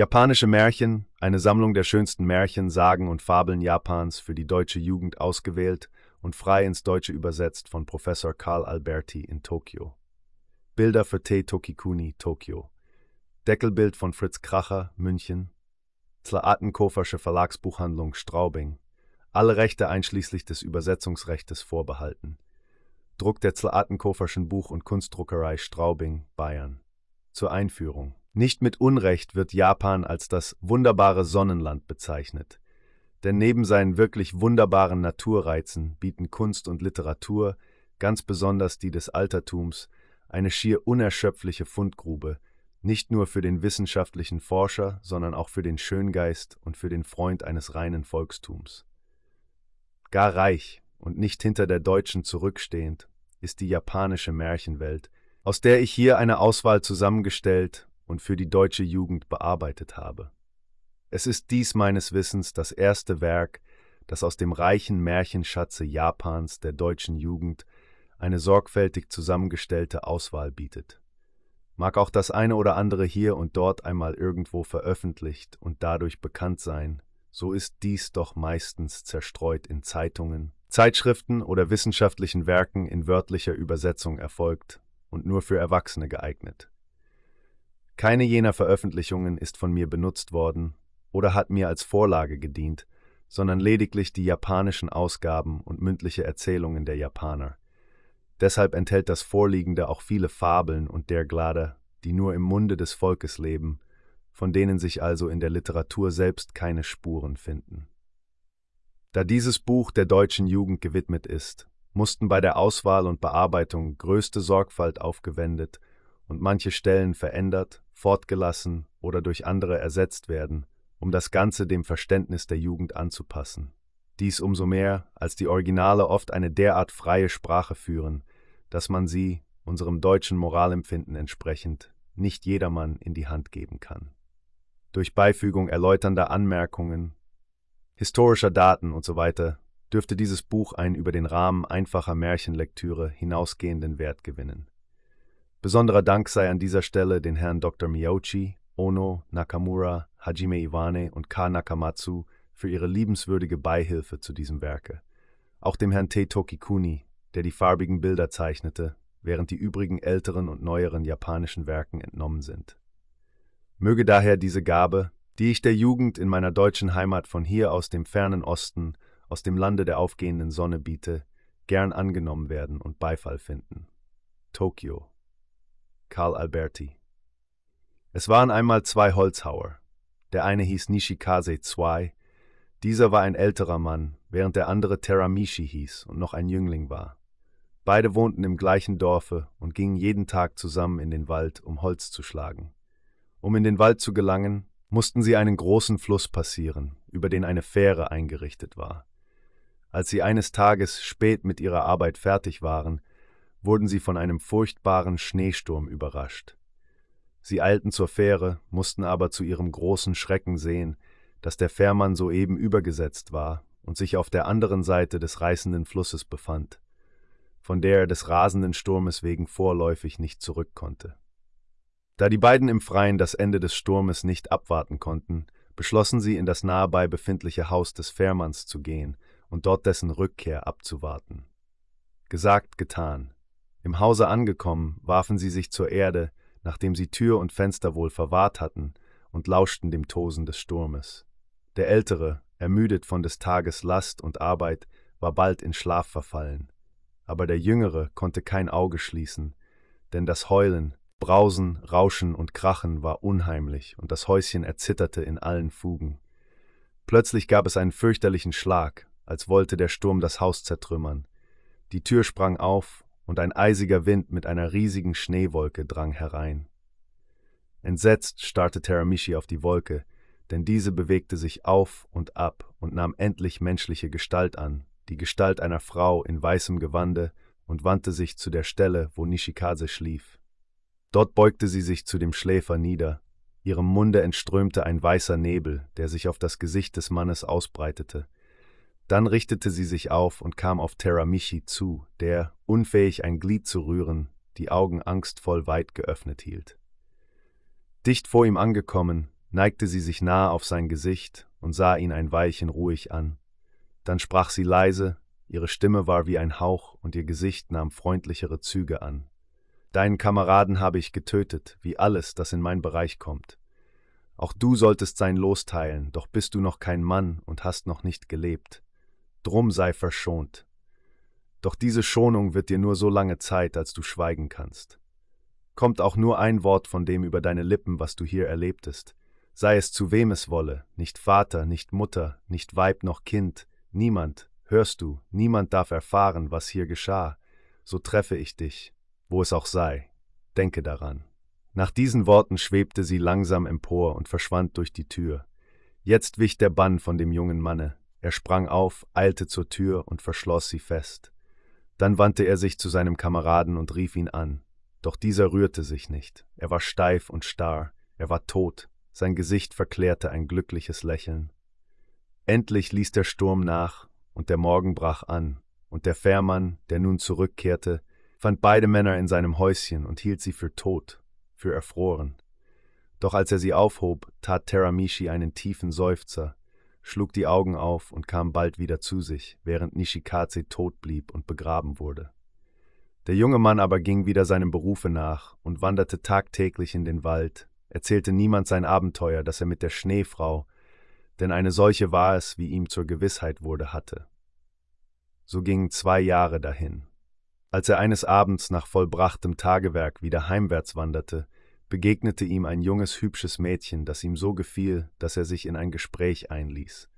Japanische Märchen, eine Sammlung der schönsten Märchen, Sagen und Fabeln Japans für die deutsche Jugend ausgewählt und frei ins Deutsche übersetzt von Professor Karl Alberti in Tokio. Bilder für Tei Tokikuni, Tokio. Deckelbild von Fritz Kracher, München. Zlaatenkofersche Verlagsbuchhandlung, Straubing. Alle Rechte einschließlich des Übersetzungsrechtes vorbehalten. Druck der Zlaatenkoferschen Buch- und Kunstdruckerei Straubing, Bayern. Zur Einführung. Nicht mit Unrecht wird Japan als das wunderbare Sonnenland bezeichnet. Denn neben seinen wirklich wunderbaren Naturreizen bieten Kunst und Literatur, ganz besonders die des Altertums, eine schier unerschöpfliche Fundgrube, nicht nur für den wissenschaftlichen Forscher, sondern auch für den Schöngeist und für den Freund eines reinen Volkstums. Gar reich und nicht hinter der deutschen zurückstehend ist die japanische Märchenwelt, aus der ich hier eine Auswahl zusammengestellt und für die deutsche Jugend bearbeitet habe. Es ist dies meines Wissens das erste Werk, das aus dem reichen Märchenschatze Japans der deutschen Jugend eine sorgfältig zusammengestellte Auswahl bietet. Mag auch das eine oder andere hier und dort einmal irgendwo veröffentlicht und dadurch bekannt sein, so ist dies doch meistens zerstreut in Zeitungen, Zeitschriften oder wissenschaftlichen Werken in wörtlicher Übersetzung erfolgt und nur für Erwachsene geeignet. Keine jener Veröffentlichungen ist von mir benutzt worden oder hat mir als Vorlage gedient, sondern lediglich die japanischen Ausgaben und mündliche Erzählungen der Japaner. Deshalb enthält das Vorliegende auch viele Fabeln und derglade, die nur im Munde des Volkes leben, von denen sich also in der Literatur selbst keine Spuren finden. Da dieses Buch der deutschen Jugend gewidmet ist, mussten bei der Auswahl und Bearbeitung größte Sorgfalt aufgewendet und manche Stellen verändert, fortgelassen oder durch andere ersetzt werden, um das Ganze dem Verständnis der Jugend anzupassen. Dies umso mehr, als die Originale oft eine derart freie Sprache führen, dass man sie, unserem deutschen Moralempfinden entsprechend, nicht jedermann in die Hand geben kann. Durch Beifügung erläuternder Anmerkungen, historischer Daten usw. So dürfte dieses Buch einen über den Rahmen einfacher Märchenlektüre hinausgehenden Wert gewinnen. Besonderer Dank sei an dieser Stelle den Herrn Dr. Miyauchi, Ono, Nakamura, Hajime Iwane und K. Nakamatsu für ihre liebenswürdige Beihilfe zu diesem Werke. Auch dem Herrn Tei Tokikuni, der die farbigen Bilder zeichnete, während die übrigen älteren und neueren japanischen Werken entnommen sind. Möge daher diese Gabe, die ich der Jugend in meiner deutschen Heimat von hier aus dem fernen Osten, aus dem Lande der aufgehenden Sonne biete, gern angenommen werden und Beifall finden. Tokio Karl Alberti. Es waren einmal zwei Holzhauer. Der eine hieß Nishikaze II. Dieser war ein älterer Mann, während der andere Teramishi hieß und noch ein Jüngling war. Beide wohnten im gleichen Dorfe und gingen jeden Tag zusammen in den Wald, um Holz zu schlagen. Um in den Wald zu gelangen, mussten sie einen großen Fluss passieren, über den eine Fähre eingerichtet war. Als sie eines Tages spät mit ihrer Arbeit fertig waren, wurden sie von einem furchtbaren Schneesturm überrascht. Sie eilten zur Fähre, mussten aber zu ihrem großen Schrecken sehen, dass der Fährmann soeben übergesetzt war und sich auf der anderen Seite des reißenden Flusses befand, von der er des rasenden Sturmes wegen vorläufig nicht zurück konnte. Da die beiden im Freien das Ende des Sturmes nicht abwarten konnten, beschlossen sie, in das nahebei befindliche Haus des Fährmanns zu gehen und dort dessen Rückkehr abzuwarten. Gesagt, getan. Im Hause angekommen, warfen sie sich zur Erde, nachdem sie Tür und Fenster wohl verwahrt hatten, und lauschten dem Tosen des Sturmes. Der Ältere, ermüdet von des Tages Last und Arbeit, war bald in Schlaf verfallen. Aber der Jüngere konnte kein Auge schließen, denn das Heulen, Brausen, Rauschen und Krachen war unheimlich, und das Häuschen erzitterte in allen Fugen. Plötzlich gab es einen fürchterlichen Schlag, als wollte der Sturm das Haus zertrümmern. Die Tür sprang auf, und ein eisiger Wind mit einer riesigen Schneewolke drang herein. Entsetzt starrte Teramishi auf die Wolke, denn diese bewegte sich auf und ab und nahm endlich menschliche Gestalt an, die Gestalt einer Frau in weißem Gewande, und wandte sich zu der Stelle, wo Nishikaze schlief. Dort beugte sie sich zu dem Schläfer nieder, ihrem Munde entströmte ein weißer Nebel, der sich auf das Gesicht des Mannes ausbreitete, dann richtete sie sich auf und kam auf Teramichi zu, der, unfähig ein Glied zu rühren, die Augen angstvoll weit geöffnet hielt. Dicht vor ihm angekommen, neigte sie sich nahe auf sein Gesicht und sah ihn ein Weilchen ruhig an. Dann sprach sie leise, ihre Stimme war wie ein Hauch und ihr Gesicht nahm freundlichere Züge an. Deinen Kameraden habe ich getötet, wie alles, das in mein Bereich kommt. Auch du solltest sein Los teilen, doch bist du noch kein Mann und hast noch nicht gelebt. Drum sei verschont. Doch diese Schonung wird dir nur so lange Zeit, als du schweigen kannst. Kommt auch nur ein Wort von dem über deine Lippen, was du hier erlebtest, sei es zu wem es wolle, nicht Vater, nicht Mutter, nicht Weib noch Kind, niemand, hörst du, niemand darf erfahren, was hier geschah, so treffe ich dich, wo es auch sei, denke daran. Nach diesen Worten schwebte sie langsam empor und verschwand durch die Tür. Jetzt wich der Bann von dem jungen Manne. Er sprang auf, eilte zur Tür und verschloss sie fest. Dann wandte er sich zu seinem Kameraden und rief ihn an. Doch dieser rührte sich nicht. Er war steif und starr. Er war tot. Sein Gesicht verklärte ein glückliches Lächeln. Endlich ließ der Sturm nach, und der Morgen brach an, und der Fährmann, der nun zurückkehrte, fand beide Männer in seinem Häuschen und hielt sie für tot, für erfroren. Doch als er sie aufhob, tat Teramishi einen tiefen Seufzer, schlug die Augen auf und kam bald wieder zu sich, während Nishikaze tot blieb und begraben wurde. Der junge Mann aber ging wieder seinem Berufe nach und wanderte tagtäglich in den Wald, erzählte niemand sein Abenteuer, das er mit der Schneefrau, denn eine solche war es, wie ihm zur Gewissheit wurde, hatte. So gingen zwei Jahre dahin. Als er eines Abends nach vollbrachtem Tagewerk wieder heimwärts wanderte, begegnete ihm ein junges, hübsches Mädchen, das ihm so gefiel, dass er sich in ein Gespräch einließ.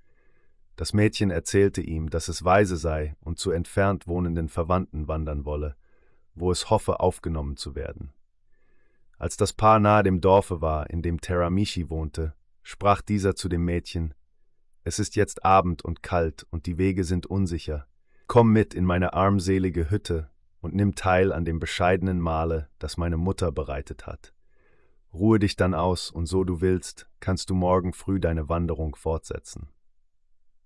Das Mädchen erzählte ihm, dass es weise sei und zu entfernt wohnenden Verwandten wandern wolle, wo es hoffe, aufgenommen zu werden. Als das Paar nahe dem Dorfe war, in dem Teramichi wohnte, sprach dieser zu dem Mädchen Es ist jetzt Abend und kalt und die Wege sind unsicher. Komm mit in meine armselige Hütte und nimm teil an dem bescheidenen Mahle, das meine Mutter bereitet hat. Ruhe dich dann aus, und so du willst, kannst du morgen früh deine Wanderung fortsetzen.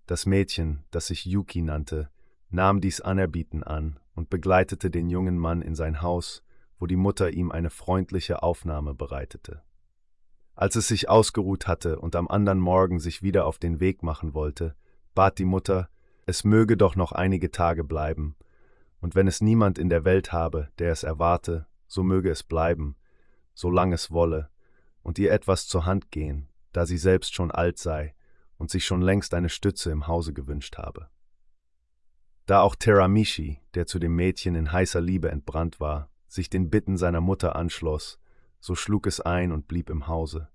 Das Mädchen, das sich Yuki nannte, nahm dies Anerbieten an und begleitete den jungen Mann in sein Haus, wo die Mutter ihm eine freundliche Aufnahme bereitete. Als es sich ausgeruht hatte und am andern Morgen sich wieder auf den Weg machen wollte, bat die Mutter, es möge doch noch einige Tage bleiben, und wenn es niemand in der Welt habe, der es erwarte, so möge es bleiben, solang es wolle, und ihr etwas zur Hand gehen, da sie selbst schon alt sei und sich schon längst eine Stütze im Hause gewünscht habe. Da auch Teramishi, der zu dem Mädchen in heißer Liebe entbrannt war, sich den Bitten seiner Mutter anschloss, so schlug es ein und blieb im Hause.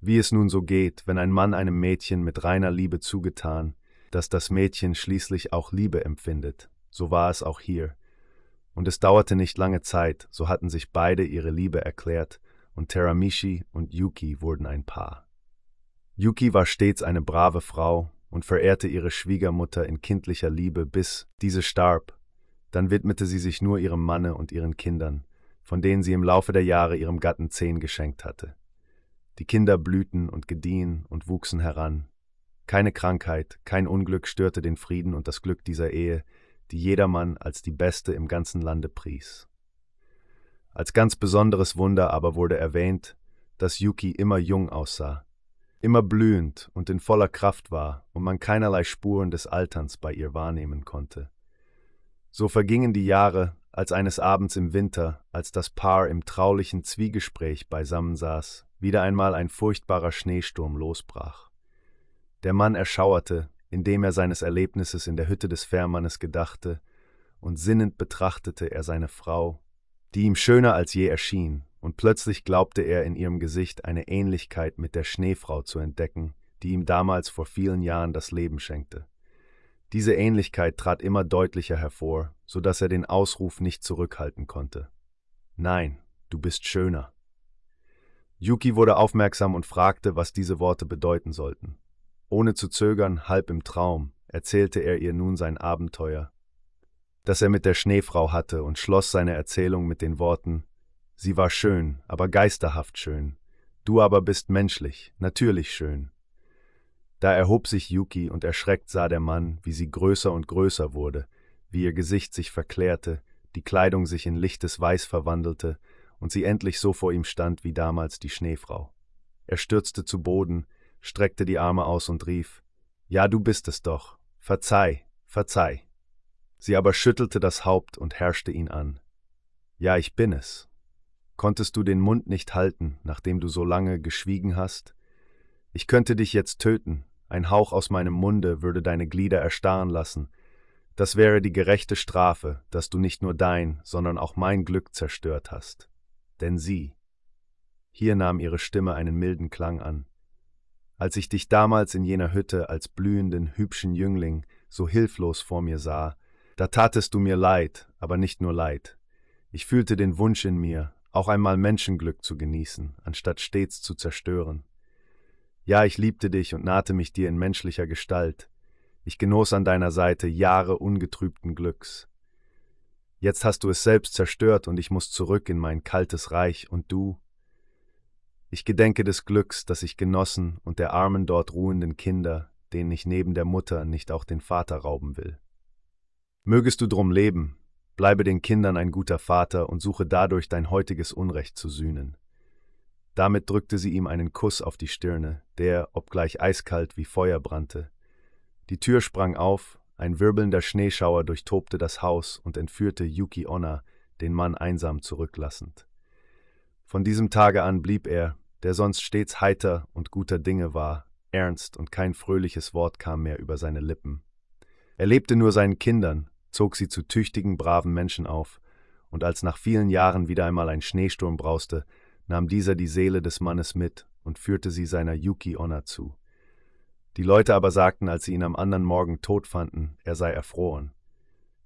Wie es nun so geht, wenn ein Mann einem Mädchen mit reiner Liebe zugetan, dass das Mädchen schließlich auch Liebe empfindet, so war es auch hier. Und es dauerte nicht lange Zeit, so hatten sich beide ihre Liebe erklärt, und Teramishi und Yuki wurden ein Paar. Yuki war stets eine brave Frau und verehrte ihre Schwiegermutter in kindlicher Liebe, bis diese starb. Dann widmete sie sich nur ihrem Manne und ihren Kindern, von denen sie im Laufe der Jahre ihrem Gatten zehn geschenkt hatte. Die Kinder blühten und gediehen und wuchsen heran. Keine Krankheit, kein Unglück störte den Frieden und das Glück dieser Ehe, die jedermann als die beste im ganzen Lande pries. Als ganz besonderes Wunder aber wurde erwähnt, dass Yuki immer jung aussah, immer blühend und in voller Kraft war und man keinerlei Spuren des Alterns bei ihr wahrnehmen konnte. So vergingen die Jahre, als eines Abends im Winter, als das Paar im traulichen Zwiegespräch beisammen saß, wieder einmal ein furchtbarer Schneesturm losbrach. Der Mann erschauerte, indem er seines Erlebnisses in der Hütte des Fährmannes gedachte, und sinnend betrachtete er seine Frau, die ihm schöner als je erschien, und plötzlich glaubte er in ihrem Gesicht eine Ähnlichkeit mit der Schneefrau zu entdecken, die ihm damals vor vielen Jahren das Leben schenkte. Diese Ähnlichkeit trat immer deutlicher hervor, so dass er den Ausruf nicht zurückhalten konnte. Nein, du bist schöner. Yuki wurde aufmerksam und fragte, was diese Worte bedeuten sollten. Ohne zu zögern, halb im Traum, erzählte er ihr nun sein Abenteuer, das er mit der Schneefrau hatte, und schloss seine Erzählung mit den Worten Sie war schön, aber geisterhaft schön, du aber bist menschlich, natürlich schön. Da erhob sich Yuki und erschreckt sah der Mann, wie sie größer und größer wurde, wie ihr Gesicht sich verklärte, die Kleidung sich in lichtes Weiß verwandelte und sie endlich so vor ihm stand wie damals die Schneefrau. Er stürzte zu Boden, streckte die Arme aus und rief Ja, du bist es doch. Verzeih, verzeih. Sie aber schüttelte das Haupt und herrschte ihn an. Ja, ich bin es. Konntest du den Mund nicht halten, nachdem du so lange geschwiegen hast? Ich könnte dich jetzt töten, ein Hauch aus meinem Munde würde deine Glieder erstarren lassen. Das wäre die gerechte Strafe, dass du nicht nur dein, sondern auch mein Glück zerstört hast. Denn sie. Hier nahm ihre Stimme einen milden Klang an. Als ich dich damals in jener Hütte als blühenden, hübschen Jüngling so hilflos vor mir sah, da tatest du mir leid, aber nicht nur leid. Ich fühlte den Wunsch in mir, auch einmal Menschenglück zu genießen, anstatt stets zu zerstören. Ja, ich liebte dich und nahte mich dir in menschlicher Gestalt. Ich genoss an deiner Seite Jahre ungetrübten Glücks. Jetzt hast du es selbst zerstört und ich muss zurück in mein kaltes Reich und du. Ich gedenke des Glücks, das ich genossen und der armen dort ruhenden Kinder, denen ich neben der Mutter nicht auch den Vater rauben will. Mögest du drum leben, bleibe den Kindern ein guter Vater und suche dadurch dein heutiges Unrecht zu sühnen. Damit drückte sie ihm einen Kuss auf die Stirne, der, obgleich eiskalt wie Feuer brannte. Die Tür sprang auf, ein wirbelnder Schneeschauer durchtobte das Haus und entführte Yuki Onna, den Mann einsam zurücklassend. Von diesem Tage an blieb er, der sonst stets heiter und guter Dinge war, ernst und kein fröhliches Wort kam mehr über seine Lippen. Er lebte nur seinen Kindern, zog sie zu tüchtigen, braven Menschen auf, und als nach vielen Jahren wieder einmal ein Schneesturm brauste, nahm dieser die Seele des Mannes mit und führte sie seiner Yuki Onna zu. Die Leute aber sagten, als sie ihn am anderen Morgen tot fanden, er sei erfroren.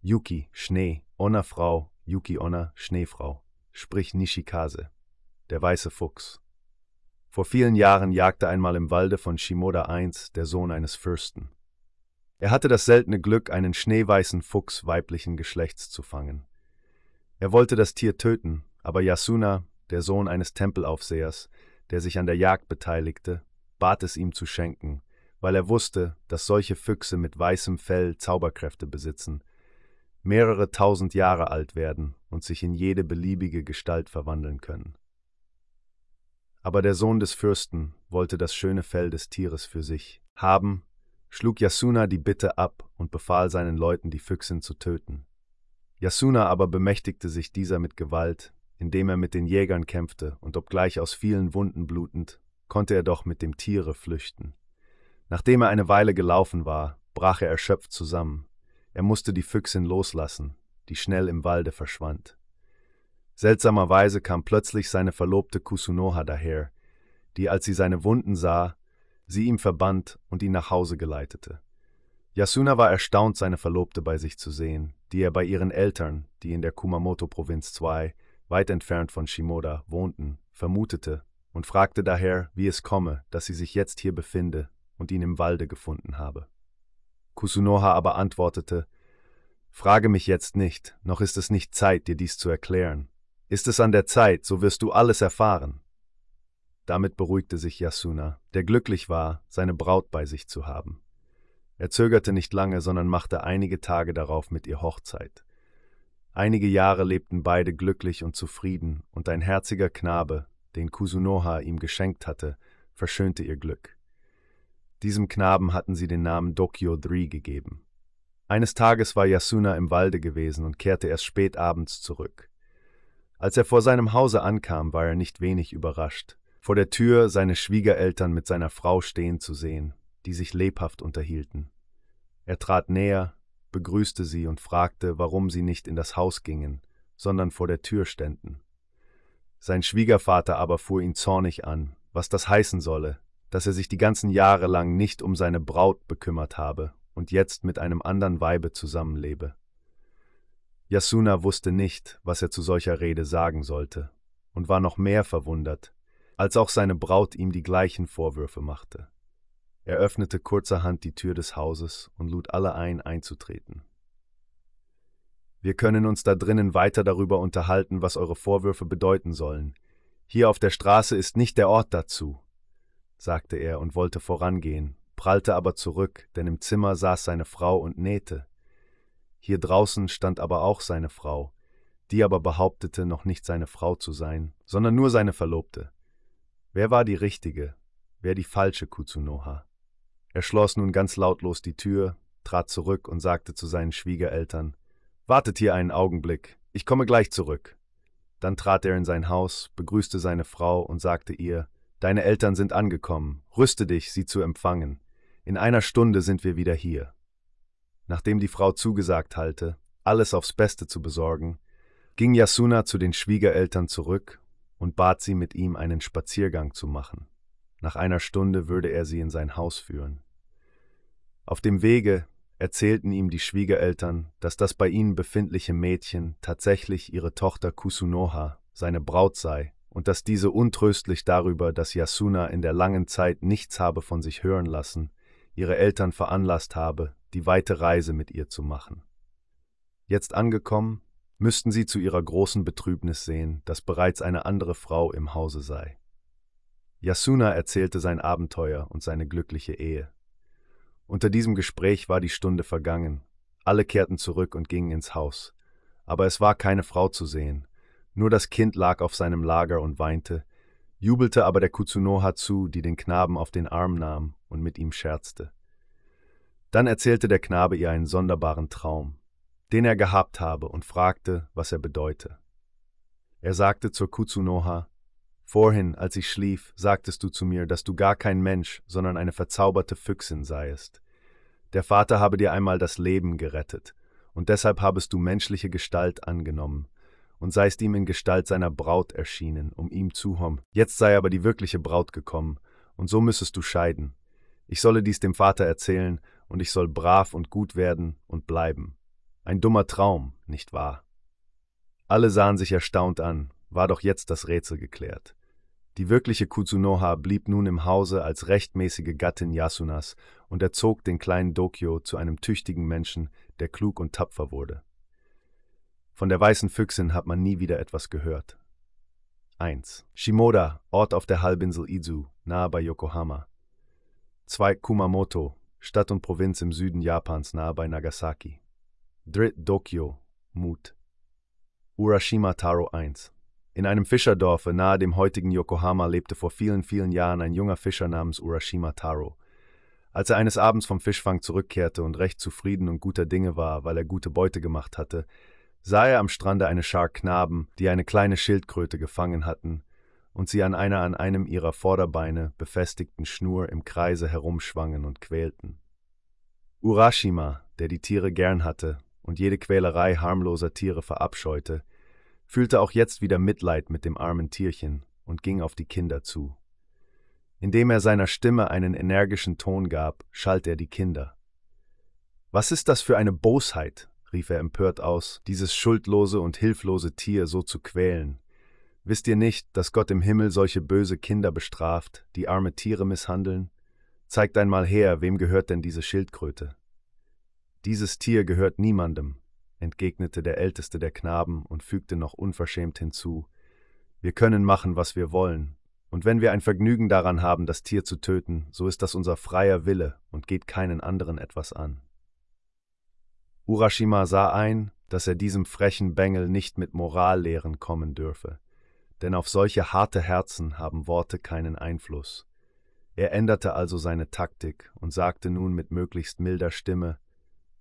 Yuki, Schnee, Onna Frau, Yuki Onna, Schneefrau, sprich Nishikaze, der weiße Fuchs. Vor vielen Jahren jagte einmal im Walde von Shimoda I der Sohn eines Fürsten. Er hatte das seltene Glück, einen schneeweißen Fuchs weiblichen Geschlechts zu fangen. Er wollte das Tier töten, aber Yasuna, der Sohn eines Tempelaufsehers, der sich an der Jagd beteiligte, bat es ihm zu schenken, weil er wusste, dass solche Füchse mit weißem Fell Zauberkräfte besitzen, mehrere tausend Jahre alt werden und sich in jede beliebige Gestalt verwandeln können. Aber der Sohn des Fürsten wollte das schöne Fell des Tieres für sich haben schlug Yasuna die Bitte ab und befahl seinen Leuten, die Füchsin zu töten. Yasuna aber bemächtigte sich dieser mit Gewalt, indem er mit den Jägern kämpfte, und obgleich aus vielen Wunden blutend, konnte er doch mit dem Tiere flüchten. Nachdem er eine Weile gelaufen war, brach er erschöpft zusammen. Er musste die Füchsin loslassen, die schnell im Walde verschwand. Seltsamerweise kam plötzlich seine Verlobte Kusunoha daher, die, als sie seine Wunden sah, sie ihm verband und ihn nach Hause geleitete. Yasuna war erstaunt, seine Verlobte bei sich zu sehen, die er bei ihren Eltern, die in der Kumamoto-Provinz 2, weit entfernt von Shimoda, wohnten, vermutete und fragte daher, wie es komme, dass sie sich jetzt hier befinde und ihn im Walde gefunden habe. Kusunoha aber antwortete, Frage mich jetzt nicht, noch ist es nicht Zeit, dir dies zu erklären. Ist es an der Zeit, so wirst du alles erfahren. Damit beruhigte sich Yasuna, der glücklich war, seine Braut bei sich zu haben. Er zögerte nicht lange, sondern machte einige Tage darauf mit ihr Hochzeit. Einige Jahre lebten beide glücklich und zufrieden, und ein herziger Knabe, den Kusunoha ihm geschenkt hatte, verschönte ihr Glück. Diesem Knaben hatten sie den Namen Dokyo Dri gegeben. Eines Tages war Yasuna im Walde gewesen und kehrte erst spät abends zurück. Als er vor seinem Hause ankam, war er nicht wenig überrascht vor der Tür seine Schwiegereltern mit seiner Frau stehen zu sehen, die sich lebhaft unterhielten. Er trat näher, begrüßte sie und fragte, warum sie nicht in das Haus gingen, sondern vor der Tür ständen. Sein Schwiegervater aber fuhr ihn zornig an, was das heißen solle, dass er sich die ganzen Jahre lang nicht um seine Braut bekümmert habe und jetzt mit einem anderen Weibe zusammenlebe. Yasuna wusste nicht, was er zu solcher Rede sagen sollte, und war noch mehr verwundert, als auch seine Braut ihm die gleichen Vorwürfe machte. Er öffnete kurzerhand die Tür des Hauses und lud alle ein, einzutreten. Wir können uns da drinnen weiter darüber unterhalten, was eure Vorwürfe bedeuten sollen. Hier auf der Straße ist nicht der Ort dazu, sagte er und wollte vorangehen, prallte aber zurück, denn im Zimmer saß seine Frau und nähte. Hier draußen stand aber auch seine Frau, die aber behauptete, noch nicht seine Frau zu sein, sondern nur seine Verlobte. Wer war die richtige, wer die falsche Kuzunoha? Er schloss nun ganz lautlos die Tür, trat zurück und sagte zu seinen Schwiegereltern, Wartet hier einen Augenblick, ich komme gleich zurück. Dann trat er in sein Haus, begrüßte seine Frau und sagte ihr, Deine Eltern sind angekommen, rüste dich, sie zu empfangen. In einer Stunde sind wir wieder hier. Nachdem die Frau zugesagt halte, alles aufs Beste zu besorgen, ging Yasuna zu den Schwiegereltern zurück und bat sie, mit ihm einen Spaziergang zu machen. Nach einer Stunde würde er sie in sein Haus führen. Auf dem Wege erzählten ihm die Schwiegereltern, dass das bei ihnen befindliche Mädchen tatsächlich ihre Tochter Kusunoha, seine Braut sei, und dass diese untröstlich darüber, dass Yasuna in der langen Zeit nichts habe von sich hören lassen, ihre Eltern veranlasst habe, die weite Reise mit ihr zu machen. Jetzt angekommen, müssten sie zu ihrer großen Betrübnis sehen, dass bereits eine andere Frau im Hause sei. Yasuna erzählte sein Abenteuer und seine glückliche Ehe. Unter diesem Gespräch war die Stunde vergangen. Alle kehrten zurück und gingen ins Haus. Aber es war keine Frau zu sehen. Nur das Kind lag auf seinem Lager und weinte, jubelte aber der Kuzunoha zu, die den Knaben auf den Arm nahm und mit ihm scherzte. Dann erzählte der Knabe ihr einen sonderbaren Traum, den er gehabt habe, und fragte, was er bedeute. Er sagte zur Kuzunoha, Vorhin, als ich schlief, sagtest du zu mir, dass du gar kein Mensch, sondern eine verzauberte Füchsin seiest. Der Vater habe dir einmal das Leben gerettet, und deshalb habest du menschliche Gestalt angenommen, und seist ihm in Gestalt seiner Braut erschienen, um ihm zu hom. Jetzt sei aber die wirkliche Braut gekommen, und so müssest du scheiden. Ich solle dies dem Vater erzählen, und ich soll brav und gut werden und bleiben. Ein dummer Traum, nicht wahr? Alle sahen sich erstaunt an, war doch jetzt das Rätsel geklärt. Die wirkliche Kuzunoha blieb nun im Hause als rechtmäßige Gattin Yasunas und erzog den kleinen Dokyo zu einem tüchtigen Menschen, der klug und tapfer wurde. Von der weißen Füchsin hat man nie wieder etwas gehört. 1. Shimoda, Ort auf der Halbinsel Izu, nahe bei Yokohama. 2. Kumamoto, Stadt und Provinz im Süden Japans, nahe bei Nagasaki. 3. Dokyo, Mut. Urashima Taro 1. In einem Fischerdorfe nahe dem heutigen Yokohama lebte vor vielen, vielen Jahren ein junger Fischer namens Urashima Taro. Als er eines Abends vom Fischfang zurückkehrte und recht zufrieden und guter Dinge war, weil er gute Beute gemacht hatte, sah er am Strande eine Schar Knaben, die eine kleine Schildkröte gefangen hatten und sie an einer an einem ihrer Vorderbeine befestigten Schnur im Kreise herumschwangen und quälten. Urashima, der die Tiere gern hatte und jede Quälerei harmloser Tiere verabscheute, fühlte auch jetzt wieder Mitleid mit dem armen Tierchen und ging auf die Kinder zu. Indem er seiner Stimme einen energischen Ton gab, schalt er die Kinder. Was ist das für eine Bosheit, rief er empört aus, dieses schuldlose und hilflose Tier so zu quälen. Wisst ihr nicht, dass Gott im Himmel solche böse Kinder bestraft, die arme Tiere misshandeln? Zeigt einmal her, wem gehört denn diese Schildkröte? Dieses Tier gehört niemandem, entgegnete der älteste der Knaben und fügte noch unverschämt hinzu Wir können machen, was wir wollen, und wenn wir ein Vergnügen daran haben, das Tier zu töten, so ist das unser freier Wille und geht keinen anderen etwas an. Urashima sah ein, dass er diesem frechen Bengel nicht mit Morallehren kommen dürfe, denn auf solche harte Herzen haben Worte keinen Einfluss. Er änderte also seine Taktik und sagte nun mit möglichst milder Stimme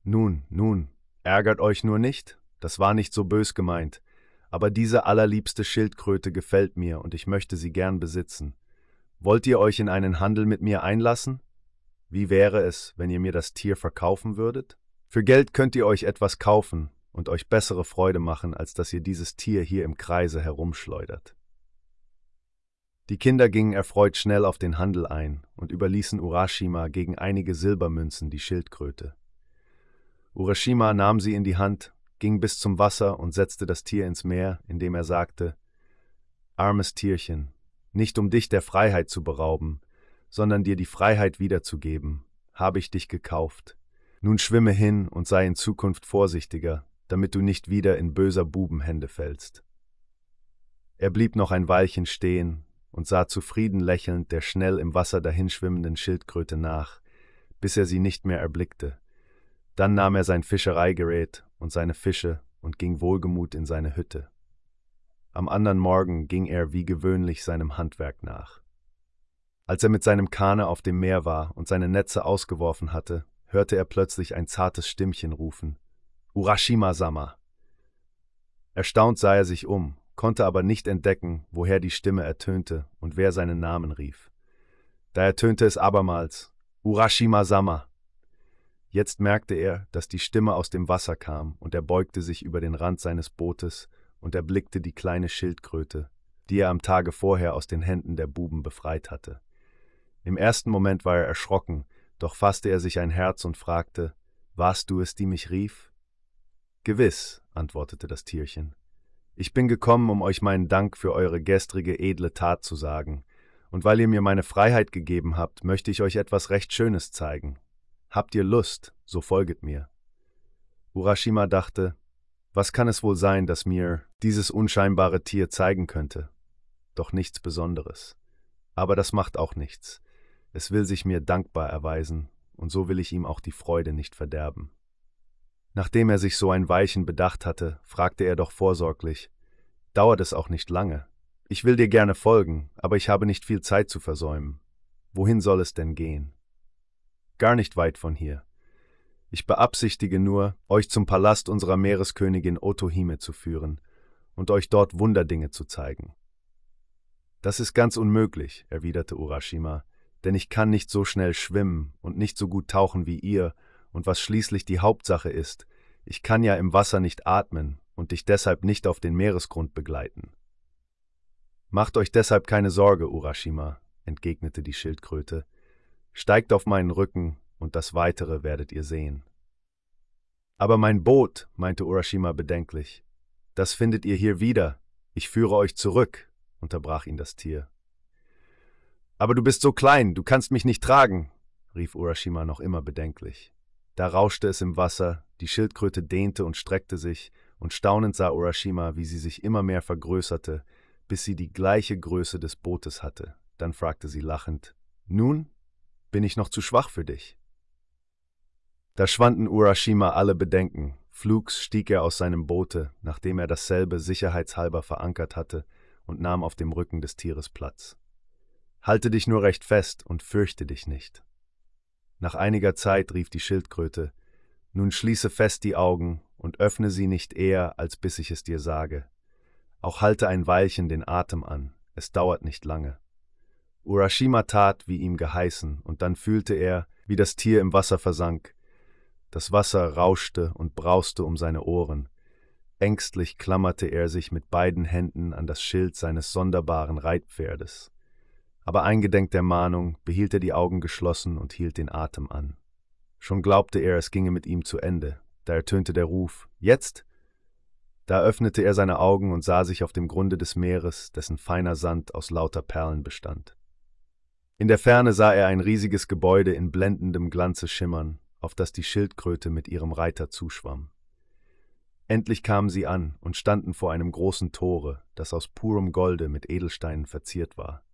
Nun, nun, Ärgert euch nur nicht, das war nicht so bös gemeint, aber diese allerliebste Schildkröte gefällt mir und ich möchte sie gern besitzen. Wollt ihr euch in einen Handel mit mir einlassen? Wie wäre es, wenn ihr mir das Tier verkaufen würdet? Für Geld könnt ihr euch etwas kaufen und euch bessere Freude machen, als dass ihr dieses Tier hier im Kreise herumschleudert. Die Kinder gingen erfreut schnell auf den Handel ein und überließen Urashima gegen einige Silbermünzen die Schildkröte. Urashima nahm sie in die Hand, ging bis zum Wasser und setzte das Tier ins Meer, indem er sagte Armes Tierchen, nicht um dich der Freiheit zu berauben, sondern dir die Freiheit wiederzugeben, habe ich dich gekauft. Nun schwimme hin und sei in Zukunft vorsichtiger, damit du nicht wieder in böser Bubenhände fällst. Er blieb noch ein Weilchen stehen und sah zufrieden lächelnd der schnell im Wasser dahinschwimmenden Schildkröte nach, bis er sie nicht mehr erblickte. Dann nahm er sein Fischereigerät und seine Fische und ging wohlgemut in seine Hütte. Am andern Morgen ging er wie gewöhnlich seinem Handwerk nach. Als er mit seinem Kahne auf dem Meer war und seine Netze ausgeworfen hatte, hörte er plötzlich ein zartes Stimmchen rufen. Urashima-sama. Erstaunt sah er sich um, konnte aber nicht entdecken, woher die Stimme ertönte und wer seinen Namen rief. Da ertönte es abermals Urashima-sama. Jetzt merkte er, dass die Stimme aus dem Wasser kam, und er beugte sich über den Rand seines Bootes und erblickte die kleine Schildkröte, die er am Tage vorher aus den Händen der Buben befreit hatte. Im ersten Moment war er erschrocken, doch fasste er sich ein Herz und fragte, Warst du es, die mich rief? Gewiss, antwortete das Tierchen. Ich bin gekommen, um euch meinen Dank für eure gestrige, edle Tat zu sagen, und weil ihr mir meine Freiheit gegeben habt, möchte ich euch etwas recht Schönes zeigen. Habt ihr Lust, so folget mir. Urashima dachte, was kann es wohl sein, das mir dieses unscheinbare Tier zeigen könnte? Doch nichts Besonderes. Aber das macht auch nichts. Es will sich mir dankbar erweisen, und so will ich ihm auch die Freude nicht verderben. Nachdem er sich so ein Weilchen bedacht hatte, fragte er doch vorsorglich Dauert es auch nicht lange. Ich will dir gerne folgen, aber ich habe nicht viel Zeit zu versäumen. Wohin soll es denn gehen? Gar nicht weit von hier. Ich beabsichtige nur, euch zum Palast unserer Meereskönigin Otohime zu führen und euch dort Wunderdinge zu zeigen. Das ist ganz unmöglich, erwiderte Urashima, denn ich kann nicht so schnell schwimmen und nicht so gut tauchen wie ihr, und was schließlich die Hauptsache ist, ich kann ja im Wasser nicht atmen und dich deshalb nicht auf den Meeresgrund begleiten. Macht euch deshalb keine Sorge, Urashima, entgegnete die Schildkröte. Steigt auf meinen Rücken, und das Weitere werdet ihr sehen. Aber mein Boot, meinte Urashima bedenklich, das findet ihr hier wieder. Ich führe euch zurück, unterbrach ihn das Tier. Aber du bist so klein, du kannst mich nicht tragen, rief Urashima noch immer bedenklich. Da rauschte es im Wasser, die Schildkröte dehnte und streckte sich, und staunend sah Urashima, wie sie sich immer mehr vergrößerte, bis sie die gleiche Größe des Bootes hatte. Dann fragte sie lachend, Nun, bin ich noch zu schwach für dich? Da schwanden Urashima alle Bedenken. Flugs stieg er aus seinem Boote, nachdem er dasselbe sicherheitshalber verankert hatte, und nahm auf dem Rücken des Tieres Platz. Halte dich nur recht fest und fürchte dich nicht. Nach einiger Zeit rief die Schildkröte, Nun schließe fest die Augen und öffne sie nicht eher, als bis ich es dir sage. Auch halte ein Weilchen den Atem an, es dauert nicht lange. Urashima tat, wie ihm geheißen, und dann fühlte er, wie das Tier im Wasser versank. Das Wasser rauschte und brauste um seine Ohren. Ängstlich klammerte er sich mit beiden Händen an das Schild seines sonderbaren Reitpferdes aber eingedenk der Mahnung behielt er die Augen geschlossen und hielt den Atem an. Schon glaubte er, es ginge mit ihm zu Ende, da ertönte der Ruf Jetzt. Da öffnete er seine Augen und sah sich auf dem Grunde des Meeres, dessen feiner Sand aus lauter Perlen bestand. In der Ferne sah er ein riesiges Gebäude in blendendem Glanze schimmern, auf das die Schildkröte mit ihrem Reiter zuschwamm. Endlich kamen sie an und standen vor einem großen Tore, das aus purem Golde mit Edelsteinen verziert war.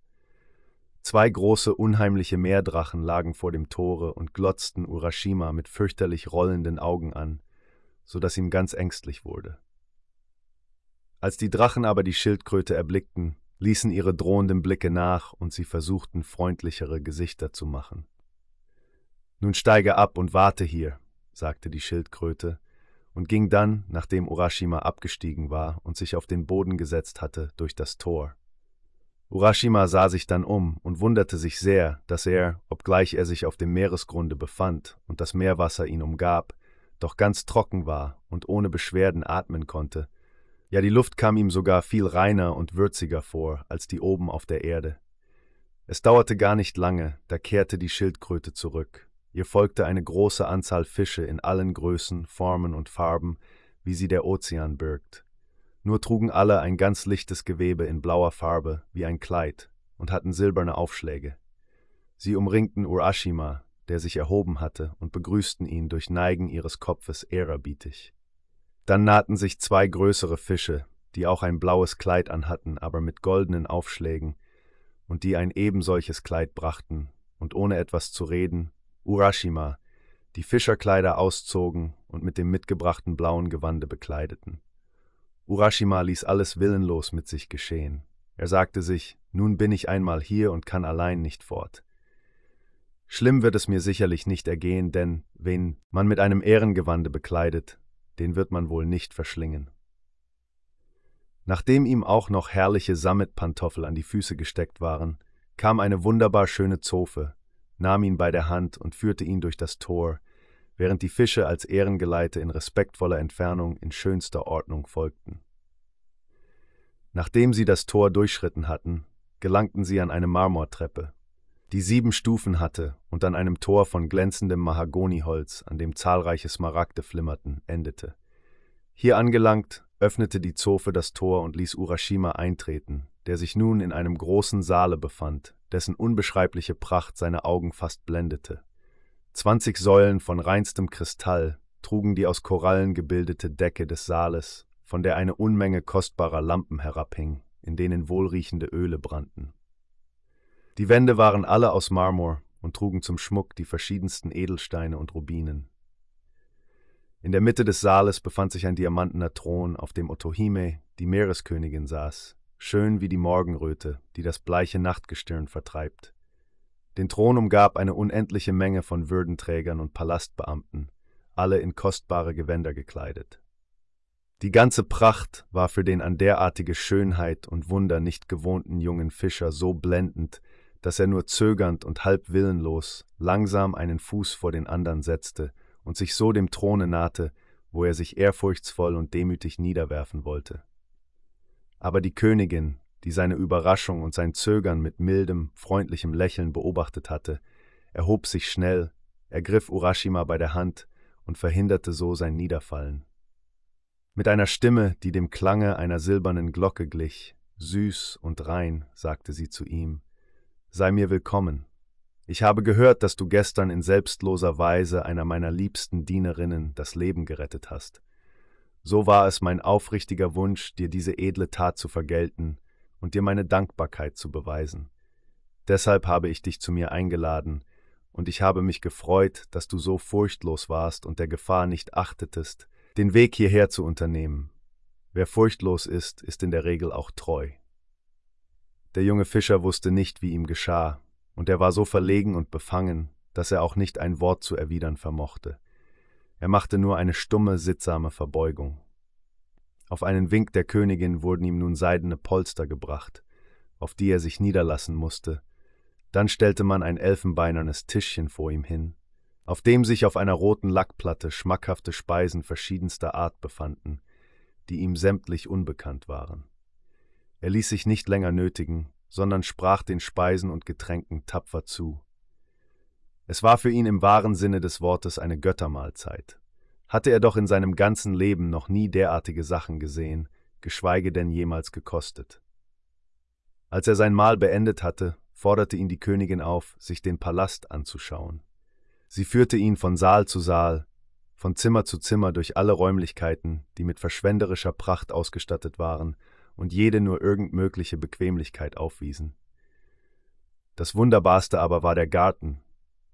Zwei große, unheimliche Meerdrachen lagen vor dem Tore und glotzten Urashima mit fürchterlich rollenden Augen an, so dass ihm ganz ängstlich wurde. Als die Drachen aber die Schildkröte erblickten, ließen ihre drohenden Blicke nach und sie versuchten freundlichere Gesichter zu machen. Nun steige ab und warte hier, sagte die Schildkröte und ging dann, nachdem Urashima abgestiegen war und sich auf den Boden gesetzt hatte, durch das Tor. Urashima sah sich dann um und wunderte sich sehr, dass er, obgleich er sich auf dem Meeresgrunde befand und das Meerwasser ihn umgab, doch ganz trocken war und ohne Beschwerden atmen konnte. Ja, die Luft kam ihm sogar viel reiner und würziger vor als die oben auf der Erde. Es dauerte gar nicht lange, da kehrte die Schildkröte zurück. Ihr folgte eine große Anzahl Fische in allen Größen, Formen und Farben, wie sie der Ozean birgt. Nur trugen alle ein ganz lichtes Gewebe in blauer Farbe, wie ein Kleid, und hatten silberne Aufschläge. Sie umringten Urashima, der sich erhoben hatte, und begrüßten ihn durch Neigen ihres Kopfes ehrerbietig. Dann nahten sich zwei größere Fische, die auch ein blaues Kleid anhatten, aber mit goldenen Aufschlägen, und die ein ebensolches Kleid brachten, und ohne etwas zu reden, Urashima, die Fischerkleider auszogen und mit dem mitgebrachten blauen Gewande bekleideten. Urashima ließ alles willenlos mit sich geschehen. Er sagte sich, Nun bin ich einmal hier und kann allein nicht fort. Schlimm wird es mir sicherlich nicht ergehen, denn wen man mit einem Ehrengewande bekleidet, den wird man wohl nicht verschlingen. Nachdem ihm auch noch herrliche Sammetpantoffel an die Füße gesteckt waren, kam eine wunderbar schöne Zofe, nahm ihn bei der Hand und führte ihn durch das Tor, während die Fische als Ehrengeleite in respektvoller Entfernung in schönster Ordnung folgten. Nachdem sie das Tor durchschritten hatten, gelangten sie an eine Marmortreppe, die sieben Stufen hatte und an einem Tor von glänzendem Mahagoniholz, an dem zahlreiche Smaragde flimmerten, endete. Hier angelangt, öffnete die Zofe das Tor und ließ Urashima eintreten, der sich nun in einem großen Saale befand, dessen unbeschreibliche Pracht seine Augen fast blendete. Zwanzig Säulen von reinstem Kristall trugen die aus Korallen gebildete Decke des Saales, von der eine Unmenge kostbarer Lampen herabhing, in denen wohlriechende Öle brannten. Die Wände waren alle aus Marmor und trugen zum Schmuck die verschiedensten Edelsteine und Rubinen. In der Mitte des Saales befand sich ein diamantener Thron, auf dem Otohime, die Meereskönigin, saß, schön wie die Morgenröte, die das bleiche Nachtgestirn vertreibt. Den Thron umgab eine unendliche Menge von Würdenträgern und Palastbeamten, alle in kostbare Gewänder gekleidet. Die ganze Pracht war für den an derartige Schönheit und Wunder nicht gewohnten jungen Fischer so blendend, dass er nur zögernd und halb willenlos langsam einen Fuß vor den anderen setzte und sich so dem Throne nahte, wo er sich ehrfurchtsvoll und demütig niederwerfen wollte. Aber die Königin, die seine Überraschung und sein Zögern mit mildem, freundlichem Lächeln beobachtet hatte, erhob sich schnell, ergriff Urashima bei der Hand und verhinderte so sein Niederfallen. Mit einer Stimme, die dem Klange einer silbernen Glocke glich, süß und rein, sagte sie zu ihm, Sei mir willkommen, ich habe gehört, dass du gestern in selbstloser Weise einer meiner liebsten Dienerinnen das Leben gerettet hast. So war es mein aufrichtiger Wunsch, dir diese edle Tat zu vergelten und dir meine Dankbarkeit zu beweisen. Deshalb habe ich dich zu mir eingeladen, und ich habe mich gefreut, dass du so furchtlos warst und der Gefahr nicht achtetest, den Weg hierher zu unternehmen. Wer furchtlos ist, ist in der Regel auch treu. Der junge Fischer wusste nicht, wie ihm geschah, und er war so verlegen und befangen, dass er auch nicht ein Wort zu erwidern vermochte. Er machte nur eine stumme, sittsame Verbeugung. Auf einen Wink der Königin wurden ihm nun seidene Polster gebracht, auf die er sich niederlassen musste. Dann stellte man ein elfenbeinernes Tischchen vor ihm hin, auf dem sich auf einer roten Lackplatte schmackhafte Speisen verschiedenster Art befanden, die ihm sämtlich unbekannt waren. Er ließ sich nicht länger nötigen, sondern sprach den Speisen und Getränken tapfer zu. Es war für ihn im wahren Sinne des Wortes eine Göttermahlzeit. Hatte er doch in seinem ganzen Leben noch nie derartige Sachen gesehen, geschweige denn jemals gekostet. Als er sein Mahl beendet hatte, forderte ihn die Königin auf, sich den Palast anzuschauen. Sie führte ihn von Saal zu Saal, von Zimmer zu Zimmer durch alle Räumlichkeiten, die mit verschwenderischer Pracht ausgestattet waren und jede nur irgend mögliche Bequemlichkeit aufwiesen. Das Wunderbarste aber war der Garten,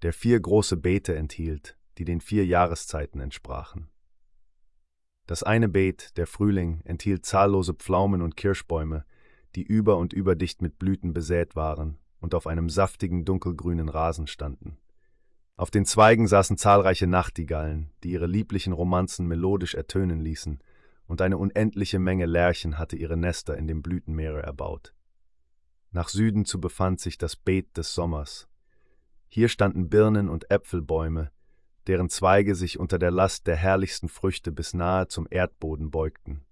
der vier große Beete enthielt, die den vier Jahreszeiten entsprachen. Das eine Beet, der Frühling, enthielt zahllose Pflaumen und Kirschbäume, die über und über dicht mit Blüten besät waren und auf einem saftigen dunkelgrünen Rasen standen. Auf den Zweigen saßen zahlreiche Nachtigallen, die ihre lieblichen Romanzen melodisch ertönen ließen und eine unendliche Menge Lerchen hatte ihre Nester in dem Blütenmeere erbaut. Nach Süden zu befand sich das Beet des Sommers. Hier standen Birnen und Äpfelbäume, deren Zweige sich unter der Last der herrlichsten Früchte bis nahe zum Erdboden beugten.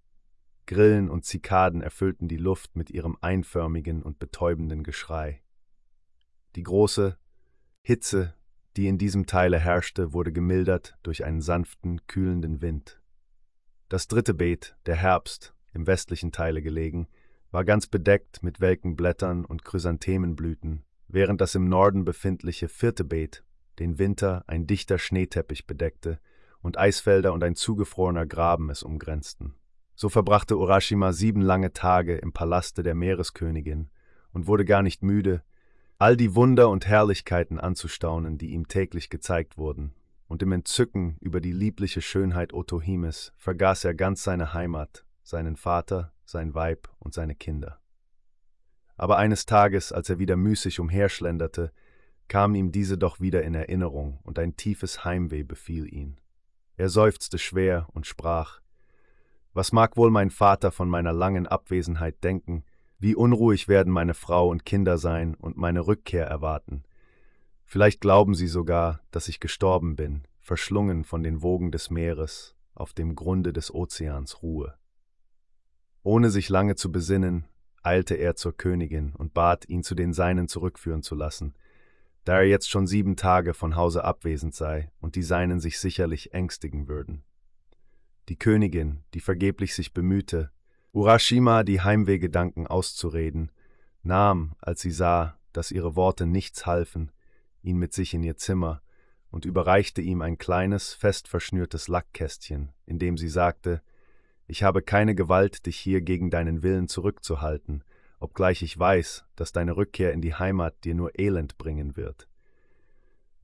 Grillen und Zikaden erfüllten die Luft mit ihrem einförmigen und betäubenden Geschrei. Die große Hitze, die in diesem Teile herrschte, wurde gemildert durch einen sanften, kühlenden Wind. Das dritte Beet, der Herbst, im westlichen Teile gelegen, war ganz bedeckt mit welken Blättern und Chrysanthemenblüten, während das im Norden befindliche vierte Beet den Winter ein dichter Schneeteppich bedeckte und Eisfelder und ein zugefrorener Graben es umgrenzten. So verbrachte Urashima sieben lange Tage im Palaste der Meereskönigin und wurde gar nicht müde, all die Wunder und Herrlichkeiten anzustaunen, die ihm täglich gezeigt wurden, und im Entzücken über die liebliche Schönheit Otohimes vergaß er ganz seine Heimat, seinen Vater, sein Weib und seine Kinder. aber eines Tages, als er wieder müßig umherschlenderte, kamen ihm diese doch wieder in Erinnerung, und ein tiefes Heimweh befiel ihn. Er seufzte schwer und sprach Was mag wohl mein Vater von meiner langen Abwesenheit denken, wie unruhig werden meine Frau und Kinder sein und meine Rückkehr erwarten. Vielleicht glauben sie sogar, dass ich gestorben bin, verschlungen von den Wogen des Meeres, auf dem Grunde des Ozeans ruhe. Ohne sich lange zu besinnen, eilte er zur Königin und bat, ihn zu den Seinen zurückführen zu lassen, da er jetzt schon sieben Tage von Hause abwesend sei und die Seinen sich sicherlich ängstigen würden. Die Königin, die vergeblich sich bemühte, Urashima die Heimwehgedanken auszureden, nahm, als sie sah, dass ihre Worte nichts halfen, ihn mit sich in ihr Zimmer und überreichte ihm ein kleines, fest verschnürtes Lackkästchen, in dem sie sagte, ich habe keine Gewalt, dich hier gegen deinen Willen zurückzuhalten, obgleich ich weiß, dass deine Rückkehr in die Heimat dir nur Elend bringen wird.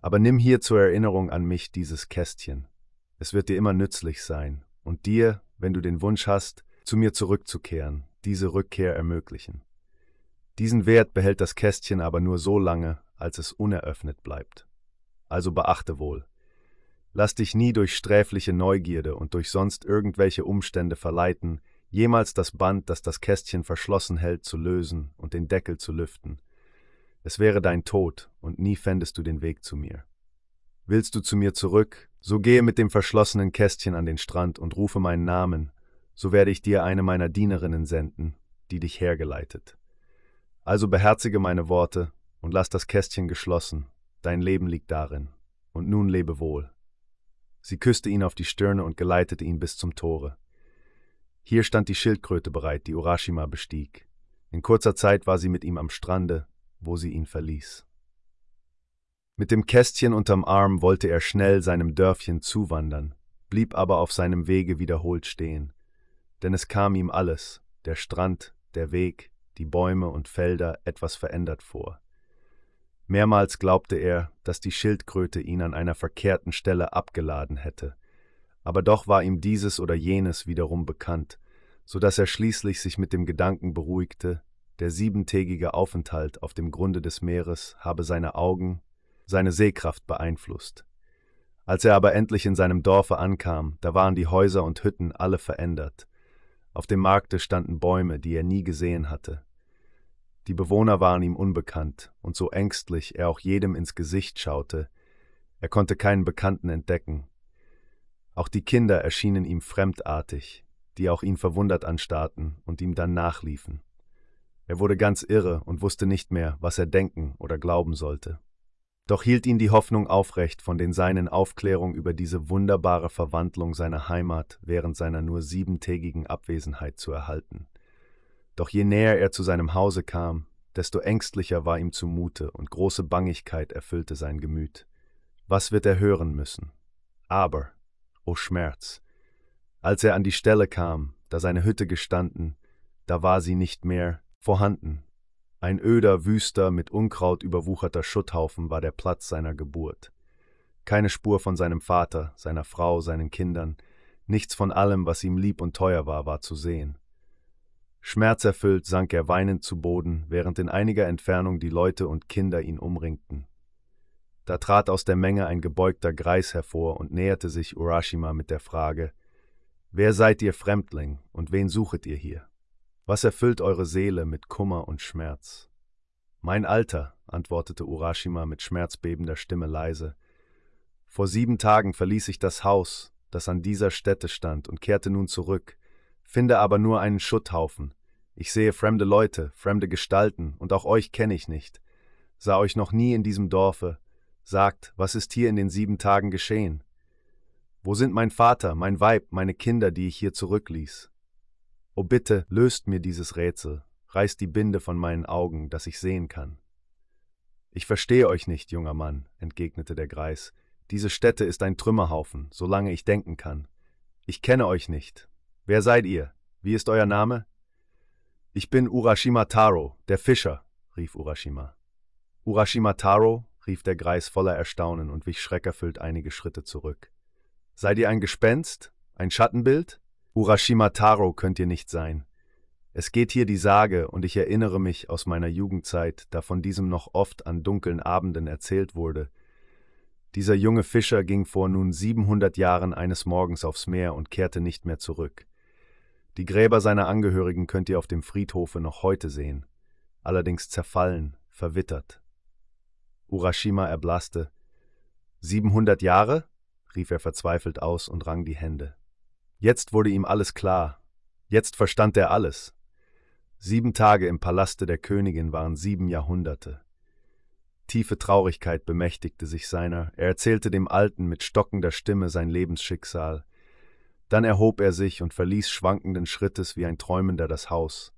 Aber nimm hier zur Erinnerung an mich dieses Kästchen. Es wird dir immer nützlich sein und dir, wenn du den Wunsch hast, zu mir zurückzukehren, diese Rückkehr ermöglichen. Diesen Wert behält das Kästchen aber nur so lange, als es uneröffnet bleibt. Also beachte wohl. Lass dich nie durch sträfliche Neugierde und durch sonst irgendwelche Umstände verleiten, jemals das Band, das das Kästchen verschlossen hält, zu lösen und den Deckel zu lüften. Es wäre dein Tod, und nie fändest du den Weg zu mir. Willst du zu mir zurück, so gehe mit dem verschlossenen Kästchen an den Strand und rufe meinen Namen, so werde ich dir eine meiner Dienerinnen senden, die dich hergeleitet. Also beherzige meine Worte und lass das Kästchen geschlossen, dein Leben liegt darin, und nun lebe wohl. Sie küsste ihn auf die Stirne und geleitete ihn bis zum Tore. Hier stand die Schildkröte bereit, die Urashima bestieg. In kurzer Zeit war sie mit ihm am Strande, wo sie ihn verließ. Mit dem Kästchen unterm Arm wollte er schnell seinem Dörfchen zuwandern, blieb aber auf seinem Wege wiederholt stehen denn es kam ihm alles, der Strand, der Weg, die Bäume und Felder, etwas verändert vor. Mehrmals glaubte er, dass die Schildkröte ihn an einer verkehrten Stelle abgeladen hätte, aber doch war ihm dieses oder jenes wiederum bekannt, so dass er schließlich sich mit dem Gedanken beruhigte, der siebentägige Aufenthalt auf dem Grunde des Meeres habe seine Augen, seine Sehkraft beeinflusst. Als er aber endlich in seinem Dorfe ankam, da waren die Häuser und Hütten alle verändert, auf dem Markte standen Bäume, die er nie gesehen hatte. Die Bewohner waren ihm unbekannt, und so ängstlich er auch jedem ins Gesicht schaute, er konnte keinen Bekannten entdecken. Auch die Kinder erschienen ihm fremdartig, die auch ihn verwundert anstarrten und ihm dann nachliefen. Er wurde ganz irre und wusste nicht mehr, was er denken oder glauben sollte. Doch hielt ihn die Hoffnung aufrecht, von den Seinen Aufklärung über diese wunderbare Verwandlung seiner Heimat während seiner nur siebentägigen Abwesenheit zu erhalten. Doch je näher er zu seinem Hause kam, desto ängstlicher war ihm zumute und große Bangigkeit erfüllte sein Gemüt. Was wird er hören müssen? Aber, o Schmerz! Als er an die Stelle kam, da seine Hütte gestanden, da war sie nicht mehr vorhanden, ein öder, wüster, mit Unkraut überwucherter Schutthaufen war der Platz seiner Geburt. Keine Spur von seinem Vater, seiner Frau, seinen Kindern, nichts von allem, was ihm lieb und teuer war, war zu sehen. Schmerzerfüllt sank er weinend zu Boden, während in einiger Entfernung die Leute und Kinder ihn umringten. Da trat aus der Menge ein gebeugter Greis hervor und näherte sich Urashima mit der Frage Wer seid ihr Fremdling und wen suchet ihr hier? Was erfüllt eure Seele mit Kummer und Schmerz? Mein Alter, antwortete Urashima mit schmerzbebender Stimme leise. Vor sieben Tagen verließ ich das Haus, das an dieser Stätte stand, und kehrte nun zurück, finde aber nur einen Schutthaufen. Ich sehe fremde Leute, fremde Gestalten, und auch euch kenne ich nicht. Sah euch noch nie in diesem Dorfe. Sagt, was ist hier in den sieben Tagen geschehen? Wo sind mein Vater, mein Weib, meine Kinder, die ich hier zurückließ? O bitte, löst mir dieses Rätsel, reißt die Binde von meinen Augen, dass ich sehen kann. Ich verstehe euch nicht, junger Mann, entgegnete der Greis. Diese Stätte ist ein Trümmerhaufen, solange ich denken kann. Ich kenne euch nicht. Wer seid ihr? Wie ist euer Name? Ich bin Urashima Taro, der Fischer, rief Urashima. Urashima Taro, rief der Greis voller Erstaunen und wich schreckerfüllt einige Schritte zurück. Seid ihr ein Gespenst? Ein Schattenbild? Urashima Taro könnt ihr nicht sein. Es geht hier die Sage, und ich erinnere mich aus meiner Jugendzeit, da von diesem noch oft an dunklen Abenden erzählt wurde. Dieser junge Fischer ging vor nun siebenhundert Jahren eines Morgens aufs Meer und kehrte nicht mehr zurück. Die Gräber seiner Angehörigen könnt ihr auf dem Friedhofe noch heute sehen, allerdings zerfallen, verwittert. Urashima erblasste. Siebenhundert Jahre? rief er verzweifelt aus und rang die Hände. Jetzt wurde ihm alles klar. Jetzt verstand er alles. Sieben Tage im Palaste der Königin waren sieben Jahrhunderte. Tiefe Traurigkeit bemächtigte sich seiner, er erzählte dem Alten mit stockender Stimme sein Lebensschicksal. Dann erhob er sich und verließ schwankenden Schrittes wie ein Träumender das Haus.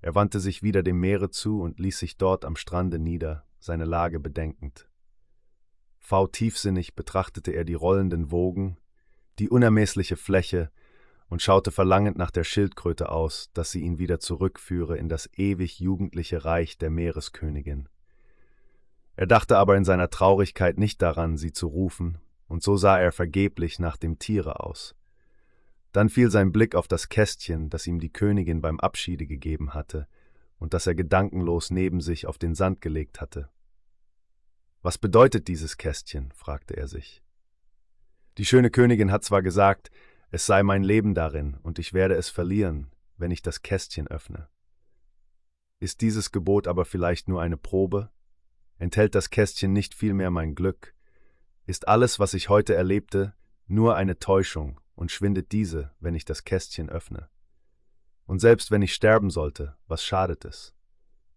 Er wandte sich wieder dem Meere zu und ließ sich dort am Strande nieder, seine Lage bedenkend. V tiefsinnig betrachtete er die rollenden Wogen, die unermessliche Fläche, und schaute verlangend nach der Schildkröte aus, dass sie ihn wieder zurückführe in das ewig jugendliche Reich der Meereskönigin. Er dachte aber in seiner Traurigkeit nicht daran, sie zu rufen, und so sah er vergeblich nach dem Tiere aus. Dann fiel sein Blick auf das Kästchen, das ihm die Königin beim Abschiede gegeben hatte und das er gedankenlos neben sich auf den Sand gelegt hatte. Was bedeutet dieses Kästchen? fragte er sich. Die schöne Königin hat zwar gesagt, es sei mein Leben darin, und ich werde es verlieren, wenn ich das Kästchen öffne. Ist dieses Gebot aber vielleicht nur eine Probe? Enthält das Kästchen nicht vielmehr mein Glück? Ist alles, was ich heute erlebte, nur eine Täuschung und schwindet diese, wenn ich das Kästchen öffne? Und selbst wenn ich sterben sollte, was schadet es?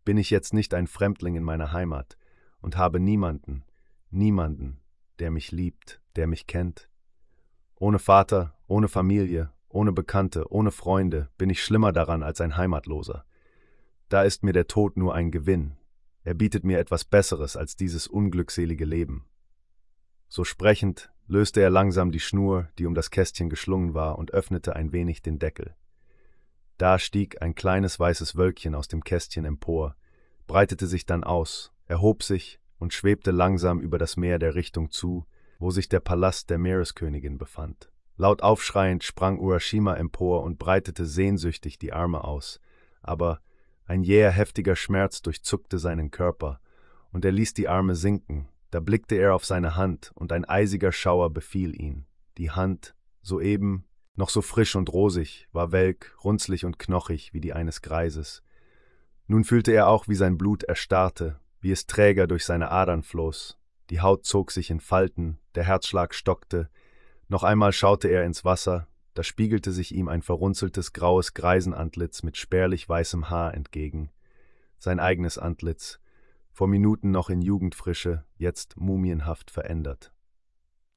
Bin ich jetzt nicht ein Fremdling in meiner Heimat und habe niemanden, niemanden, der mich liebt, der mich kennt? Ohne Vater, ohne Familie, ohne Bekannte, ohne Freunde bin ich schlimmer daran als ein Heimatloser. Da ist mir der Tod nur ein Gewinn. Er bietet mir etwas Besseres als dieses unglückselige Leben. So sprechend löste er langsam die Schnur, die um das Kästchen geschlungen war, und öffnete ein wenig den Deckel. Da stieg ein kleines weißes Wölkchen aus dem Kästchen empor, breitete sich dann aus, erhob sich und schwebte langsam über das Meer der Richtung zu, wo sich der Palast der Meereskönigin befand. Laut aufschreiend sprang Urashima empor und breitete sehnsüchtig die Arme aus, aber ein jäher heftiger Schmerz durchzuckte seinen Körper, und er ließ die Arme sinken, da blickte er auf seine Hand, und ein eisiger Schauer befiel ihn. Die Hand, soeben noch so frisch und rosig, war welk, runzlig und knochig wie die eines Greises. Nun fühlte er auch, wie sein Blut erstarrte, wie es träger durch seine Adern floss, die Haut zog sich in Falten, der Herzschlag stockte, noch einmal schaute er ins Wasser, da spiegelte sich ihm ein verrunzeltes graues Greisenantlitz mit spärlich weißem Haar entgegen. Sein eigenes Antlitz, vor Minuten noch in Jugendfrische, jetzt mumienhaft verändert.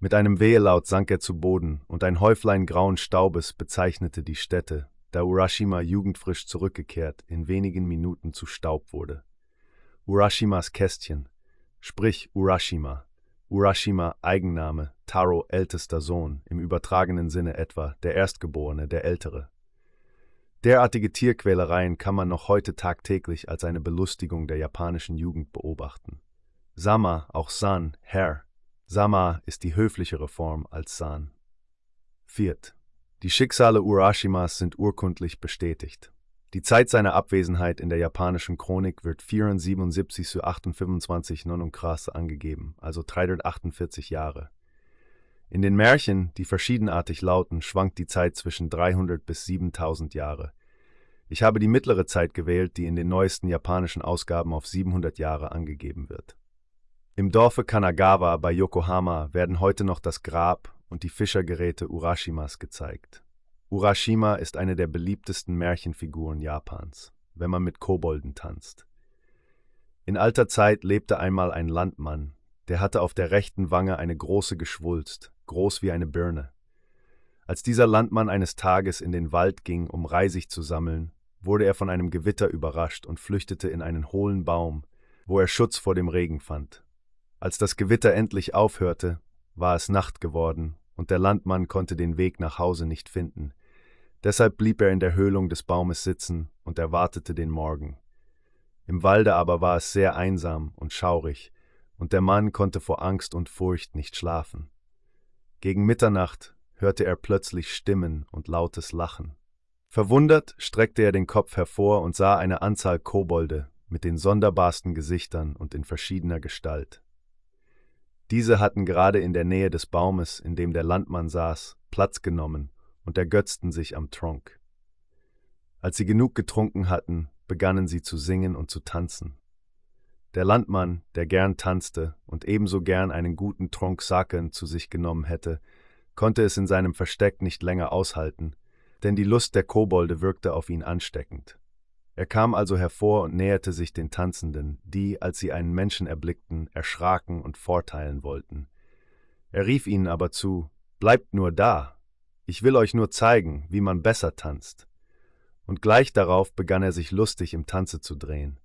Mit einem Wehelaut sank er zu Boden, und ein Häuflein grauen Staubes bezeichnete die Stätte, da Urashima jugendfrisch zurückgekehrt in wenigen Minuten zu Staub wurde. Urashimas Kästchen, sprich Urashima, Urashima Eigenname, Taro ältester Sohn, im übertragenen Sinne etwa der Erstgeborene, der Ältere. Derartige Tierquälereien kann man noch heute tagtäglich als eine Belustigung der japanischen Jugend beobachten. Sama, auch San, Herr. Sama ist die höflichere Form als San. Viert. Die Schicksale Urashimas sind urkundlich bestätigt. Die Zeit seiner Abwesenheit in der japanischen Chronik wird 477 zu 825 Nonnenkras angegeben, also 348 Jahre. In den Märchen, die verschiedenartig lauten, schwankt die Zeit zwischen 300 bis 7000 Jahre. Ich habe die mittlere Zeit gewählt, die in den neuesten japanischen Ausgaben auf 700 Jahre angegeben wird. Im Dorfe Kanagawa bei Yokohama werden heute noch das Grab und die Fischergeräte Urashimas gezeigt. Urashima ist eine der beliebtesten Märchenfiguren Japans, wenn man mit Kobolden tanzt. In alter Zeit lebte einmal ein Landmann, der hatte auf der rechten Wange eine große Geschwulst, groß wie eine Birne. Als dieser Landmann eines Tages in den Wald ging, um Reisig zu sammeln, wurde er von einem Gewitter überrascht und flüchtete in einen hohlen Baum, wo er Schutz vor dem Regen fand. Als das Gewitter endlich aufhörte, war es Nacht geworden, und der Landmann konnte den Weg nach Hause nicht finden, Deshalb blieb er in der Höhlung des Baumes sitzen und erwartete den Morgen. Im Walde aber war es sehr einsam und schaurig, und der Mann konnte vor Angst und Furcht nicht schlafen. Gegen Mitternacht hörte er plötzlich Stimmen und lautes Lachen. Verwundert streckte er den Kopf hervor und sah eine Anzahl Kobolde mit den sonderbarsten Gesichtern und in verschiedener Gestalt. Diese hatten gerade in der Nähe des Baumes, in dem der Landmann saß, Platz genommen und ergötzten sich am Tronk. Als sie genug getrunken hatten, begannen sie zu singen und zu tanzen. Der Landmann, der gern tanzte und ebenso gern einen guten Trunk Saken zu sich genommen hätte, konnte es in seinem Versteck nicht länger aushalten denn die Lust der Kobolde wirkte auf ihn ansteckend. Er kam also hervor und näherte sich den Tanzenden, die, als sie einen Menschen erblickten, erschraken und vorteilen wollten. Er rief ihnen aber zu Bleibt nur da, ich will euch nur zeigen, wie man besser tanzt. Und gleich darauf begann er sich lustig im Tanze zu drehen.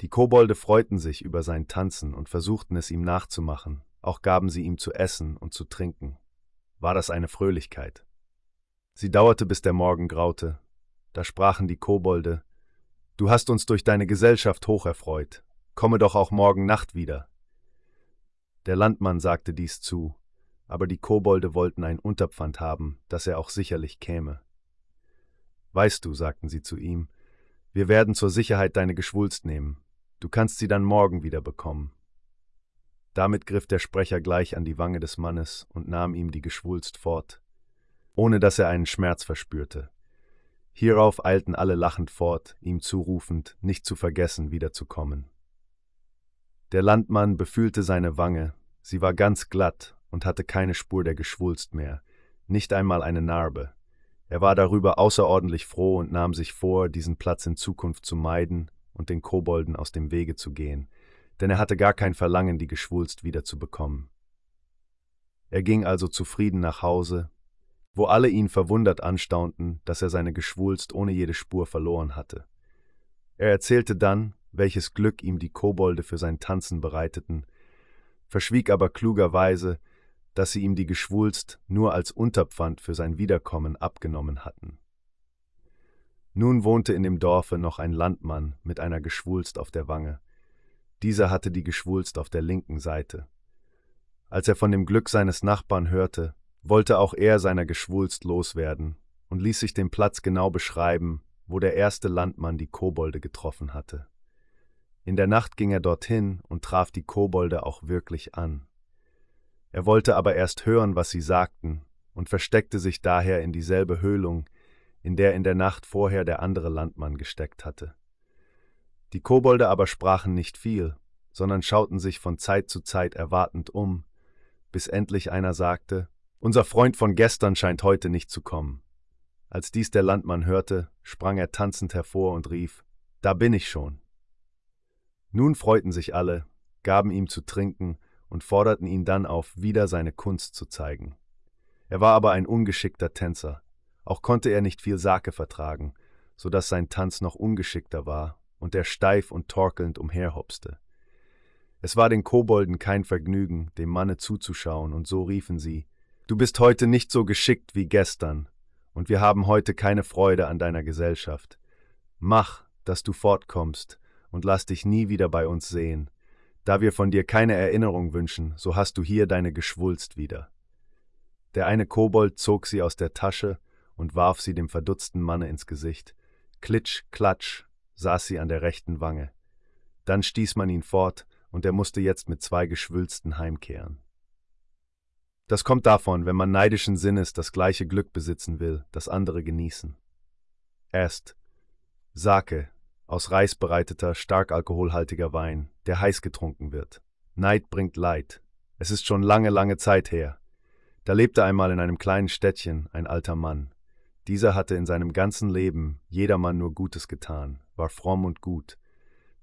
Die Kobolde freuten sich über sein Tanzen und versuchten es ihm nachzumachen, auch gaben sie ihm zu essen und zu trinken. War das eine Fröhlichkeit? Sie dauerte, bis der Morgen graute. Da sprachen die Kobolde Du hast uns durch deine Gesellschaft hoch erfreut. Komme doch auch morgen Nacht wieder. Der Landmann sagte dies zu, aber die Kobolde wollten ein Unterpfand haben, dass er auch sicherlich käme. Weißt du, sagten sie zu ihm, wir werden zur Sicherheit deine Geschwulst nehmen. Du kannst sie dann morgen wieder bekommen. Damit griff der Sprecher gleich an die Wange des Mannes und nahm ihm die Geschwulst fort ohne dass er einen Schmerz verspürte. Hierauf eilten alle lachend fort, ihm zurufend, nicht zu vergessen, wiederzukommen. Der Landmann befühlte seine Wange, sie war ganz glatt und hatte keine Spur der Geschwulst mehr, nicht einmal eine Narbe. Er war darüber außerordentlich froh und nahm sich vor, diesen Platz in Zukunft zu meiden und den Kobolden aus dem Wege zu gehen, denn er hatte gar kein Verlangen, die Geschwulst wiederzubekommen. Er ging also zufrieden nach Hause, wo alle ihn verwundert anstaunten, dass er seine Geschwulst ohne jede Spur verloren hatte. Er erzählte dann, welches Glück ihm die Kobolde für sein Tanzen bereiteten, verschwieg aber klugerweise, dass sie ihm die Geschwulst nur als Unterpfand für sein Wiederkommen abgenommen hatten. Nun wohnte in dem Dorfe noch ein Landmann mit einer Geschwulst auf der Wange. Dieser hatte die Geschwulst auf der linken Seite. Als er von dem Glück seines Nachbarn hörte, wollte auch er seiner Geschwulst loswerden und ließ sich den Platz genau beschreiben, wo der erste Landmann die Kobolde getroffen hatte. In der Nacht ging er dorthin und traf die Kobolde auch wirklich an. Er wollte aber erst hören, was sie sagten, und versteckte sich daher in dieselbe Höhlung, in der in der Nacht vorher der andere Landmann gesteckt hatte. Die Kobolde aber sprachen nicht viel, sondern schauten sich von Zeit zu Zeit erwartend um, bis endlich einer sagte unser Freund von gestern scheint heute nicht zu kommen. Als dies der Landmann hörte, sprang er tanzend hervor und rief Da bin ich schon. Nun freuten sich alle, gaben ihm zu trinken und forderten ihn dann auf, wieder seine Kunst zu zeigen. Er war aber ein ungeschickter Tänzer, auch konnte er nicht viel Sake vertragen, so dass sein Tanz noch ungeschickter war und er steif und torkelnd umherhopste. Es war den Kobolden kein Vergnügen, dem Manne zuzuschauen, und so riefen sie Du bist heute nicht so geschickt wie gestern, und wir haben heute keine Freude an deiner Gesellschaft. Mach, dass du fortkommst, und lass dich nie wieder bei uns sehen. Da wir von dir keine Erinnerung wünschen, so hast du hier deine Geschwulst wieder. Der eine Kobold zog sie aus der Tasche und warf sie dem verdutzten Manne ins Gesicht. Klitsch, klatsch, saß sie an der rechten Wange. Dann stieß man ihn fort, und er musste jetzt mit zwei Geschwülsten heimkehren. Das kommt davon, wenn man neidischen Sinnes das gleiche Glück besitzen will, das andere genießen. Erst Sake, aus Reis bereiteter, stark alkoholhaltiger Wein, der heiß getrunken wird. Neid bringt Leid. Es ist schon lange, lange Zeit her. Da lebte einmal in einem kleinen Städtchen ein alter Mann. Dieser hatte in seinem ganzen Leben jedermann nur Gutes getan, war fromm und gut.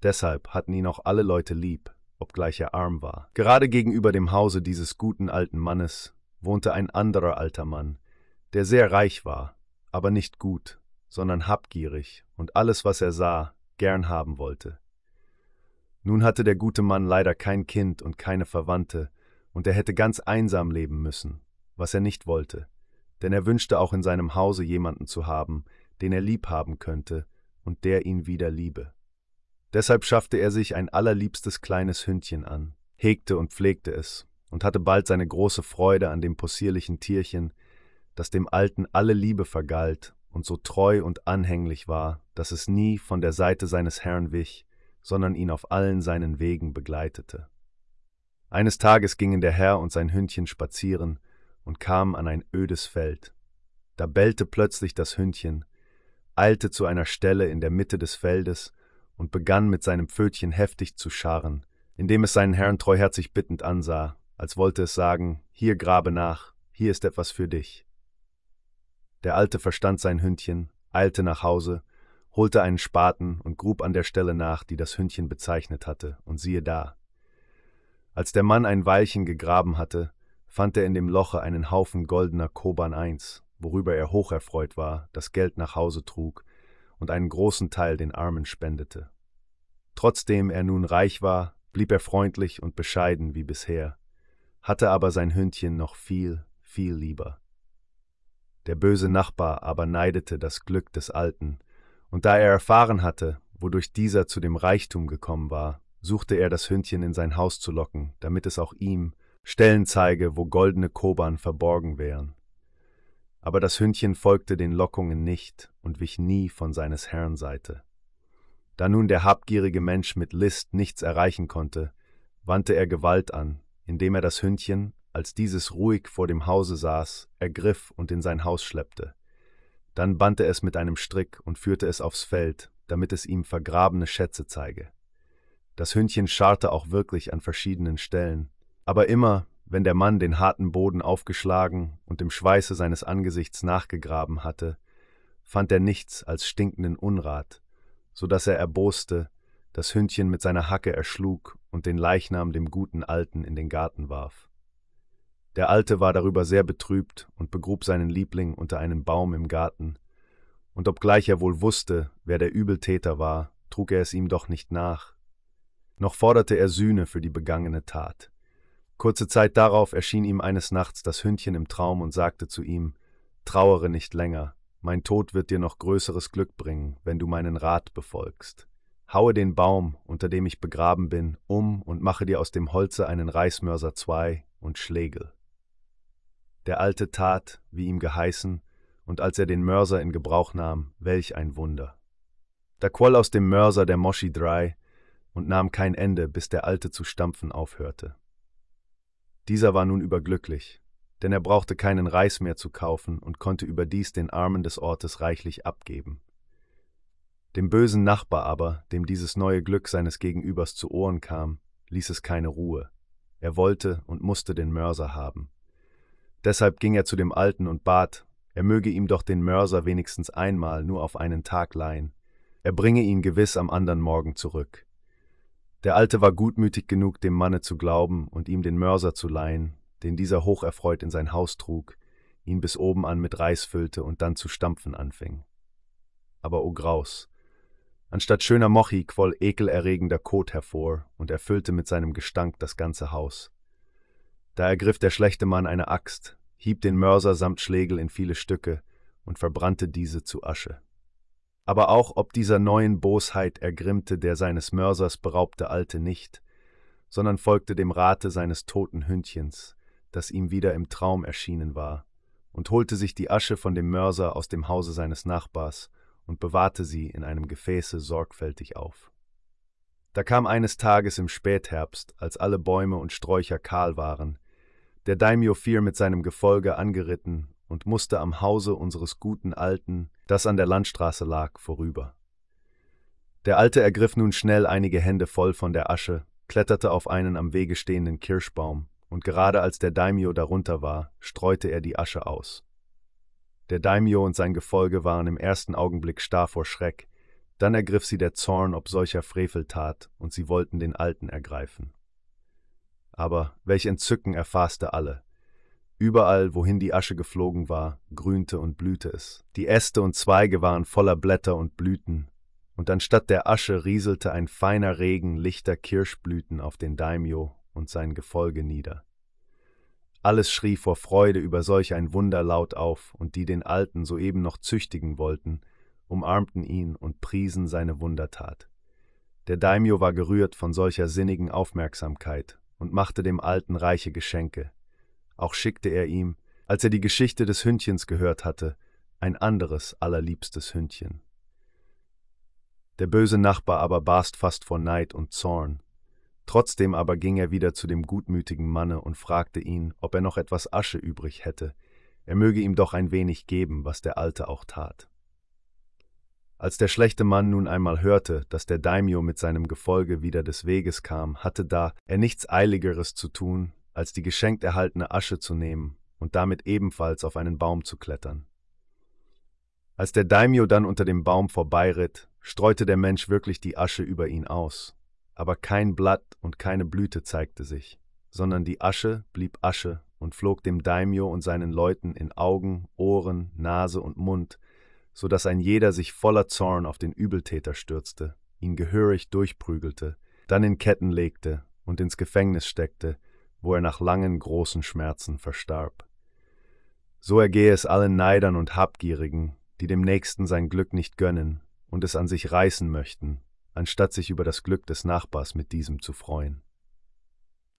Deshalb hatten ihn auch alle Leute lieb, obgleich er arm war. Gerade gegenüber dem Hause dieses guten alten Mannes wohnte ein anderer alter Mann, der sehr reich war, aber nicht gut, sondern habgierig und alles, was er sah, gern haben wollte. Nun hatte der gute Mann leider kein Kind und keine Verwandte, und er hätte ganz einsam leben müssen, was er nicht wollte, denn er wünschte auch in seinem Hause jemanden zu haben, den er lieb haben könnte und der ihn wieder liebe. Deshalb schaffte er sich ein allerliebstes kleines Hündchen an, hegte und pflegte es und hatte bald seine große Freude an dem possierlichen Tierchen, das dem Alten alle Liebe vergalt und so treu und anhänglich war, dass es nie von der Seite seines Herrn wich, sondern ihn auf allen seinen Wegen begleitete. Eines Tages gingen der Herr und sein Hündchen spazieren und kamen an ein ödes Feld. Da bellte plötzlich das Hündchen, eilte zu einer Stelle in der Mitte des Feldes und begann mit seinem Pfötchen heftig zu scharren, indem es seinen Herrn treuherzig bittend ansah, als wollte es sagen, hier grabe nach, hier ist etwas für dich. Der Alte verstand sein Hündchen, eilte nach Hause, holte einen Spaten und grub an der Stelle nach, die das Hündchen bezeichnet hatte, und siehe da. Als der Mann ein Weilchen gegraben hatte, fand er in dem Loche einen Haufen goldener Koban I, worüber er hocherfreut war, das Geld nach Hause trug und einen großen Teil den Armen spendete. Trotzdem er nun reich war, blieb er freundlich und bescheiden wie bisher, hatte aber sein Hündchen noch viel, viel lieber. Der böse Nachbar aber neidete das Glück des Alten, und da er erfahren hatte, wodurch dieser zu dem Reichtum gekommen war, suchte er das Hündchen in sein Haus zu locken, damit es auch ihm Stellen zeige, wo goldene Koban verborgen wären. Aber das Hündchen folgte den Lockungen nicht und wich nie von seines Herrn Seite. Da nun der habgierige Mensch mit List nichts erreichen konnte, wandte er Gewalt an, indem er das Hündchen, als dieses ruhig vor dem Hause saß, ergriff und in sein Haus schleppte. Dann band er es mit einem Strick und führte es aufs Feld, damit es ihm vergrabene Schätze zeige. Das Hündchen scharrte auch wirklich an verschiedenen Stellen, aber immer, wenn der Mann den harten Boden aufgeschlagen und im Schweiße seines Angesichts nachgegraben hatte, fand er nichts als stinkenden Unrat, so dass er erboste, das Hündchen mit seiner Hacke erschlug und den Leichnam dem guten Alten in den Garten warf. Der Alte war darüber sehr betrübt und begrub seinen Liebling unter einem Baum im Garten, und obgleich er wohl wusste, wer der Übeltäter war, trug er es ihm doch nicht nach. Noch forderte er Sühne für die begangene Tat. Kurze Zeit darauf erschien ihm eines Nachts das Hündchen im Traum und sagte zu ihm Trauere nicht länger, mein Tod wird dir noch größeres Glück bringen, wenn du meinen Rat befolgst. Haue den Baum, unter dem ich begraben bin, um und mache dir aus dem Holze einen Reißmörser zwei und Schlegel. Der Alte tat, wie ihm geheißen, und als er den Mörser in Gebrauch nahm, welch ein Wunder. Da quoll aus dem Mörser der Moshi drei und nahm kein Ende, bis der Alte zu stampfen aufhörte. Dieser war nun überglücklich, denn er brauchte keinen Reis mehr zu kaufen und konnte überdies den Armen des Ortes reichlich abgeben. Dem bösen Nachbar aber, dem dieses neue Glück seines Gegenübers zu Ohren kam, ließ es keine Ruhe. Er wollte und musste den Mörser haben. Deshalb ging er zu dem Alten und bat, er möge ihm doch den Mörser wenigstens einmal nur auf einen Tag leihen. Er bringe ihn gewiss am andern Morgen zurück. Der Alte war gutmütig genug, dem Manne zu glauben und ihm den Mörser zu leihen, den dieser hocherfreut in sein Haus trug, ihn bis oben an mit Reis füllte und dann zu stampfen anfing. Aber o Graus! Anstatt schöner Mochi quoll ekelerregender Kot hervor und erfüllte mit seinem Gestank das ganze Haus. Da ergriff der schlechte Mann eine Axt, hieb den Mörser samt Schlegel in viele Stücke und verbrannte diese zu Asche aber auch ob dieser neuen Bosheit ergrimmte der seines Mörsers beraubte Alte nicht, sondern folgte dem Rate seines toten Hündchens, das ihm wieder im Traum erschienen war, und holte sich die Asche von dem Mörser aus dem Hause seines Nachbars und bewahrte sie in einem Gefäße sorgfältig auf. Da kam eines Tages im Spätherbst, als alle Bäume und Sträucher kahl waren, der Daimyo Fir mit seinem Gefolge angeritten und musste am Hause unseres guten Alten, das an der Landstraße lag, vorüber. Der Alte ergriff nun schnell einige Hände voll von der Asche, kletterte auf einen am Wege stehenden Kirschbaum, und gerade als der Daimyo darunter war, streute er die Asche aus. Der Daimyo und sein Gefolge waren im ersten Augenblick starr vor Schreck, dann ergriff sie der Zorn ob solcher Freveltat, und sie wollten den Alten ergreifen. Aber welch Entzücken erfasste alle. Überall, wohin die Asche geflogen war, grünte und blühte es. Die Äste und Zweige waren voller Blätter und Blüten, und anstatt der Asche rieselte ein feiner Regen lichter Kirschblüten auf den Daimyo und sein Gefolge nieder. Alles schrie vor Freude über solch ein Wunder laut auf, und die den Alten soeben noch züchtigen wollten, umarmten ihn und priesen seine Wundertat. Der Daimyo war gerührt von solcher sinnigen Aufmerksamkeit und machte dem Alten reiche Geschenke, auch schickte er ihm, als er die Geschichte des Hündchens gehört hatte, ein anderes allerliebstes Hündchen. Der böse Nachbar aber barst fast vor Neid und Zorn. Trotzdem aber ging er wieder zu dem gutmütigen Manne und fragte ihn, ob er noch etwas Asche übrig hätte, er möge ihm doch ein wenig geben, was der Alte auch tat. Als der schlechte Mann nun einmal hörte, dass der Daimyo mit seinem Gefolge wieder des Weges kam, hatte da er nichts Eiligeres zu tun, als die geschenkt erhaltene Asche zu nehmen und damit ebenfalls auf einen Baum zu klettern. Als der Daimyo dann unter dem Baum vorbeiritt, streute der Mensch wirklich die Asche über ihn aus, aber kein Blatt und keine Blüte zeigte sich, sondern die Asche blieb Asche und flog dem Daimyo und seinen Leuten in Augen, Ohren, Nase und Mund, so dass ein jeder sich voller Zorn auf den Übeltäter stürzte, ihn gehörig durchprügelte, dann in Ketten legte und ins Gefängnis steckte, wo er nach langen großen Schmerzen verstarb. So ergehe es allen Neidern und Habgierigen, die dem Nächsten sein Glück nicht gönnen und es an sich reißen möchten, anstatt sich über das Glück des Nachbars mit diesem zu freuen.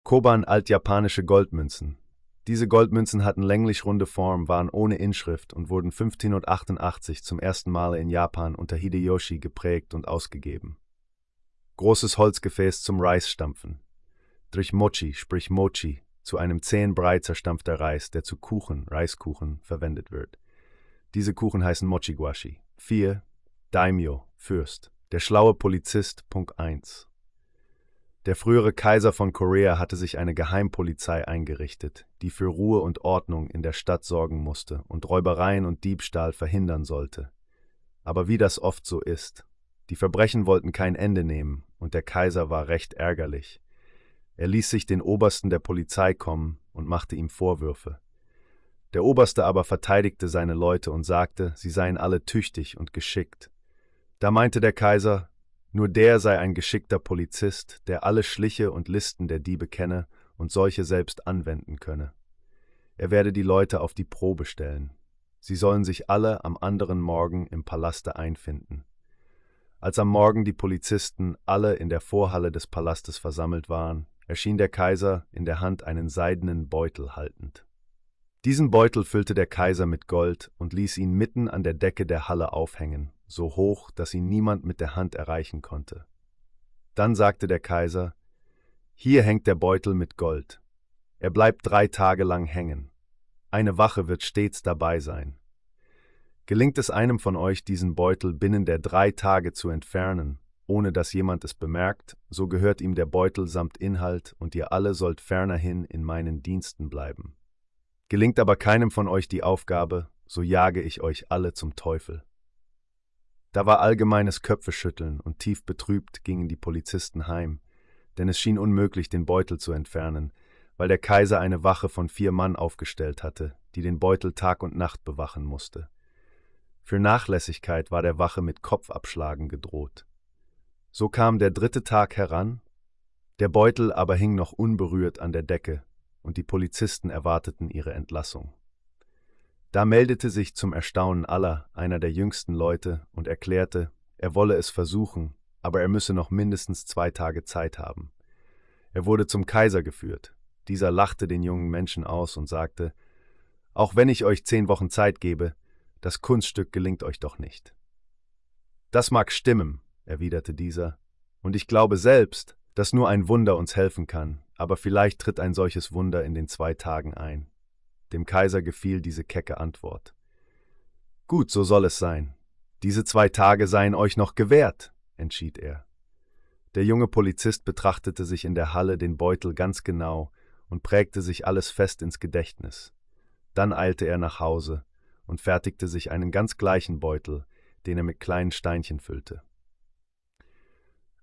Koban altjapanische Goldmünzen, diese Goldmünzen hatten länglich runde Form, waren ohne Inschrift und wurden 1588 zum ersten Mal in Japan unter Hideyoshi geprägt und ausgegeben. Großes Holzgefäß zum Reisstampfen. Durch Mochi, sprich Mochi, zu einem zähen Brei zerstampfter Reis, der zu Kuchen, Reiskuchen, verwendet wird. Diese Kuchen heißen Mochiguashi. 4. Daimyo, Fürst. Der schlaue Polizist, Punkt 1. Der frühere Kaiser von Korea hatte sich eine Geheimpolizei eingerichtet, die für Ruhe und Ordnung in der Stadt sorgen musste und Räubereien und Diebstahl verhindern sollte. Aber wie das oft so ist, die Verbrechen wollten kein Ende nehmen, und der Kaiser war recht ärgerlich. Er ließ sich den Obersten der Polizei kommen und machte ihm Vorwürfe. Der Oberste aber verteidigte seine Leute und sagte, sie seien alle tüchtig und geschickt. Da meinte der Kaiser, nur der sei ein geschickter Polizist, der alle Schliche und Listen der Diebe kenne und solche selbst anwenden könne. Er werde die Leute auf die Probe stellen. Sie sollen sich alle am anderen Morgen im Palaste einfinden. Als am Morgen die Polizisten alle in der Vorhalle des Palastes versammelt waren, erschien der Kaiser in der Hand einen seidenen Beutel haltend. Diesen Beutel füllte der Kaiser mit Gold und ließ ihn mitten an der Decke der Halle aufhängen, so hoch, dass ihn niemand mit der Hand erreichen konnte. Dann sagte der Kaiser, Hier hängt der Beutel mit Gold. Er bleibt drei Tage lang hängen. Eine Wache wird stets dabei sein. Gelingt es einem von euch, diesen Beutel binnen der drei Tage zu entfernen, ohne dass jemand es bemerkt, so gehört ihm der Beutel samt Inhalt, und ihr alle sollt fernerhin in meinen Diensten bleiben. Gelingt aber keinem von euch die Aufgabe, so jage ich euch alle zum Teufel. Da war allgemeines Köpfeschütteln und tief betrübt gingen die Polizisten heim, denn es schien unmöglich, den Beutel zu entfernen, weil der Kaiser eine Wache von vier Mann aufgestellt hatte, die den Beutel Tag und Nacht bewachen musste. Für Nachlässigkeit war der Wache mit Kopfabschlagen gedroht. So kam der dritte Tag heran, der Beutel aber hing noch unberührt an der Decke, und die Polizisten erwarteten ihre Entlassung. Da meldete sich zum Erstaunen aller einer der jüngsten Leute und erklärte, er wolle es versuchen, aber er müsse noch mindestens zwei Tage Zeit haben. Er wurde zum Kaiser geführt. Dieser lachte den jungen Menschen aus und sagte, auch wenn ich euch zehn Wochen Zeit gebe, das Kunststück gelingt euch doch nicht. Das mag stimmen, erwiderte dieser, und ich glaube selbst, dass nur ein Wunder uns helfen kann, aber vielleicht tritt ein solches Wunder in den zwei Tagen ein. Dem Kaiser gefiel diese kecke Antwort. Gut, so soll es sein. Diese zwei Tage seien euch noch gewährt, entschied er. Der junge Polizist betrachtete sich in der Halle den Beutel ganz genau und prägte sich alles fest ins Gedächtnis. Dann eilte er nach Hause und fertigte sich einen ganz gleichen Beutel, den er mit kleinen Steinchen füllte.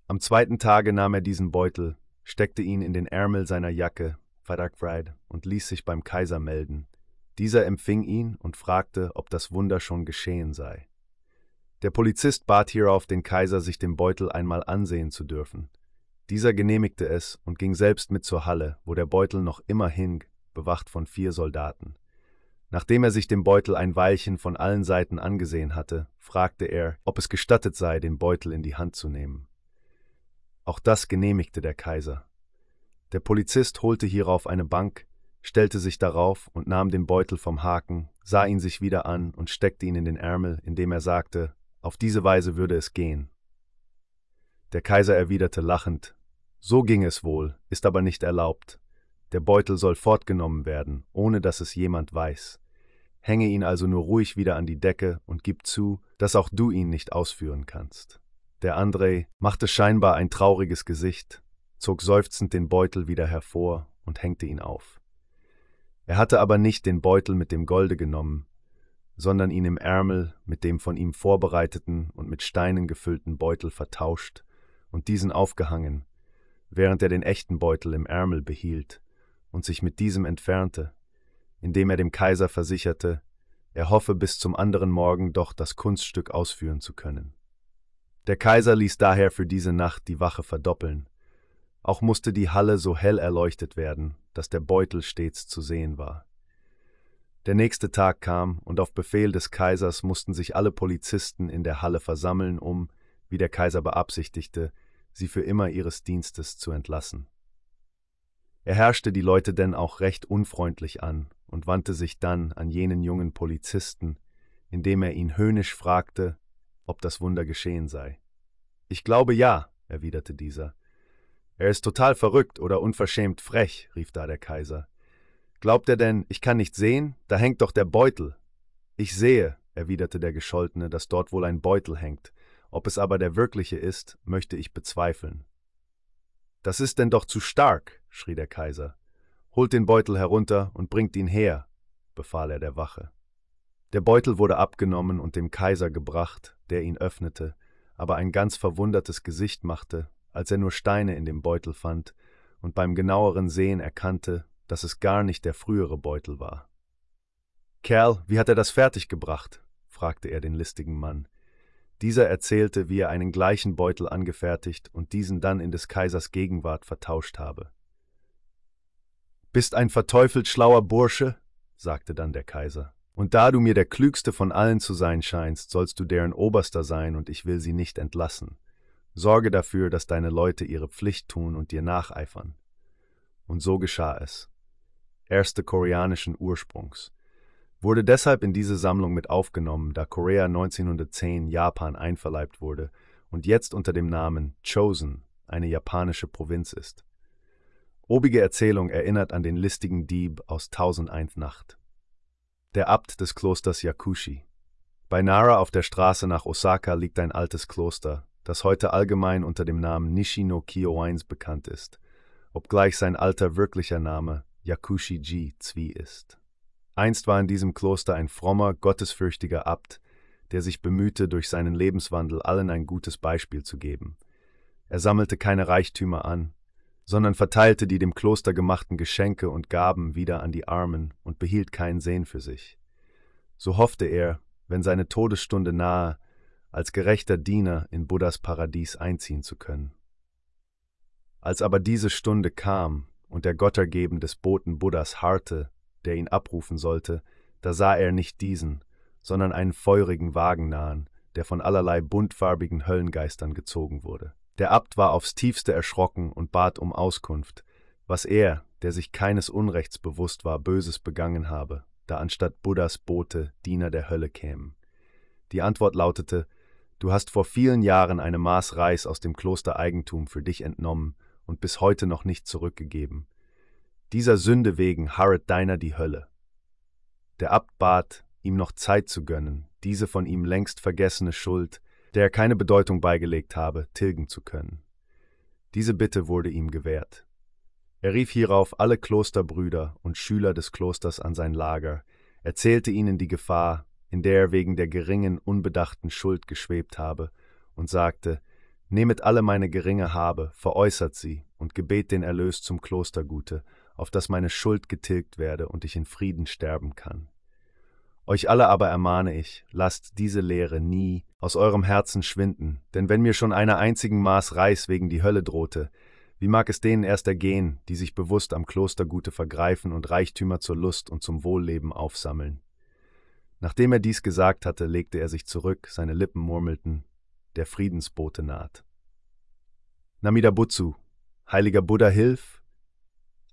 Am zweiten Tage nahm er diesen Beutel, steckte ihn in den Ärmel seiner Jacke Farakfried, und ließ sich beim Kaiser melden. Dieser empfing ihn und fragte, ob das Wunder schon geschehen sei. Der Polizist bat hierauf den Kaiser, sich den Beutel einmal ansehen zu dürfen. Dieser genehmigte es und ging selbst mit zur Halle, wo der Beutel noch immer hing, bewacht von vier Soldaten. Nachdem er sich den Beutel ein Weilchen von allen Seiten angesehen hatte, fragte er, ob es gestattet sei, den Beutel in die Hand zu nehmen. Auch das genehmigte der Kaiser. Der Polizist holte hierauf eine Bank, stellte sich darauf und nahm den Beutel vom Haken, sah ihn sich wieder an und steckte ihn in den Ärmel, indem er sagte, auf diese Weise würde es gehen. Der Kaiser erwiderte lachend, so ging es wohl, ist aber nicht erlaubt. Der Beutel soll fortgenommen werden, ohne dass es jemand weiß. Hänge ihn also nur ruhig wieder an die Decke und gib zu, dass auch du ihn nicht ausführen kannst. Der Andrei machte scheinbar ein trauriges Gesicht, zog seufzend den Beutel wieder hervor und hängte ihn auf. Er hatte aber nicht den Beutel mit dem Golde genommen, sondern ihn im Ärmel mit dem von ihm vorbereiteten und mit Steinen gefüllten Beutel vertauscht und diesen aufgehangen, während er den echten Beutel im Ärmel behielt und sich mit diesem entfernte, indem er dem Kaiser versicherte, er hoffe bis zum anderen Morgen doch das Kunststück ausführen zu können. Der Kaiser ließ daher für diese Nacht die Wache verdoppeln, auch musste die Halle so hell erleuchtet werden, dass der Beutel stets zu sehen war. Der nächste Tag kam, und auf Befehl des Kaisers mussten sich alle Polizisten in der Halle versammeln, um, wie der Kaiser beabsichtigte, sie für immer ihres Dienstes zu entlassen. Er herrschte die Leute denn auch recht unfreundlich an und wandte sich dann an jenen jungen Polizisten, indem er ihn höhnisch fragte, ob das Wunder geschehen sei. Ich glaube ja, erwiderte dieser, er ist total verrückt oder unverschämt frech, rief da der Kaiser. Glaubt er denn, ich kann nicht sehen? Da hängt doch der Beutel. Ich sehe, erwiderte der Gescholtene, dass dort wohl ein Beutel hängt. Ob es aber der wirkliche ist, möchte ich bezweifeln. Das ist denn doch zu stark, schrie der Kaiser. Holt den Beutel herunter und bringt ihn her, befahl er der Wache. Der Beutel wurde abgenommen und dem Kaiser gebracht, der ihn öffnete, aber ein ganz verwundertes Gesicht machte als er nur Steine in dem Beutel fand und beim genaueren Sehen erkannte, dass es gar nicht der frühere Beutel war. Kerl, wie hat er das fertiggebracht? fragte er den listigen Mann. Dieser erzählte, wie er einen gleichen Beutel angefertigt und diesen dann in des Kaisers Gegenwart vertauscht habe. Bist ein verteufelt schlauer Bursche, sagte dann der Kaiser. Und da du mir der klügste von allen zu sein scheinst, sollst du deren Oberster sein, und ich will sie nicht entlassen. Sorge dafür, dass deine Leute ihre Pflicht tun und dir nacheifern. Und so geschah es. Erste koreanischen Ursprungs. Wurde deshalb in diese Sammlung mit aufgenommen, da Korea 1910 Japan einverleibt wurde und jetzt unter dem Namen Chosen eine japanische Provinz ist. Obige Erzählung erinnert an den listigen Dieb aus Tausendeinth Nacht. Der Abt des Klosters Yakushi. Bei Nara auf der Straße nach Osaka liegt ein altes Kloster, das heute allgemein unter dem Namen Nishino Kyowains bekannt ist, obgleich sein alter wirklicher Name Yakushi-ji Zwi ist. Einst war in diesem Kloster ein frommer, gottesfürchtiger Abt, der sich bemühte, durch seinen Lebenswandel allen ein gutes Beispiel zu geben. Er sammelte keine Reichtümer an, sondern verteilte die dem Kloster gemachten Geschenke und Gaben wieder an die Armen und behielt keinen Sehn für sich. So hoffte er, wenn seine Todesstunde nahe, als gerechter Diener in Buddhas Paradies einziehen zu können. Als aber diese Stunde kam und der Gottergeben des Boten Buddhas harrte, der ihn abrufen sollte, da sah er nicht diesen, sondern einen feurigen Wagen nahen, der von allerlei buntfarbigen Höllengeistern gezogen wurde. Der Abt war aufs tiefste erschrocken und bat um Auskunft, was er, der sich keines Unrechts bewusst war, Böses begangen habe, da anstatt Buddhas Bote Diener der Hölle kämen. Die Antwort lautete, Du hast vor vielen Jahren eine Maß Reis aus dem Kloster Eigentum für dich entnommen und bis heute noch nicht zurückgegeben. Dieser Sünde wegen harret deiner die Hölle. Der Abt bat, ihm noch Zeit zu gönnen, diese von ihm längst vergessene Schuld, der er keine Bedeutung beigelegt habe, tilgen zu können. Diese Bitte wurde ihm gewährt. Er rief hierauf alle Klosterbrüder und Schüler des Klosters an sein Lager, erzählte ihnen die Gefahr, in der er wegen der geringen, unbedachten Schuld geschwebt habe, und sagte, Nehmet alle meine geringe Habe, veräußert sie und gebet den Erlös zum Klostergute, auf dass meine Schuld getilgt werde und ich in Frieden sterben kann. Euch alle aber ermahne ich, lasst diese Lehre nie aus eurem Herzen schwinden, denn wenn mir schon einer einzigen Maß Reis wegen die Hölle drohte, wie mag es denen erst ergehen, die sich bewusst am Klostergute vergreifen und Reichtümer zur Lust und zum Wohlleben aufsammeln? Nachdem er dies gesagt hatte, legte er sich zurück, seine Lippen murmelten, der Friedensbote naht. Namida Butsu, heiliger Buddha, hilf!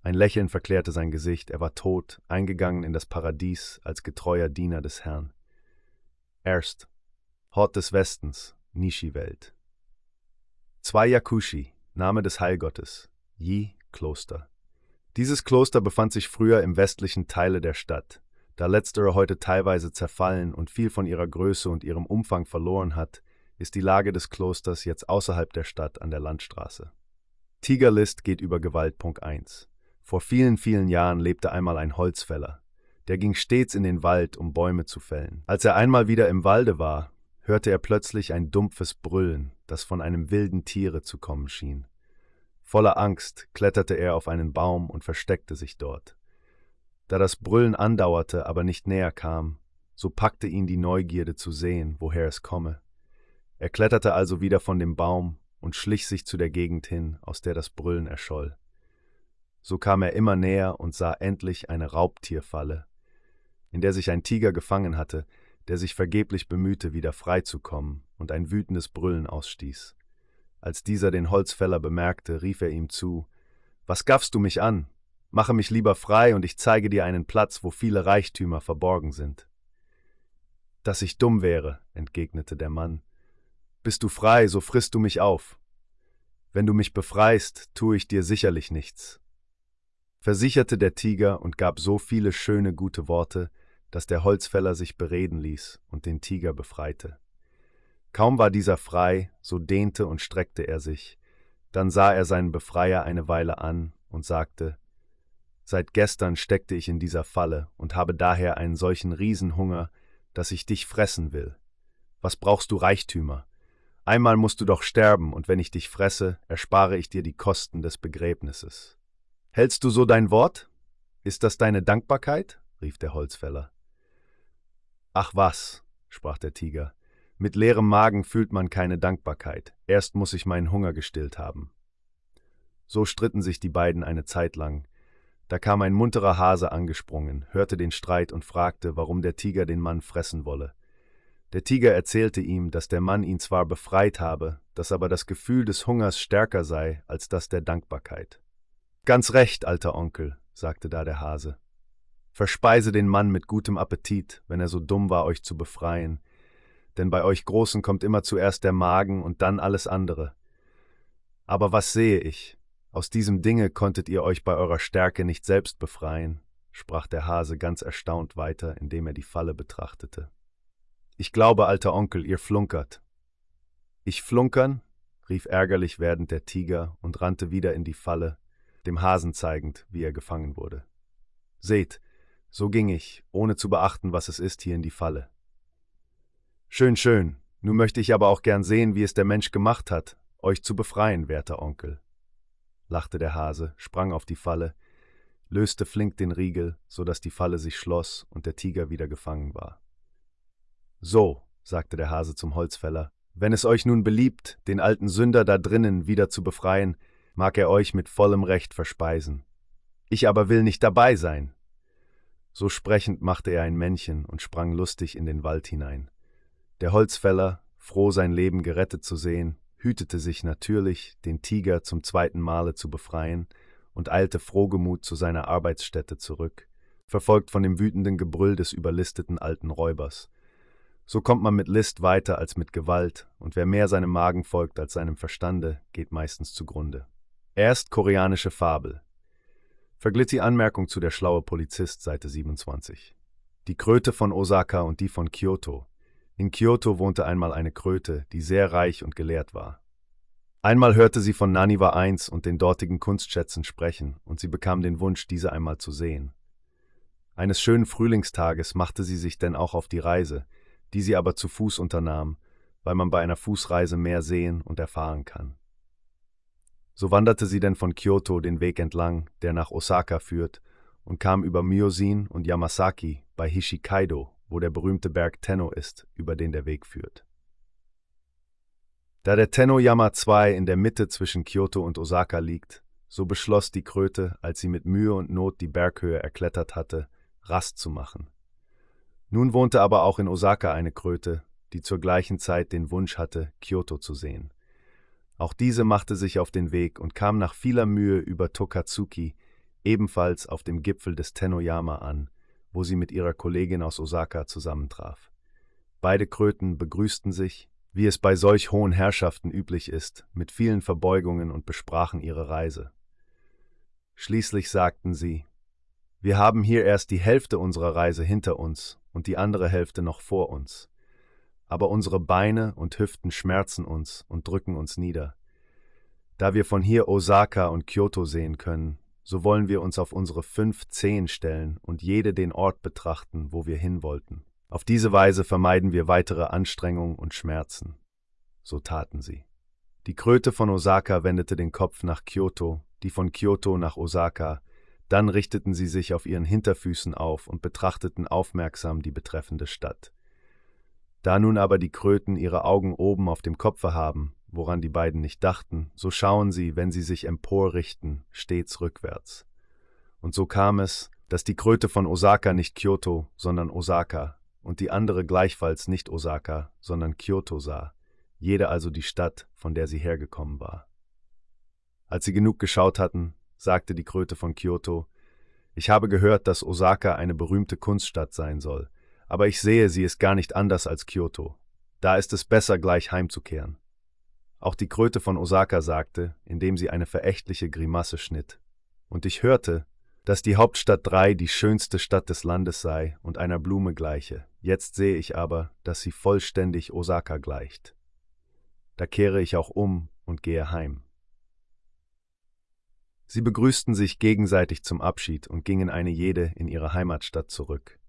Ein Lächeln verklärte sein Gesicht, er war tot, eingegangen in das Paradies als getreuer Diener des Herrn. Erst Hort des Westens, Nishi-Welt. Zwei Yakushi, Name des Heilgottes, Yi Kloster. Dieses Kloster befand sich früher im westlichen Teile der Stadt. Da letztere heute teilweise zerfallen und viel von ihrer Größe und ihrem Umfang verloren hat, ist die Lage des Klosters jetzt außerhalb der Stadt an der Landstraße. Tigerlist geht über Gewalt. Punkt 1. Vor vielen, vielen Jahren lebte einmal ein Holzfäller. Der ging stets in den Wald, um Bäume zu fällen. Als er einmal wieder im Walde war, hörte er plötzlich ein dumpfes Brüllen, das von einem wilden Tiere zu kommen schien. Voller Angst kletterte er auf einen Baum und versteckte sich dort. Da das Brüllen andauerte, aber nicht näher kam, so packte ihn die Neugierde zu sehen, woher es komme. Er kletterte also wieder von dem Baum und schlich sich zu der Gegend hin, aus der das Brüllen erscholl. So kam er immer näher und sah endlich eine Raubtierfalle, in der sich ein Tiger gefangen hatte, der sich vergeblich bemühte, wieder freizukommen und ein wütendes Brüllen ausstieß. Als dieser den Holzfäller bemerkte, rief er ihm zu Was gaffst du mich an? Mache mich lieber frei, und ich zeige dir einen Platz, wo viele Reichtümer verborgen sind. Dass ich dumm wäre, entgegnete der Mann. Bist du frei, so frisst du mich auf. Wenn du mich befreist, tue ich dir sicherlich nichts. Versicherte der Tiger und gab so viele schöne gute Worte, dass der Holzfäller sich bereden ließ und den Tiger befreite. Kaum war dieser frei, so dehnte und streckte er sich. Dann sah er seinen Befreier eine Weile an und sagte, Seit gestern steckte ich in dieser Falle und habe daher einen solchen Riesenhunger, dass ich dich fressen will. Was brauchst du Reichtümer? Einmal musst du doch sterben, und wenn ich dich fresse, erspare ich dir die Kosten des Begräbnisses. Hältst du so dein Wort? Ist das deine Dankbarkeit? rief der Holzfäller. Ach was, sprach der Tiger, mit leerem Magen fühlt man keine Dankbarkeit, erst muss ich meinen Hunger gestillt haben. So stritten sich die beiden eine Zeit lang, da kam ein munterer Hase angesprungen, hörte den Streit und fragte, warum der Tiger den Mann fressen wolle. Der Tiger erzählte ihm, dass der Mann ihn zwar befreit habe, dass aber das Gefühl des Hungers stärker sei als das der Dankbarkeit. Ganz recht, alter Onkel, sagte da der Hase. Verspeise den Mann mit gutem Appetit, wenn er so dumm war, euch zu befreien, denn bei euch Großen kommt immer zuerst der Magen und dann alles andere. Aber was sehe ich? Aus diesem Dinge konntet ihr euch bei eurer Stärke nicht selbst befreien, sprach der Hase ganz erstaunt weiter, indem er die Falle betrachtete. Ich glaube, alter Onkel, ihr flunkert. Ich flunkern? rief ärgerlich werdend der Tiger und rannte wieder in die Falle, dem Hasen zeigend, wie er gefangen wurde. Seht, so ging ich, ohne zu beachten, was es ist, hier in die Falle. Schön, schön, nun möchte ich aber auch gern sehen, wie es der Mensch gemacht hat, euch zu befreien, werter Onkel lachte der Hase, sprang auf die Falle, löste flink den Riegel, so dass die Falle sich schloss und der Tiger wieder gefangen war. So, sagte der Hase zum Holzfäller, wenn es euch nun beliebt, den alten Sünder da drinnen wieder zu befreien, mag er euch mit vollem Recht verspeisen. Ich aber will nicht dabei sein. So sprechend machte er ein Männchen und sprang lustig in den Wald hinein. Der Holzfäller, froh sein Leben gerettet zu sehen, hütete sich natürlich, den Tiger zum zweiten Male zu befreien und eilte frohgemut zu seiner Arbeitsstätte zurück, verfolgt von dem wütenden Gebrüll des überlisteten alten Räubers. So kommt man mit List weiter als mit Gewalt, und wer mehr seinem Magen folgt als seinem Verstande, geht meistens zugrunde. Erst koreanische Fabel. Verglitt die Anmerkung zu der schlaue Polizist, Seite 27. Die Kröte von Osaka und die von Kyoto in Kyoto wohnte einmal eine Kröte, die sehr reich und gelehrt war. Einmal hörte sie von Naniwa I und den dortigen Kunstschätzen sprechen, und sie bekam den Wunsch, diese einmal zu sehen. Eines schönen Frühlingstages machte sie sich denn auch auf die Reise, die sie aber zu Fuß unternahm, weil man bei einer Fußreise mehr sehen und erfahren kann. So wanderte sie denn von Kyoto den Weg entlang, der nach Osaka führt, und kam über Myosin und Yamasaki bei Hishikaido wo der berühmte Berg Tenno ist, über den der Weg führt. Da der Tenno-Yama 2 in der Mitte zwischen Kyoto und Osaka liegt, so beschloss die Kröte, als sie mit Mühe und Not die Berghöhe erklettert hatte, Rast zu machen. Nun wohnte aber auch in Osaka eine Kröte, die zur gleichen Zeit den Wunsch hatte, Kyoto zu sehen. Auch diese machte sich auf den Weg und kam nach vieler Mühe über Tokatsuki, ebenfalls auf dem Gipfel des Tenoyama an, wo sie mit ihrer Kollegin aus Osaka zusammentraf. Beide Kröten begrüßten sich, wie es bei solch hohen Herrschaften üblich ist, mit vielen Verbeugungen und besprachen ihre Reise. Schließlich sagten sie, wir haben hier erst die Hälfte unserer Reise hinter uns und die andere Hälfte noch vor uns. Aber unsere Beine und Hüften schmerzen uns und drücken uns nieder. Da wir von hier Osaka und Kyoto sehen können, so wollen wir uns auf unsere fünf Zehen stellen und jede den Ort betrachten, wo wir hin wollten. Auf diese Weise vermeiden wir weitere Anstrengung und Schmerzen. So taten sie. Die Kröte von Osaka wendete den Kopf nach Kyoto, die von Kyoto nach Osaka, dann richteten sie sich auf ihren Hinterfüßen auf und betrachteten aufmerksam die betreffende Stadt. Da nun aber die Kröten ihre Augen oben auf dem Kopfe haben, woran die beiden nicht dachten, so schauen sie, wenn sie sich emporrichten, stets rückwärts. Und so kam es, dass die Kröte von Osaka nicht Kyoto, sondern Osaka, und die andere gleichfalls nicht Osaka, sondern Kyoto sah, jede also die Stadt, von der sie hergekommen war. Als sie genug geschaut hatten, sagte die Kröte von Kyoto, ich habe gehört, dass Osaka eine berühmte Kunststadt sein soll, aber ich sehe, sie ist gar nicht anders als Kyoto. Da ist es besser, gleich heimzukehren. Auch die Kröte von Osaka sagte, indem sie eine verächtliche Grimasse schnitt. Und ich hörte, dass die Hauptstadt 3 die schönste Stadt des Landes sei und einer Blume gleiche. Jetzt sehe ich aber, dass sie vollständig Osaka gleicht. Da kehre ich auch um und gehe heim. Sie begrüßten sich gegenseitig zum Abschied und gingen eine jede in ihre Heimatstadt zurück.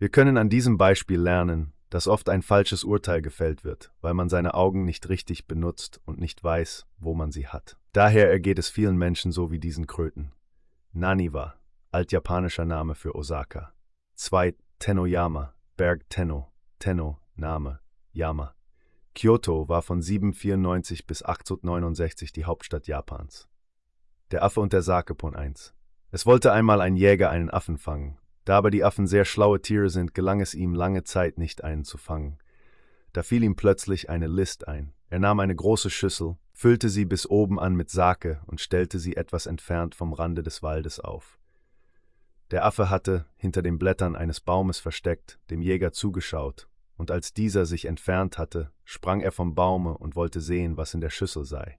Wir können an diesem Beispiel lernen, dass oft ein falsches Urteil gefällt wird, weil man seine Augen nicht richtig benutzt und nicht weiß, wo man sie hat. Daher ergeht es vielen Menschen so wie diesen Kröten. Naniwa, altjapanischer Name für Osaka. 2. Tenoyama, Berg Tenno, Tenno, Name, Yama. Kyoto war von 794 bis 869 die Hauptstadt Japans. Der Affe und der Sakepon 1. Es wollte einmal ein Jäger einen Affen fangen, da aber die Affen sehr schlaue Tiere sind, gelang es ihm lange Zeit nicht, einen zu fangen. Da fiel ihm plötzlich eine List ein. Er nahm eine große Schüssel, füllte sie bis oben an mit Sake und stellte sie etwas entfernt vom Rande des Waldes auf. Der Affe hatte, hinter den Blättern eines Baumes versteckt, dem Jäger zugeschaut, und als dieser sich entfernt hatte, sprang er vom Baume und wollte sehen, was in der Schüssel sei.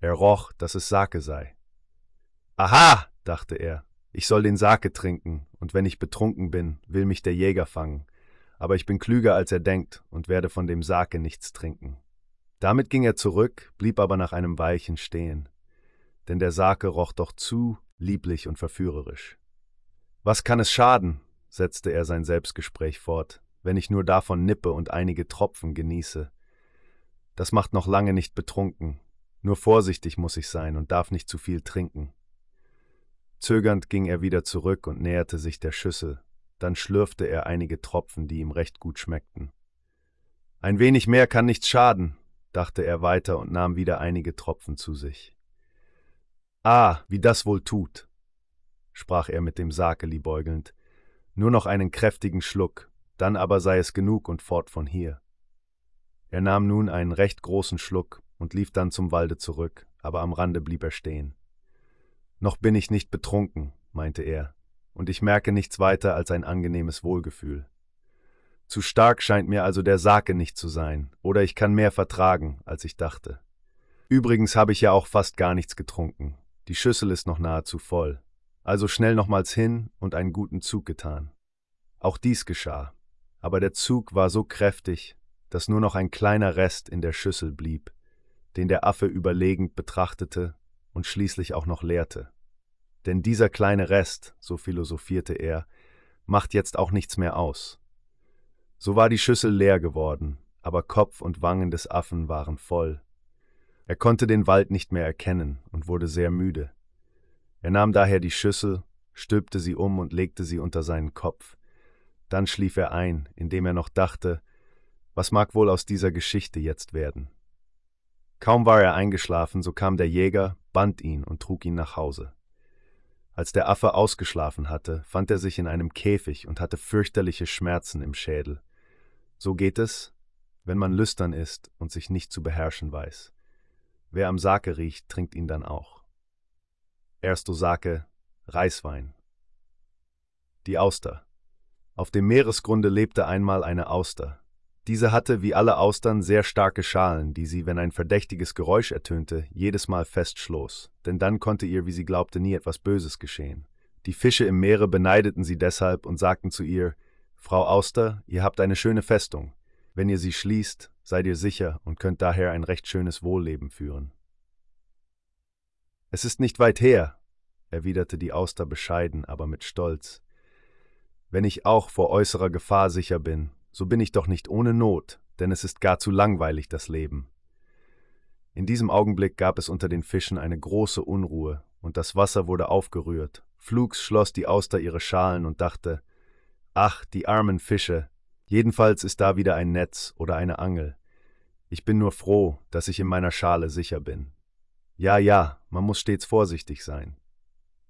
Er roch, dass es Sake sei. Aha, dachte er, ich soll den Sake trinken, und wenn ich betrunken bin, will mich der Jäger fangen. Aber ich bin klüger, als er denkt, und werde von dem Sake nichts trinken. Damit ging er zurück, blieb aber nach einem Weilchen stehen. Denn der Sake roch doch zu lieblich und verführerisch. Was kann es schaden, setzte er sein Selbstgespräch fort, wenn ich nur davon nippe und einige Tropfen genieße. Das macht noch lange nicht betrunken, nur vorsichtig muss ich sein und darf nicht zu viel trinken. Zögernd ging er wieder zurück und näherte sich der Schüssel, dann schlürfte er einige Tropfen, die ihm recht gut schmeckten. Ein wenig mehr kann nichts schaden, dachte er weiter und nahm wieder einige Tropfen zu sich. Ah, wie das wohl tut, sprach er mit dem Sakeli beugelnd, nur noch einen kräftigen Schluck, dann aber sei es genug und fort von hier. Er nahm nun einen recht großen Schluck und lief dann zum Walde zurück, aber am Rande blieb er stehen. Noch bin ich nicht betrunken, meinte er, und ich merke nichts weiter als ein angenehmes Wohlgefühl. Zu stark scheint mir also der Sake nicht zu sein, oder ich kann mehr vertragen, als ich dachte. Übrigens habe ich ja auch fast gar nichts getrunken. Die Schüssel ist noch nahezu voll. Also schnell nochmals hin und einen guten Zug getan. Auch dies geschah, aber der Zug war so kräftig, dass nur noch ein kleiner Rest in der Schüssel blieb, den der Affe überlegend betrachtete und schließlich auch noch lehrte. Denn dieser kleine Rest, so philosophierte er, macht jetzt auch nichts mehr aus. So war die Schüssel leer geworden, aber Kopf und Wangen des Affen waren voll. Er konnte den Wald nicht mehr erkennen und wurde sehr müde. Er nahm daher die Schüssel, stülpte sie um und legte sie unter seinen Kopf. Dann schlief er ein, indem er noch dachte, was mag wohl aus dieser Geschichte jetzt werden? Kaum war er eingeschlafen, so kam der Jäger, band ihn und trug ihn nach Hause. Als der Affe ausgeschlafen hatte, fand er sich in einem Käfig und hatte fürchterliche Schmerzen im Schädel. So geht es, wenn man lüstern ist und sich nicht zu beherrschen weiß. Wer am Sake riecht, trinkt ihn dann auch. Erst Osake, Reiswein. Die Auster. Auf dem Meeresgrunde lebte einmal eine Auster. Diese hatte wie alle Austern sehr starke Schalen, die sie, wenn ein verdächtiges Geräusch ertönte, jedes Mal festschloss, denn dann konnte ihr, wie sie glaubte, nie etwas Böses geschehen. Die Fische im Meere beneideten sie deshalb und sagten zu ihr, Frau Auster, ihr habt eine schöne Festung. Wenn ihr sie schließt, seid ihr sicher und könnt daher ein recht schönes Wohlleben führen. Es ist nicht weit her, erwiderte die Auster bescheiden, aber mit Stolz. Wenn ich auch vor äußerer Gefahr sicher bin, so bin ich doch nicht ohne Not, denn es ist gar zu langweilig das Leben. In diesem Augenblick gab es unter den Fischen eine große Unruhe, und das Wasser wurde aufgerührt. Flugs schloss die Auster ihre Schalen und dachte, ach, die armen Fische, jedenfalls ist da wieder ein Netz oder eine Angel. Ich bin nur froh, dass ich in meiner Schale sicher bin. Ja, ja, man muss stets vorsichtig sein.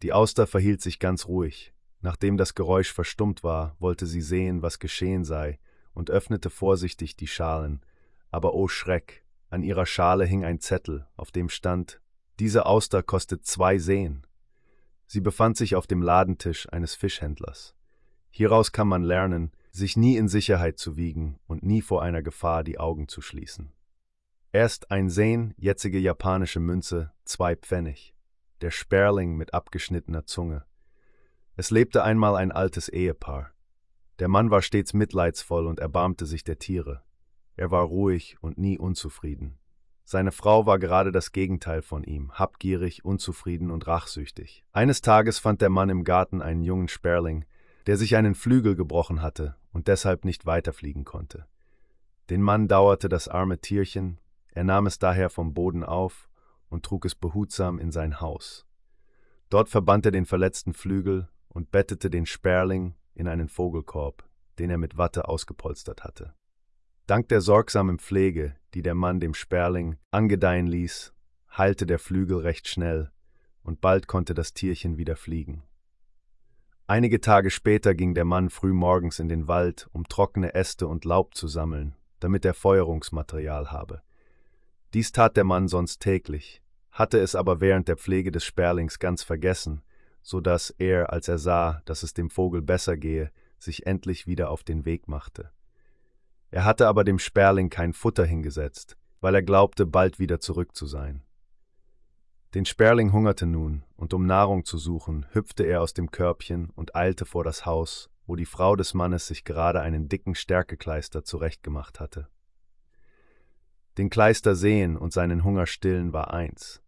Die Auster verhielt sich ganz ruhig. Nachdem das Geräusch verstummt war, wollte sie sehen, was geschehen sei, und öffnete vorsichtig die Schalen. Aber o oh Schreck, an ihrer Schale hing ein Zettel, auf dem stand, diese Auster kostet zwei Seen. Sie befand sich auf dem Ladentisch eines Fischhändlers. Hieraus kann man lernen, sich nie in Sicherheit zu wiegen und nie vor einer Gefahr die Augen zu schließen. Erst ein Sen, jetzige japanische Münze, zwei Pfennig. Der Sperling mit abgeschnittener Zunge. Es lebte einmal ein altes Ehepaar. Der Mann war stets mitleidsvoll und erbarmte sich der Tiere. Er war ruhig und nie unzufrieden. Seine Frau war gerade das Gegenteil von ihm, habgierig, unzufrieden und rachsüchtig. Eines Tages fand der Mann im Garten einen jungen Sperling, der sich einen Flügel gebrochen hatte und deshalb nicht weiterfliegen konnte. Den Mann dauerte das arme Tierchen, er nahm es daher vom Boden auf und trug es behutsam in sein Haus. Dort verband er den verletzten Flügel und bettete den Sperling in einen Vogelkorb, den er mit Watte ausgepolstert hatte. Dank der sorgsamen Pflege, die der Mann dem Sperling angedeihen ließ, heilte der Flügel recht schnell, und bald konnte das Tierchen wieder fliegen. Einige Tage später ging der Mann früh morgens in den Wald, um trockene Äste und Laub zu sammeln, damit er Feuerungsmaterial habe. Dies tat der Mann sonst täglich, hatte es aber während der Pflege des Sperlings ganz vergessen, so dass er, als er sah, dass es dem Vogel besser gehe, sich endlich wieder auf den Weg machte. Er hatte aber dem Sperling kein Futter hingesetzt, weil er glaubte, bald wieder zurück zu sein. Den Sperling hungerte nun, und um Nahrung zu suchen, hüpfte er aus dem Körbchen und eilte vor das Haus, wo die Frau des Mannes sich gerade einen dicken Stärkekleister zurechtgemacht hatte. Den Kleister sehen und seinen Hunger stillen war eins.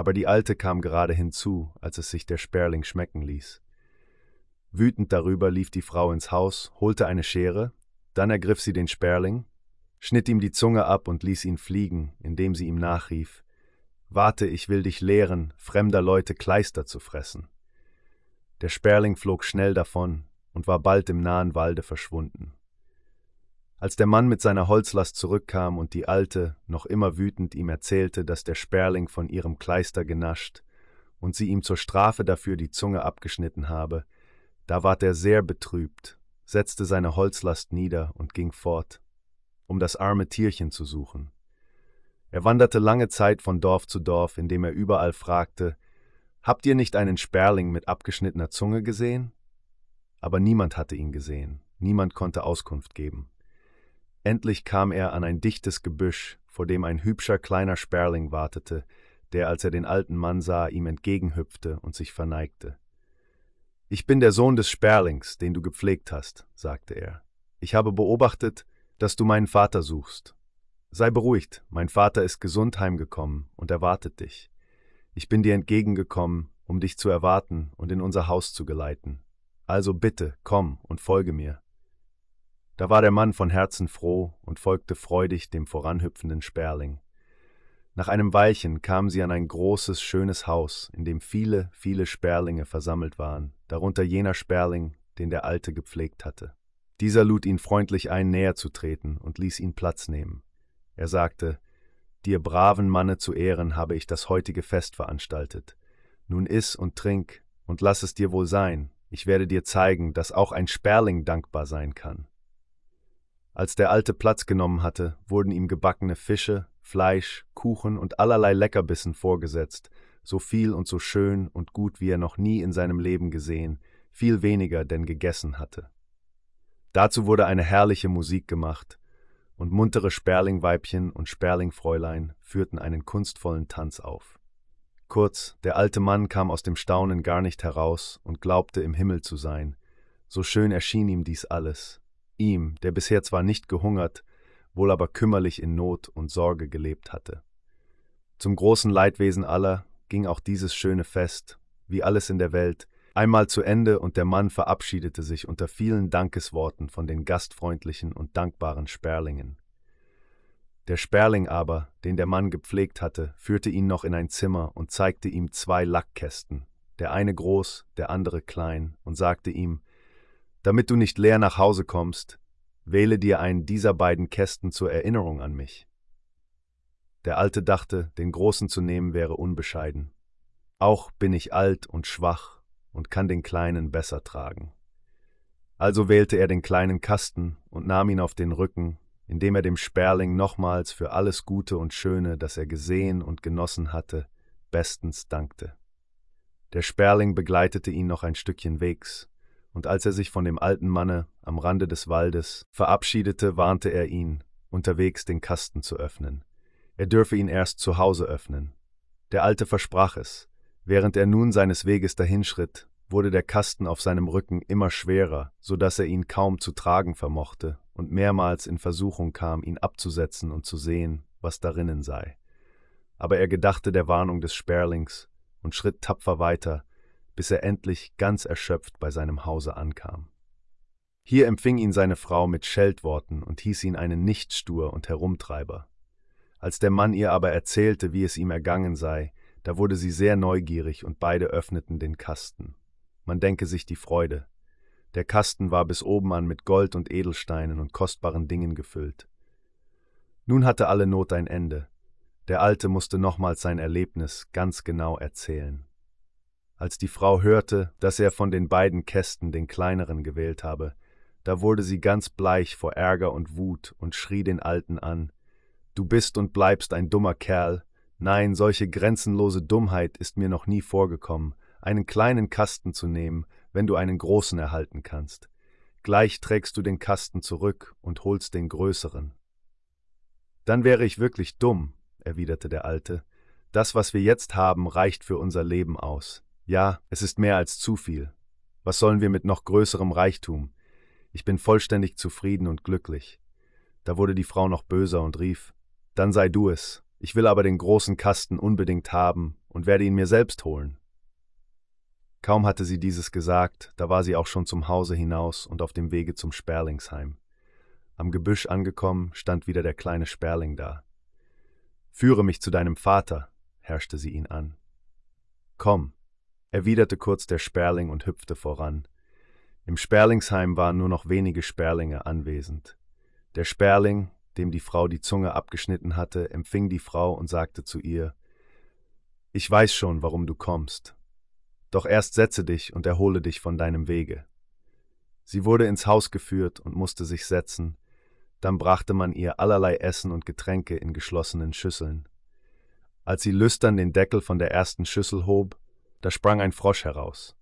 Aber die Alte kam gerade hinzu, als es sich der Sperling schmecken ließ. Wütend darüber lief die Frau ins Haus, holte eine Schere, dann ergriff sie den Sperling, schnitt ihm die Zunge ab und ließ ihn fliegen, indem sie ihm nachrief Warte, ich will dich lehren, fremder Leute Kleister zu fressen. Der Sperling flog schnell davon und war bald im nahen Walde verschwunden. Als der Mann mit seiner Holzlast zurückkam und die Alte, noch immer wütend, ihm erzählte, dass der Sperling von ihrem Kleister genascht und sie ihm zur Strafe dafür die Zunge abgeschnitten habe, da ward er sehr betrübt, setzte seine Holzlast nieder und ging fort, um das arme Tierchen zu suchen. Er wanderte lange Zeit von Dorf zu Dorf, indem er überall fragte, Habt ihr nicht einen Sperling mit abgeschnittener Zunge gesehen? Aber niemand hatte ihn gesehen, niemand konnte Auskunft geben. Endlich kam er an ein dichtes Gebüsch, vor dem ein hübscher kleiner Sperling wartete, der, als er den alten Mann sah, ihm entgegenhüpfte und sich verneigte. Ich bin der Sohn des Sperlings, den du gepflegt hast, sagte er. Ich habe beobachtet, dass du meinen Vater suchst. Sei beruhigt, mein Vater ist gesund heimgekommen und erwartet dich. Ich bin dir entgegengekommen, um dich zu erwarten und in unser Haus zu geleiten. Also bitte, komm und folge mir. Da war der Mann von Herzen froh und folgte freudig dem voranhüpfenden Sperling. Nach einem Weilchen kamen sie an ein großes, schönes Haus, in dem viele, viele Sperlinge versammelt waren, darunter jener Sperling, den der Alte gepflegt hatte. Dieser lud ihn freundlich ein, näher zu treten und ließ ihn Platz nehmen. Er sagte, Dir braven Manne zu Ehren habe ich das heutige Fest veranstaltet. Nun iss und trink und lass es dir wohl sein. Ich werde dir zeigen, dass auch ein Sperling dankbar sein kann. Als der Alte Platz genommen hatte, wurden ihm gebackene Fische, Fleisch, Kuchen und allerlei Leckerbissen vorgesetzt, so viel und so schön und gut wie er noch nie in seinem Leben gesehen, viel weniger denn gegessen hatte. Dazu wurde eine herrliche Musik gemacht, und muntere Sperlingweibchen und Sperlingfräulein führten einen kunstvollen Tanz auf. Kurz, der alte Mann kam aus dem Staunen gar nicht heraus und glaubte im Himmel zu sein. So schön erschien ihm dies alles, ihm, der bisher zwar nicht gehungert, wohl aber kümmerlich in Not und Sorge gelebt hatte. Zum großen Leidwesen aller ging auch dieses schöne Fest, wie alles in der Welt, einmal zu Ende und der Mann verabschiedete sich unter vielen Dankesworten von den gastfreundlichen und dankbaren Sperlingen. Der Sperling aber, den der Mann gepflegt hatte, führte ihn noch in ein Zimmer und zeigte ihm zwei Lackkästen, der eine groß, der andere klein, und sagte ihm, damit du nicht leer nach Hause kommst, wähle dir einen dieser beiden Kästen zur Erinnerung an mich. Der Alte dachte, den großen zu nehmen wäre unbescheiden. Auch bin ich alt und schwach und kann den kleinen besser tragen. Also wählte er den kleinen Kasten und nahm ihn auf den Rücken, indem er dem Sperling nochmals für alles Gute und Schöne, das er gesehen und genossen hatte, bestens dankte. Der Sperling begleitete ihn noch ein Stückchen Wegs, und als er sich von dem alten Manne am Rande des Waldes verabschiedete, warnte er ihn, unterwegs den Kasten zu öffnen. Er dürfe ihn erst zu Hause öffnen. Der Alte versprach es. Während er nun seines Weges dahinschritt, wurde der Kasten auf seinem Rücken immer schwerer, so dass er ihn kaum zu tragen vermochte und mehrmals in Versuchung kam, ihn abzusetzen und zu sehen, was darinnen sei. Aber er gedachte der Warnung des Sperlings und schritt tapfer weiter, bis er endlich ganz erschöpft bei seinem Hause ankam. Hier empfing ihn seine Frau mit Scheltworten und hieß ihn einen Nichtstur und Herumtreiber. Als der Mann ihr aber erzählte, wie es ihm ergangen sei, da wurde sie sehr neugierig und beide öffneten den Kasten. Man denke sich die Freude. Der Kasten war bis oben an mit Gold und Edelsteinen und kostbaren Dingen gefüllt. Nun hatte alle Not ein Ende. Der Alte musste nochmals sein Erlebnis ganz genau erzählen. Als die Frau hörte, dass er von den beiden Kästen den kleineren gewählt habe, da wurde sie ganz bleich vor Ärger und Wut und schrie den Alten an Du bist und bleibst ein dummer Kerl. Nein, solche grenzenlose Dummheit ist mir noch nie vorgekommen, einen kleinen Kasten zu nehmen, wenn du einen großen erhalten kannst. Gleich trägst du den Kasten zurück und holst den größeren. Dann wäre ich wirklich dumm, erwiderte der Alte. Das, was wir jetzt haben, reicht für unser Leben aus. Ja, es ist mehr als zu viel. Was sollen wir mit noch größerem Reichtum? Ich bin vollständig zufrieden und glücklich. Da wurde die Frau noch böser und rief, Dann sei du es, ich will aber den großen Kasten unbedingt haben und werde ihn mir selbst holen. Kaum hatte sie dieses gesagt, da war sie auch schon zum Hause hinaus und auf dem Wege zum Sperlingsheim. Am Gebüsch angekommen, stand wieder der kleine Sperling da. Führe mich zu deinem Vater, herrschte sie ihn an. Komm, erwiderte kurz der Sperling und hüpfte voran. Im Sperlingsheim waren nur noch wenige Sperlinge anwesend. Der Sperling, dem die Frau die Zunge abgeschnitten hatte, empfing die Frau und sagte zu ihr Ich weiß schon, warum du kommst. Doch erst setze dich und erhole dich von deinem Wege. Sie wurde ins Haus geführt und musste sich setzen, dann brachte man ihr allerlei Essen und Getränke in geschlossenen Schüsseln. Als sie lüstern den Deckel von der ersten Schüssel hob, da sprang ein Frosch heraus.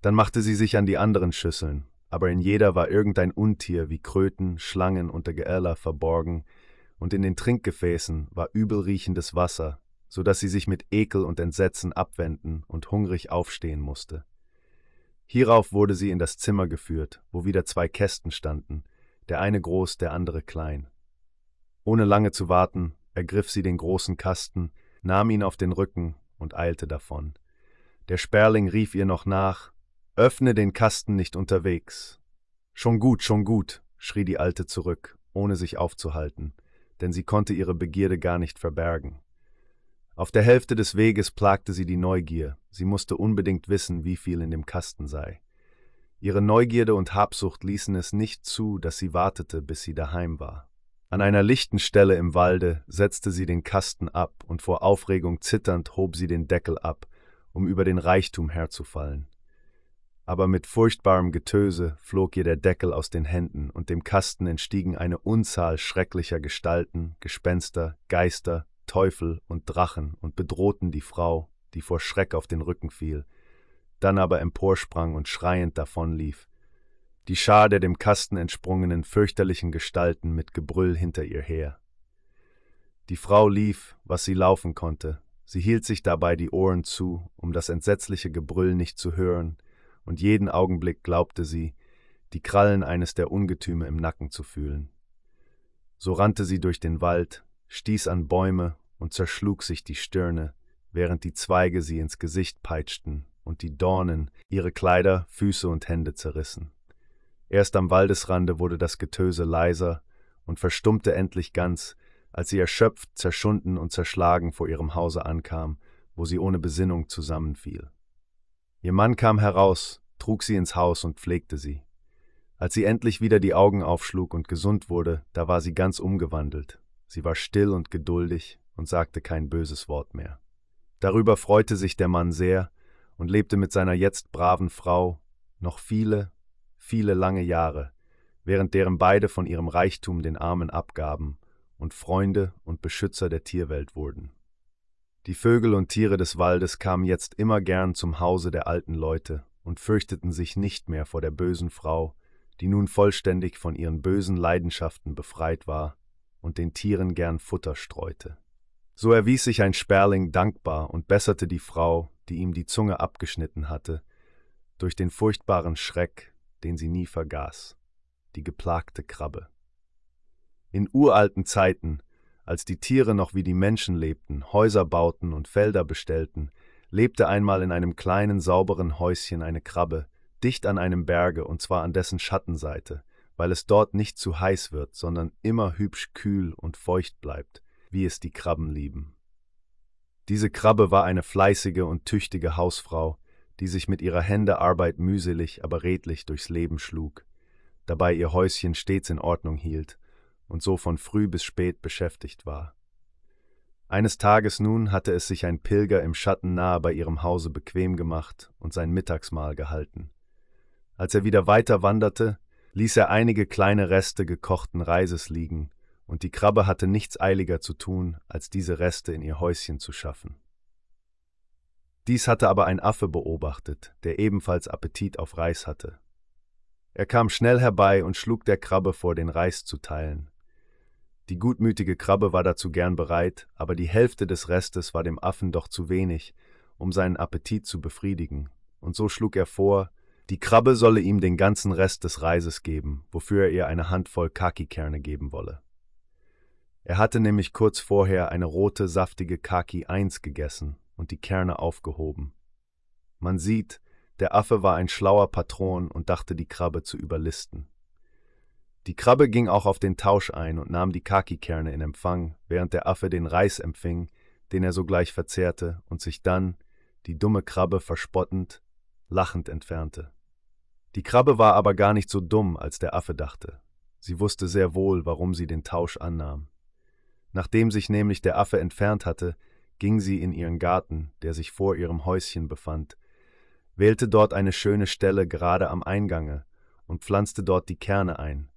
Dann machte sie sich an die anderen Schüsseln, aber in jeder war irgendein Untier wie Kröten, Schlangen unter Geäller verborgen, und in den Trinkgefäßen war übelriechendes Wasser, so dass sie sich mit Ekel und Entsetzen abwenden und hungrig aufstehen musste. Hierauf wurde sie in das Zimmer geführt, wo wieder zwei Kästen standen, der eine groß, der andere klein. Ohne lange zu warten, ergriff sie den großen Kasten, nahm ihn auf den Rücken und eilte davon. Der Sperling rief ihr noch nach Öffne den Kasten nicht unterwegs. Schon gut, schon gut, schrie die Alte zurück, ohne sich aufzuhalten, denn sie konnte ihre Begierde gar nicht verbergen. Auf der Hälfte des Weges plagte sie die Neugier, sie musste unbedingt wissen, wie viel in dem Kasten sei. Ihre Neugierde und Habsucht ließen es nicht zu, dass sie wartete, bis sie daheim war. An einer lichten Stelle im Walde setzte sie den Kasten ab und vor Aufregung zitternd hob sie den Deckel ab, um über den Reichtum herzufallen. Aber mit furchtbarem Getöse flog ihr der Deckel aus den Händen, und dem Kasten entstiegen eine Unzahl schrecklicher Gestalten, Gespenster, Geister, Teufel und Drachen und bedrohten die Frau die vor Schreck auf den Rücken fiel, dann aber emporsprang und schreiend davonlief. Die Schar der dem Kasten entsprungenen fürchterlichen Gestalten mit Gebrüll hinter ihr her. Die Frau lief, was sie laufen konnte, sie hielt sich dabei die Ohren zu, um das entsetzliche Gebrüll nicht zu hören, und jeden Augenblick glaubte sie, die Krallen eines der Ungetüme im Nacken zu fühlen. So rannte sie durch den Wald, stieß an Bäume und zerschlug sich die Stirne, während die Zweige sie ins Gesicht peitschten und die Dornen ihre Kleider, Füße und Hände zerrissen. Erst am Waldesrande wurde das Getöse leiser und verstummte endlich ganz, als sie erschöpft, zerschunden und zerschlagen vor ihrem Hause ankam, wo sie ohne Besinnung zusammenfiel. Ihr Mann kam heraus, trug sie ins Haus und pflegte sie. Als sie endlich wieder die Augen aufschlug und gesund wurde, da war sie ganz umgewandelt. Sie war still und geduldig und sagte kein böses Wort mehr. Darüber freute sich der Mann sehr und lebte mit seiner jetzt braven Frau noch viele, viele lange Jahre, während deren beide von ihrem Reichtum den Armen abgaben und Freunde und Beschützer der Tierwelt wurden. Die Vögel und Tiere des Waldes kamen jetzt immer gern zum Hause der alten Leute und fürchteten sich nicht mehr vor der bösen Frau, die nun vollständig von ihren bösen Leidenschaften befreit war und den Tieren gern Futter streute. So erwies sich ein Sperling dankbar und besserte die Frau, die ihm die Zunge abgeschnitten hatte, durch den furchtbaren Schreck, den sie nie vergaß, die geplagte Krabbe. In uralten Zeiten, als die Tiere noch wie die Menschen lebten, Häuser bauten und Felder bestellten, lebte einmal in einem kleinen, sauberen Häuschen eine Krabbe, dicht an einem Berge, und zwar an dessen Schattenseite, weil es dort nicht zu heiß wird, sondern immer hübsch kühl und feucht bleibt, wie es die Krabben lieben. Diese Krabbe war eine fleißige und tüchtige Hausfrau, die sich mit ihrer Hände Arbeit mühselig, aber redlich durchs Leben schlug, dabei ihr Häuschen stets in Ordnung hielt und so von früh bis spät beschäftigt war. Eines Tages nun hatte es sich ein Pilger im Schatten nahe bei ihrem Hause bequem gemacht und sein Mittagsmahl gehalten. Als er wieder weiter wanderte, ließ er einige kleine Reste gekochten Reises liegen und die Krabbe hatte nichts eiliger zu tun, als diese Reste in ihr Häuschen zu schaffen. Dies hatte aber ein Affe beobachtet, der ebenfalls Appetit auf Reis hatte. Er kam schnell herbei und schlug der Krabbe vor, den Reis zu teilen. Die gutmütige Krabbe war dazu gern bereit, aber die Hälfte des Restes war dem Affen doch zu wenig, um seinen Appetit zu befriedigen, und so schlug er vor, die Krabbe solle ihm den ganzen Rest des Reises geben, wofür er ihr eine Handvoll Kaki-Kerne geben wolle. Er hatte nämlich kurz vorher eine rote, saftige Kaki 1 gegessen und die Kerne aufgehoben. Man sieht, der Affe war ein schlauer Patron und dachte, die Krabbe zu überlisten. Die Krabbe ging auch auf den Tausch ein und nahm die Kaki-Kerne in Empfang, während der Affe den Reis empfing, den er sogleich verzehrte und sich dann, die dumme Krabbe verspottend, lachend entfernte. Die Krabbe war aber gar nicht so dumm, als der Affe dachte. Sie wusste sehr wohl, warum sie den Tausch annahm. Nachdem sich nämlich der Affe entfernt hatte, ging sie in ihren Garten, der sich vor ihrem Häuschen befand, wählte dort eine schöne Stelle gerade am Eingange und pflanzte dort die Kerne ein.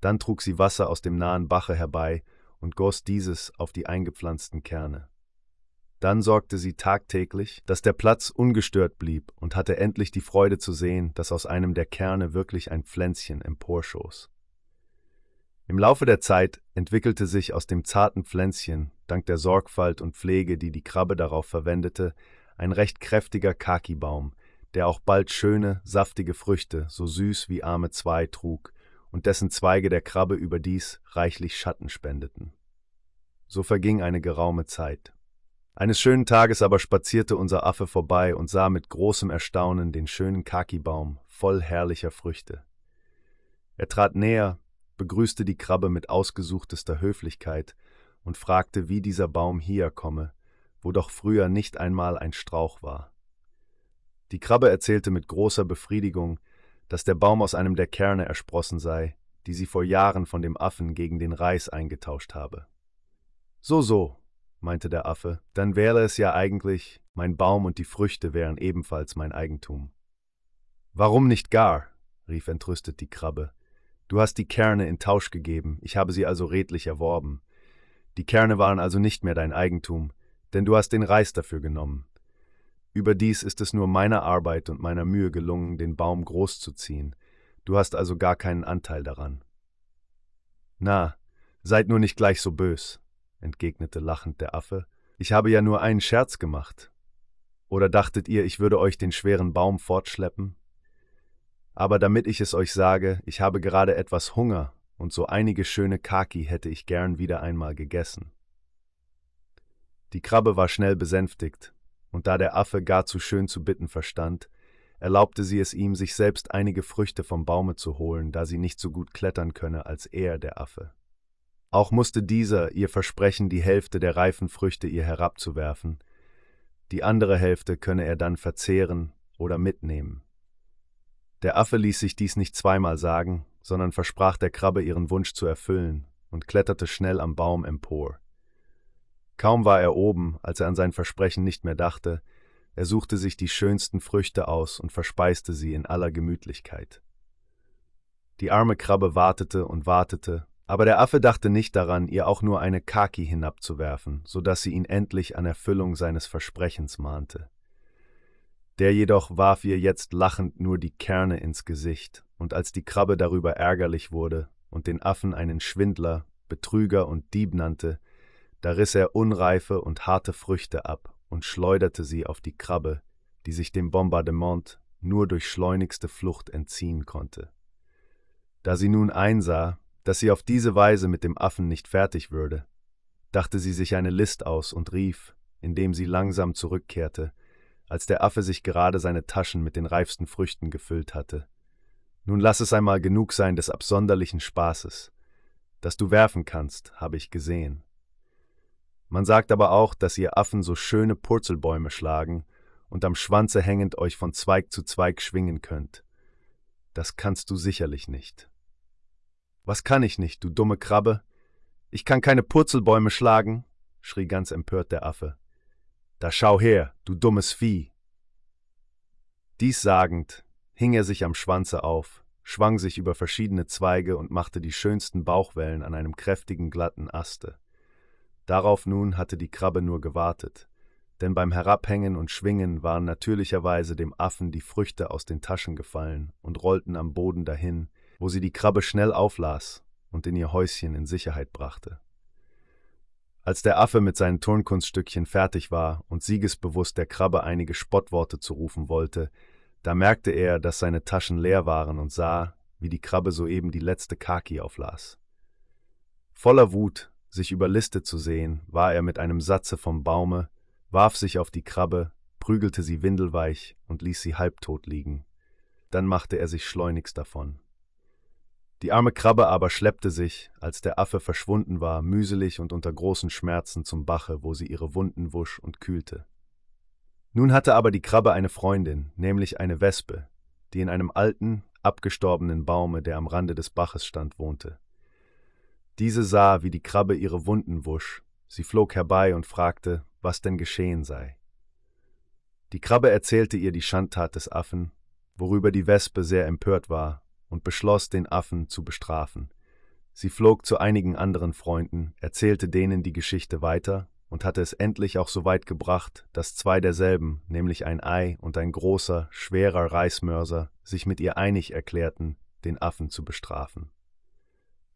Dann trug sie Wasser aus dem nahen Bache herbei und goss dieses auf die eingepflanzten Kerne. Dann sorgte sie tagtäglich, dass der Platz ungestört blieb und hatte endlich die Freude zu sehen, dass aus einem der Kerne wirklich ein Pflänzchen emporschoss. Im Laufe der Zeit entwickelte sich aus dem zarten Pflänzchen, dank der Sorgfalt und Pflege, die die Krabbe darauf verwendete, ein recht kräftiger Kaki-Baum, der auch bald schöne, saftige Früchte, so süß wie arme Zwei, trug und dessen Zweige der Krabbe überdies reichlich Schatten spendeten. So verging eine geraume Zeit. Eines schönen Tages aber spazierte unser Affe vorbei und sah mit großem Erstaunen den schönen Kaki-Baum voll herrlicher Früchte. Er trat näher, begrüßte die Krabbe mit ausgesuchtester Höflichkeit und fragte, wie dieser Baum hier komme, wo doch früher nicht einmal ein Strauch war. Die Krabbe erzählte mit großer Befriedigung, dass der Baum aus einem der Kerne ersprossen sei, die sie vor Jahren von dem Affen gegen den Reis eingetauscht habe. So, so, meinte der Affe, dann wäre es ja eigentlich, mein Baum und die Früchte wären ebenfalls mein Eigentum. Warum nicht gar? rief entrüstet die Krabbe. Du hast die Kerne in Tausch gegeben, ich habe sie also redlich erworben. Die Kerne waren also nicht mehr dein Eigentum, denn du hast den Reis dafür genommen. Überdies ist es nur meiner Arbeit und meiner Mühe gelungen, den Baum groß zu ziehen. Du hast also gar keinen Anteil daran. Na, seid nur nicht gleich so bös, entgegnete lachend der Affe. Ich habe ja nur einen Scherz gemacht. Oder dachtet ihr, ich würde euch den schweren Baum fortschleppen? Aber damit ich es euch sage, ich habe gerade etwas Hunger und so einige schöne Kaki hätte ich gern wieder einmal gegessen. Die Krabbe war schnell besänftigt, und da der Affe gar zu schön zu bitten verstand, erlaubte sie es ihm, sich selbst einige Früchte vom Baume zu holen, da sie nicht so gut klettern könne als er, der Affe. Auch musste dieser ihr versprechen, die Hälfte der reifen Früchte ihr herabzuwerfen, die andere Hälfte könne er dann verzehren oder mitnehmen. Der Affe ließ sich dies nicht zweimal sagen, sondern versprach der Krabbe ihren Wunsch zu erfüllen und kletterte schnell am Baum empor. Kaum war er oben, als er an sein Versprechen nicht mehr dachte, er suchte sich die schönsten Früchte aus und verspeiste sie in aller Gemütlichkeit. Die arme Krabbe wartete und wartete, aber der Affe dachte nicht daran, ihr auch nur eine Kaki hinabzuwerfen, so dass sie ihn endlich an Erfüllung seines Versprechens mahnte. Der jedoch warf ihr jetzt lachend nur die Kerne ins Gesicht, und als die Krabbe darüber ärgerlich wurde und den Affen einen Schwindler, Betrüger und Dieb nannte, da riss er unreife und harte Früchte ab und schleuderte sie auf die Krabbe, die sich dem Bombardement nur durch schleunigste Flucht entziehen konnte. Da sie nun einsah, dass sie auf diese Weise mit dem Affen nicht fertig würde, dachte sie sich eine List aus und rief, indem sie langsam zurückkehrte, als der Affe sich gerade seine Taschen mit den reifsten Früchten gefüllt hatte. Nun lass es einmal genug sein des absonderlichen Spaßes. Dass du werfen kannst, habe ich gesehen. Man sagt aber auch, dass ihr Affen so schöne Purzelbäume schlagen und am Schwanze hängend euch von Zweig zu Zweig schwingen könnt. Das kannst du sicherlich nicht. Was kann ich nicht, du dumme Krabbe? Ich kann keine Purzelbäume schlagen, schrie ganz empört der Affe. Da schau her, du dummes Vieh. Dies sagend, hing er sich am Schwanze auf, schwang sich über verschiedene Zweige und machte die schönsten Bauchwellen an einem kräftigen, glatten Aste. Darauf nun hatte die Krabbe nur gewartet, denn beim Herabhängen und Schwingen waren natürlicherweise dem Affen die Früchte aus den Taschen gefallen und rollten am Boden dahin, wo sie die Krabbe schnell auflas und in ihr Häuschen in Sicherheit brachte. Als der Affe mit seinen Turnkunststückchen fertig war und siegesbewusst der Krabbe einige Spottworte zurufen wollte, da merkte er, dass seine Taschen leer waren und sah, wie die Krabbe soeben die letzte Kaki auflas. Voller Wut sich überlistet zu sehen, war er mit einem Satze vom Baume, warf sich auf die Krabbe, prügelte sie windelweich und ließ sie halbtot liegen. Dann machte er sich schleunigst davon. Die arme Krabbe aber schleppte sich, als der Affe verschwunden war, mühselig und unter großen Schmerzen zum Bache, wo sie ihre Wunden wusch und kühlte. Nun hatte aber die Krabbe eine Freundin, nämlich eine Wespe, die in einem alten, abgestorbenen Baume, der am Rande des Baches stand, wohnte. Diese sah, wie die Krabbe ihre Wunden wusch. Sie flog herbei und fragte, was denn geschehen sei. Die Krabbe erzählte ihr die Schandtat des Affen, worüber die Wespe sehr empört war und beschloss, den Affen zu bestrafen. Sie flog zu einigen anderen Freunden, erzählte denen die Geschichte weiter und hatte es endlich auch so weit gebracht, dass zwei derselben, nämlich ein Ei und ein großer, schwerer Reismörser, sich mit ihr einig erklärten, den Affen zu bestrafen.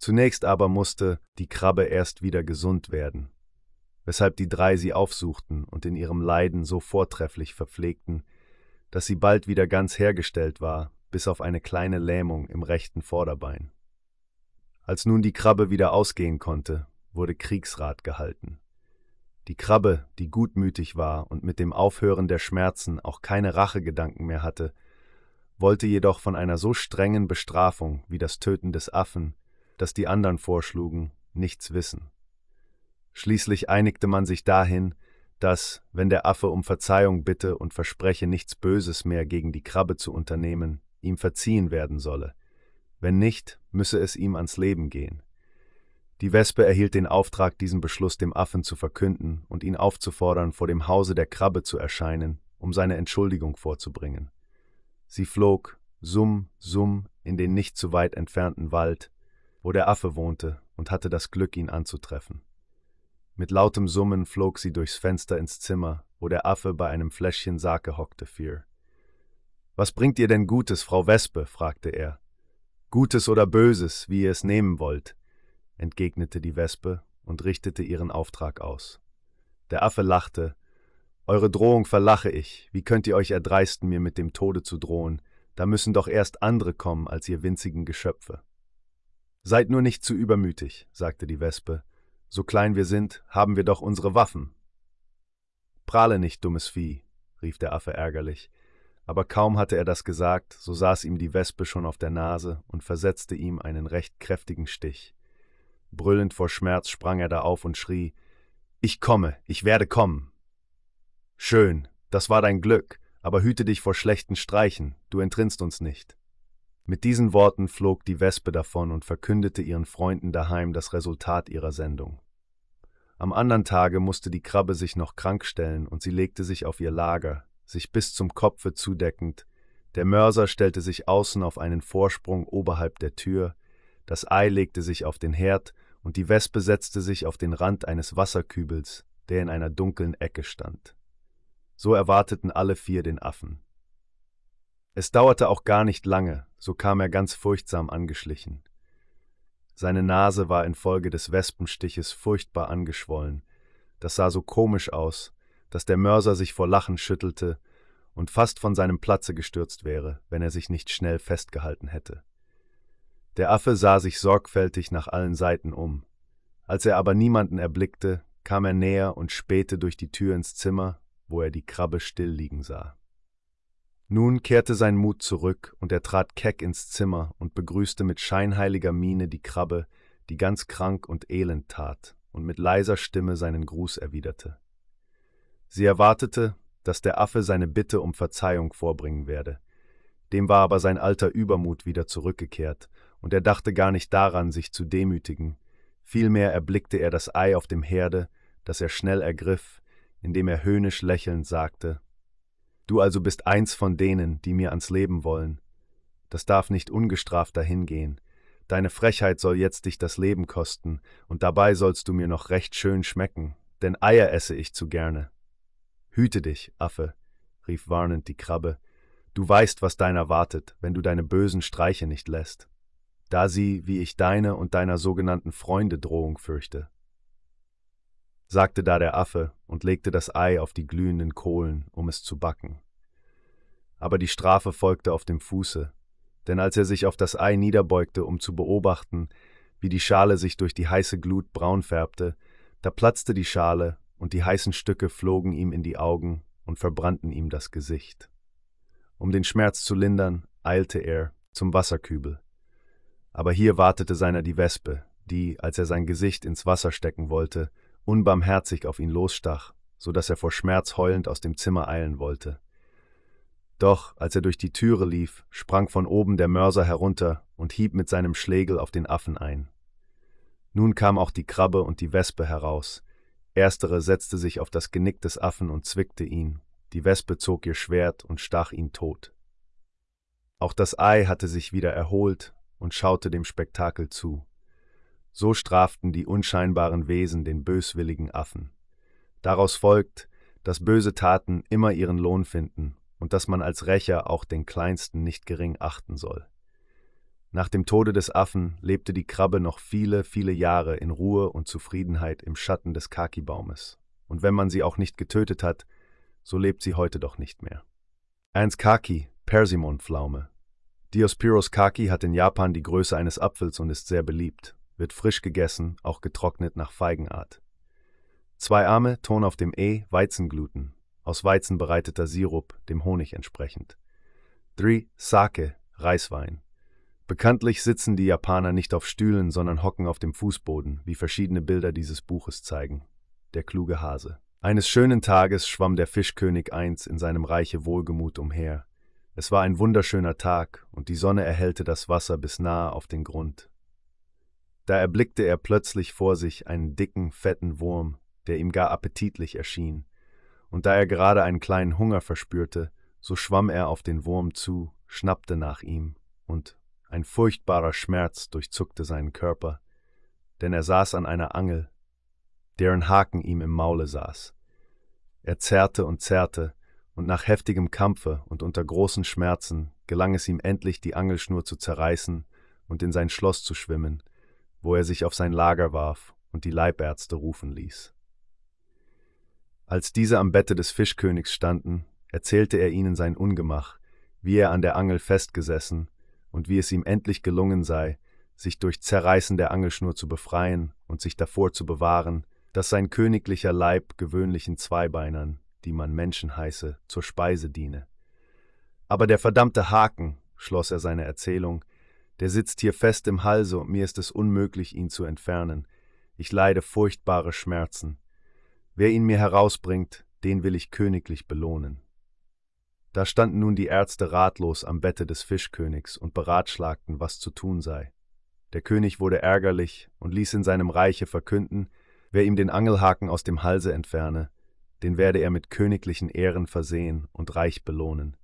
Zunächst aber musste die Krabbe erst wieder gesund werden, weshalb die drei sie aufsuchten und in ihrem Leiden so vortrefflich verpflegten, dass sie bald wieder ganz hergestellt war, bis auf eine kleine Lähmung im rechten Vorderbein. Als nun die Krabbe wieder ausgehen konnte, wurde Kriegsrat gehalten. Die Krabbe, die gutmütig war und mit dem Aufhören der Schmerzen auch keine Rachegedanken mehr hatte, wollte jedoch von einer so strengen Bestrafung wie das Töten des Affen das die anderen vorschlugen, nichts wissen. Schließlich einigte man sich dahin, dass, wenn der Affe um Verzeihung bitte und verspreche, nichts Böses mehr gegen die Krabbe zu unternehmen, ihm verziehen werden solle. Wenn nicht, müsse es ihm ans Leben gehen. Die Wespe erhielt den Auftrag, diesen Beschluss dem Affen zu verkünden und ihn aufzufordern, vor dem Hause der Krabbe zu erscheinen, um seine Entschuldigung vorzubringen. Sie flog, summ, summ, in den nicht zu weit entfernten Wald, wo der Affe wohnte, und hatte das Glück, ihn anzutreffen. Mit lautem Summen flog sie durchs Fenster ins Zimmer wo der Affe bei einem Fläschchen Sake hockte, fiel. Was bringt ihr denn Gutes, Frau Wespe? fragte er. Gutes oder Böses, wie ihr es nehmen wollt, entgegnete die Wespe und richtete ihren Auftrag aus. Der Affe lachte. Eure Drohung verlache ich. Wie könnt ihr euch erdreisten, mir mit dem Tode zu drohen? Da müssen doch erst andere kommen als ihr winzigen Geschöpfe. Seid nur nicht zu übermütig, sagte die Wespe. So klein wir sind, haben wir doch unsere Waffen. Prahle nicht, dummes Vieh, rief der Affe ärgerlich. Aber kaum hatte er das gesagt, so saß ihm die Wespe schon auf der Nase und versetzte ihm einen recht kräftigen Stich. Brüllend vor Schmerz sprang er da auf und schrie Ich komme, ich werde kommen. Schön, das war dein Glück, aber hüte dich vor schlechten Streichen, du entrinnst uns nicht. Mit diesen Worten flog die Wespe davon und verkündete ihren Freunden daheim das Resultat ihrer Sendung. Am andern Tage musste die Krabbe sich noch krank stellen und sie legte sich auf ihr Lager, sich bis zum Kopfe zudeckend, der Mörser stellte sich außen auf einen Vorsprung oberhalb der Tür, das Ei legte sich auf den Herd und die Wespe setzte sich auf den Rand eines Wasserkübels, der in einer dunklen Ecke stand. So erwarteten alle vier den Affen. Es dauerte auch gar nicht lange, so kam er ganz furchtsam angeschlichen. Seine Nase war infolge des Wespenstiches furchtbar angeschwollen, das sah so komisch aus, dass der Mörser sich vor Lachen schüttelte und fast von seinem Platze gestürzt wäre, wenn er sich nicht schnell festgehalten hätte. Der Affe sah sich sorgfältig nach allen Seiten um. Als er aber niemanden erblickte, kam er näher und spähte durch die Tür ins Zimmer, wo er die Krabbe still liegen sah. Nun kehrte sein Mut zurück, und er trat keck ins Zimmer und begrüßte mit scheinheiliger Miene die Krabbe, die ganz krank und elend tat und mit leiser Stimme seinen Gruß erwiderte. Sie erwartete, dass der Affe seine Bitte um Verzeihung vorbringen werde. Dem war aber sein alter Übermut wieder zurückgekehrt, und er dachte gar nicht daran, sich zu demütigen. Vielmehr erblickte er das Ei auf dem Herde, das er schnell ergriff, indem er höhnisch lächelnd sagte Du also bist eins von denen, die mir ans Leben wollen. Das darf nicht ungestraft dahingehen. Deine Frechheit soll jetzt dich das Leben kosten, und dabei sollst du mir noch recht schön schmecken, denn Eier esse ich zu gerne. Hüte dich, Affe, rief warnend die Krabbe, du weißt, was deiner wartet, wenn du deine bösen Streiche nicht lässt, da sie, wie ich deine und deiner sogenannten Freunde Drohung fürchte. Sagte da der Affe und legte das Ei auf die glühenden Kohlen, um es zu backen. Aber die Strafe folgte auf dem Fuße, denn als er sich auf das Ei niederbeugte, um zu beobachten, wie die Schale sich durch die heiße Glut braun färbte, da platzte die Schale und die heißen Stücke flogen ihm in die Augen und verbrannten ihm das Gesicht. Um den Schmerz zu lindern, eilte er zum Wasserkübel. Aber hier wartete seiner die Wespe, die, als er sein Gesicht ins Wasser stecken wollte, unbarmherzig auf ihn losstach, so dass er vor Schmerz heulend aus dem Zimmer eilen wollte. Doch, als er durch die Türe lief, sprang von oben der Mörser herunter und hieb mit seinem Schlegel auf den Affen ein. Nun kam auch die Krabbe und die Wespe heraus, Erstere setzte sich auf das Genick des Affen und zwickte ihn, die Wespe zog ihr Schwert und stach ihn tot. Auch das Ei hatte sich wieder erholt und schaute dem Spektakel zu. So straften die unscheinbaren Wesen den böswilligen Affen. Daraus folgt, dass böse Taten immer ihren Lohn finden und dass man als Rächer auch den Kleinsten nicht gering achten soll. Nach dem Tode des Affen lebte die Krabbe noch viele, viele Jahre in Ruhe und Zufriedenheit im Schatten des Kaki-Baumes. Und wenn man sie auch nicht getötet hat, so lebt sie heute doch nicht mehr. Ernst Kaki, Persimonpflaume. Diospyros Kaki hat in Japan die Größe eines Apfels und ist sehr beliebt, wird frisch gegessen, auch getrocknet nach Feigenart. Zwei Arme, Ton auf dem E, Weizengluten, aus Weizen bereiteter Sirup, dem Honig entsprechend. 3. Sake, Reiswein. Bekanntlich sitzen die Japaner nicht auf Stühlen, sondern hocken auf dem Fußboden, wie verschiedene Bilder dieses Buches zeigen. Der kluge Hase. Eines schönen Tages schwamm der Fischkönig eins in seinem Reiche Wohlgemut umher. Es war ein wunderschöner Tag, und die Sonne erhellte das Wasser bis nahe auf den Grund. Da erblickte er plötzlich vor sich einen dicken, fetten Wurm, der ihm gar appetitlich erschien, und da er gerade einen kleinen Hunger verspürte, so schwamm er auf den Wurm zu, schnappte nach ihm und ein furchtbarer Schmerz durchzuckte seinen Körper, denn er saß an einer Angel, deren Haken ihm im Maule saß. Er zerrte und zerrte, und nach heftigem Kampfe und unter großen Schmerzen gelang es ihm endlich, die Angelschnur zu zerreißen und in sein Schloss zu schwimmen, wo er sich auf sein Lager warf und die Leibärzte rufen ließ. Als diese am Bette des Fischkönigs standen, erzählte er ihnen sein Ungemach, wie er an der Angel festgesessen und wie es ihm endlich gelungen sei, sich durch Zerreißen der Angelschnur zu befreien und sich davor zu bewahren, dass sein königlicher Leib gewöhnlichen Zweibeinern, die man Menschen heiße, zur Speise diene. Aber der verdammte Haken, schloss er seine Erzählung, der sitzt hier fest im Halse und mir ist es unmöglich, ihn zu entfernen. Ich leide furchtbare Schmerzen. Wer ihn mir herausbringt, den will ich königlich belohnen. Da standen nun die Ärzte ratlos am Bette des Fischkönigs und beratschlagten, was zu tun sei. Der König wurde ärgerlich und ließ in seinem Reiche verkünden, wer ihm den Angelhaken aus dem Halse entferne, den werde er mit königlichen Ehren versehen und reich belohnen.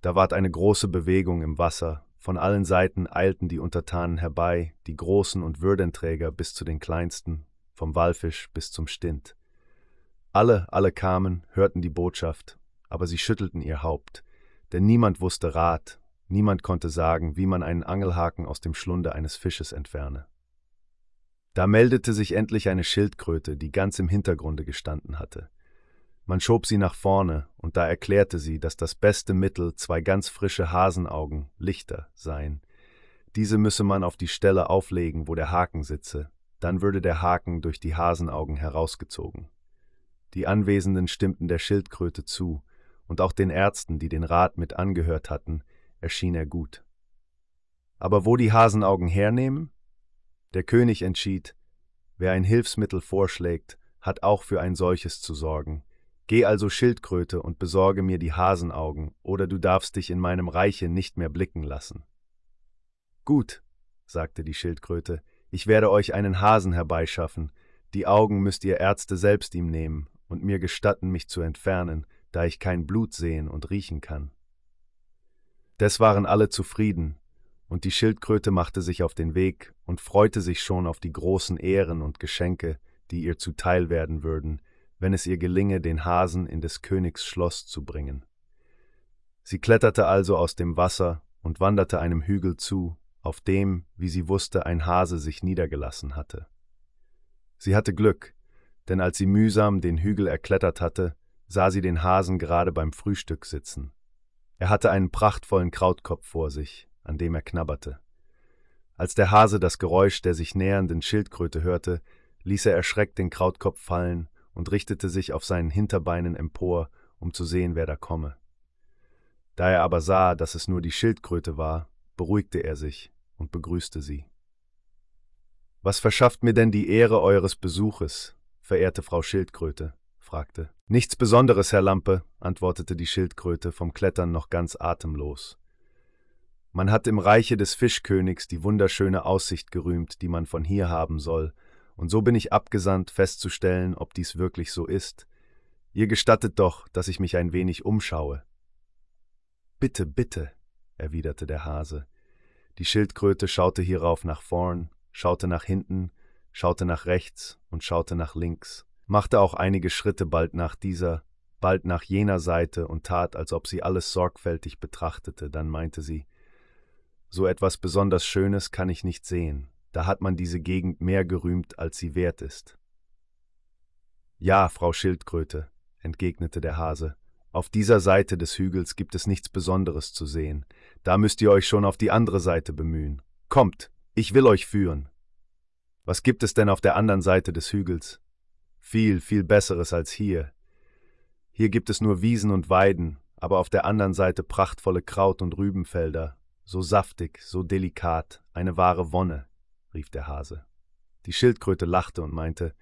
Da ward eine große Bewegung im Wasser, von allen Seiten eilten die Untertanen herbei, die Großen und Würdenträger bis zu den Kleinsten, vom Walfisch bis zum Stint. Alle, alle kamen, hörten die Botschaft aber sie schüttelten ihr Haupt, denn niemand wusste Rat, niemand konnte sagen, wie man einen Angelhaken aus dem Schlunde eines Fisches entferne. Da meldete sich endlich eine Schildkröte, die ganz im Hintergrunde gestanden hatte. Man schob sie nach vorne, und da erklärte sie, dass das beste Mittel zwei ganz frische Hasenaugen, Lichter, seien. Diese müsse man auf die Stelle auflegen, wo der Haken sitze, dann würde der Haken durch die Hasenaugen herausgezogen. Die Anwesenden stimmten der Schildkröte zu, und auch den Ärzten, die den Rat mit angehört hatten, erschien er gut. Aber wo die Hasenaugen hernehmen? Der König entschied, wer ein Hilfsmittel vorschlägt, hat auch für ein solches zu sorgen. Geh also Schildkröte und besorge mir die Hasenaugen, oder du darfst dich in meinem Reiche nicht mehr blicken lassen. Gut, sagte die Schildkröte, ich werde euch einen Hasen herbeischaffen, die Augen müsst ihr Ärzte selbst ihm nehmen und mir gestatten, mich zu entfernen, da ich kein Blut sehen und riechen kann. Des waren alle zufrieden, und die Schildkröte machte sich auf den Weg und freute sich schon auf die großen Ehren und Geschenke, die ihr zuteil werden würden, wenn es ihr gelinge, den Hasen in des Königs Schloss zu bringen. Sie kletterte also aus dem Wasser und wanderte einem Hügel zu, auf dem, wie sie wusste, ein Hase sich niedergelassen hatte. Sie hatte Glück, denn als sie mühsam den Hügel erklettert hatte, sah sie den Hasen gerade beim Frühstück sitzen. Er hatte einen prachtvollen Krautkopf vor sich, an dem er knabberte. Als der Hase das Geräusch der sich nähernden Schildkröte hörte, ließ er erschreckt den Krautkopf fallen und richtete sich auf seinen Hinterbeinen empor, um zu sehen, wer da komme. Da er aber sah, dass es nur die Schildkröte war, beruhigte er sich und begrüßte sie. Was verschafft mir denn die Ehre eures Besuches, verehrte Frau Schildkröte? fragte. Nichts Besonderes, Herr Lampe, antwortete die Schildkröte, vom Klettern noch ganz atemlos. Man hat im Reiche des Fischkönigs die wunderschöne Aussicht gerühmt, die man von hier haben soll, und so bin ich abgesandt, festzustellen, ob dies wirklich so ist. Ihr gestattet doch, dass ich mich ein wenig umschaue. Bitte, bitte, erwiderte der Hase. Die Schildkröte schaute hierauf nach vorn, schaute nach hinten, schaute nach rechts und schaute nach links machte auch einige Schritte bald nach dieser, bald nach jener Seite und tat, als ob sie alles sorgfältig betrachtete, dann meinte sie So etwas besonders Schönes kann ich nicht sehen, da hat man diese Gegend mehr gerühmt, als sie wert ist. Ja, Frau Schildkröte, entgegnete der Hase, auf dieser Seite des Hügels gibt es nichts Besonderes zu sehen, da müsst ihr euch schon auf die andere Seite bemühen. Kommt, ich will euch führen. Was gibt es denn auf der anderen Seite des Hügels? Viel, viel Besseres als hier. Hier gibt es nur Wiesen und Weiden, aber auf der anderen Seite prachtvolle Kraut- und Rübenfelder, so saftig, so delikat, eine wahre Wonne, rief der Hase. Die Schildkröte lachte und meinte,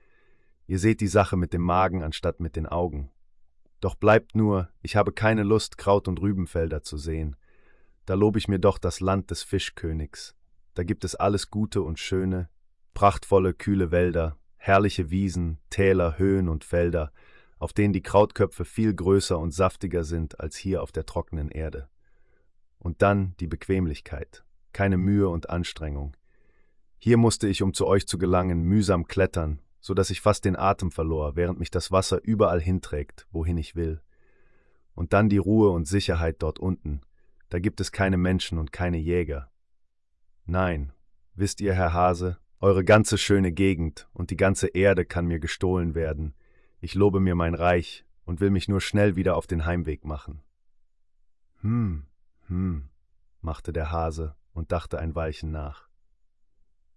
Ihr seht die Sache mit dem Magen anstatt mit den Augen. Doch bleibt nur, ich habe keine Lust, Kraut- und Rübenfelder zu sehen. Da lobe ich mir doch das Land des Fischkönigs. Da gibt es alles Gute und Schöne, prachtvolle, kühle Wälder, herrliche Wiesen, Täler, Höhen und Felder, auf denen die Krautköpfe viel größer und saftiger sind als hier auf der trockenen Erde. Und dann die Bequemlichkeit, keine Mühe und Anstrengung. Hier musste ich, um zu euch zu gelangen, mühsam klettern, so dass ich fast den Atem verlor, während mich das Wasser überall hinträgt, wohin ich will. Und dann die Ruhe und Sicherheit dort unten, da gibt es keine Menschen und keine Jäger. Nein, wisst ihr, Herr Hase, eure ganze schöne Gegend und die ganze Erde kann mir gestohlen werden. Ich lobe mir mein Reich und will mich nur schnell wieder auf den Heimweg machen. Hm, hm, machte der Hase und dachte ein Weilchen nach.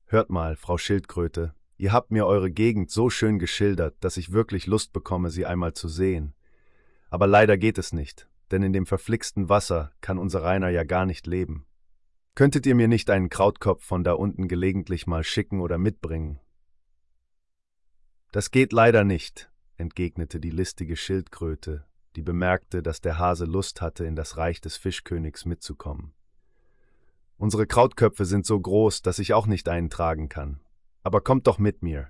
Hört mal, Frau Schildkröte, ihr habt mir eure Gegend so schön geschildert, dass ich wirklich Lust bekomme, sie einmal zu sehen. Aber leider geht es nicht, denn in dem verflixten Wasser kann unser Rainer ja gar nicht leben. Könntet ihr mir nicht einen Krautkopf von da unten gelegentlich mal schicken oder mitbringen? Das geht leider nicht, entgegnete die listige Schildkröte, die bemerkte, dass der Hase Lust hatte, in das Reich des Fischkönigs mitzukommen. Unsere Krautköpfe sind so groß, dass ich auch nicht einen tragen kann. Aber kommt doch mit mir.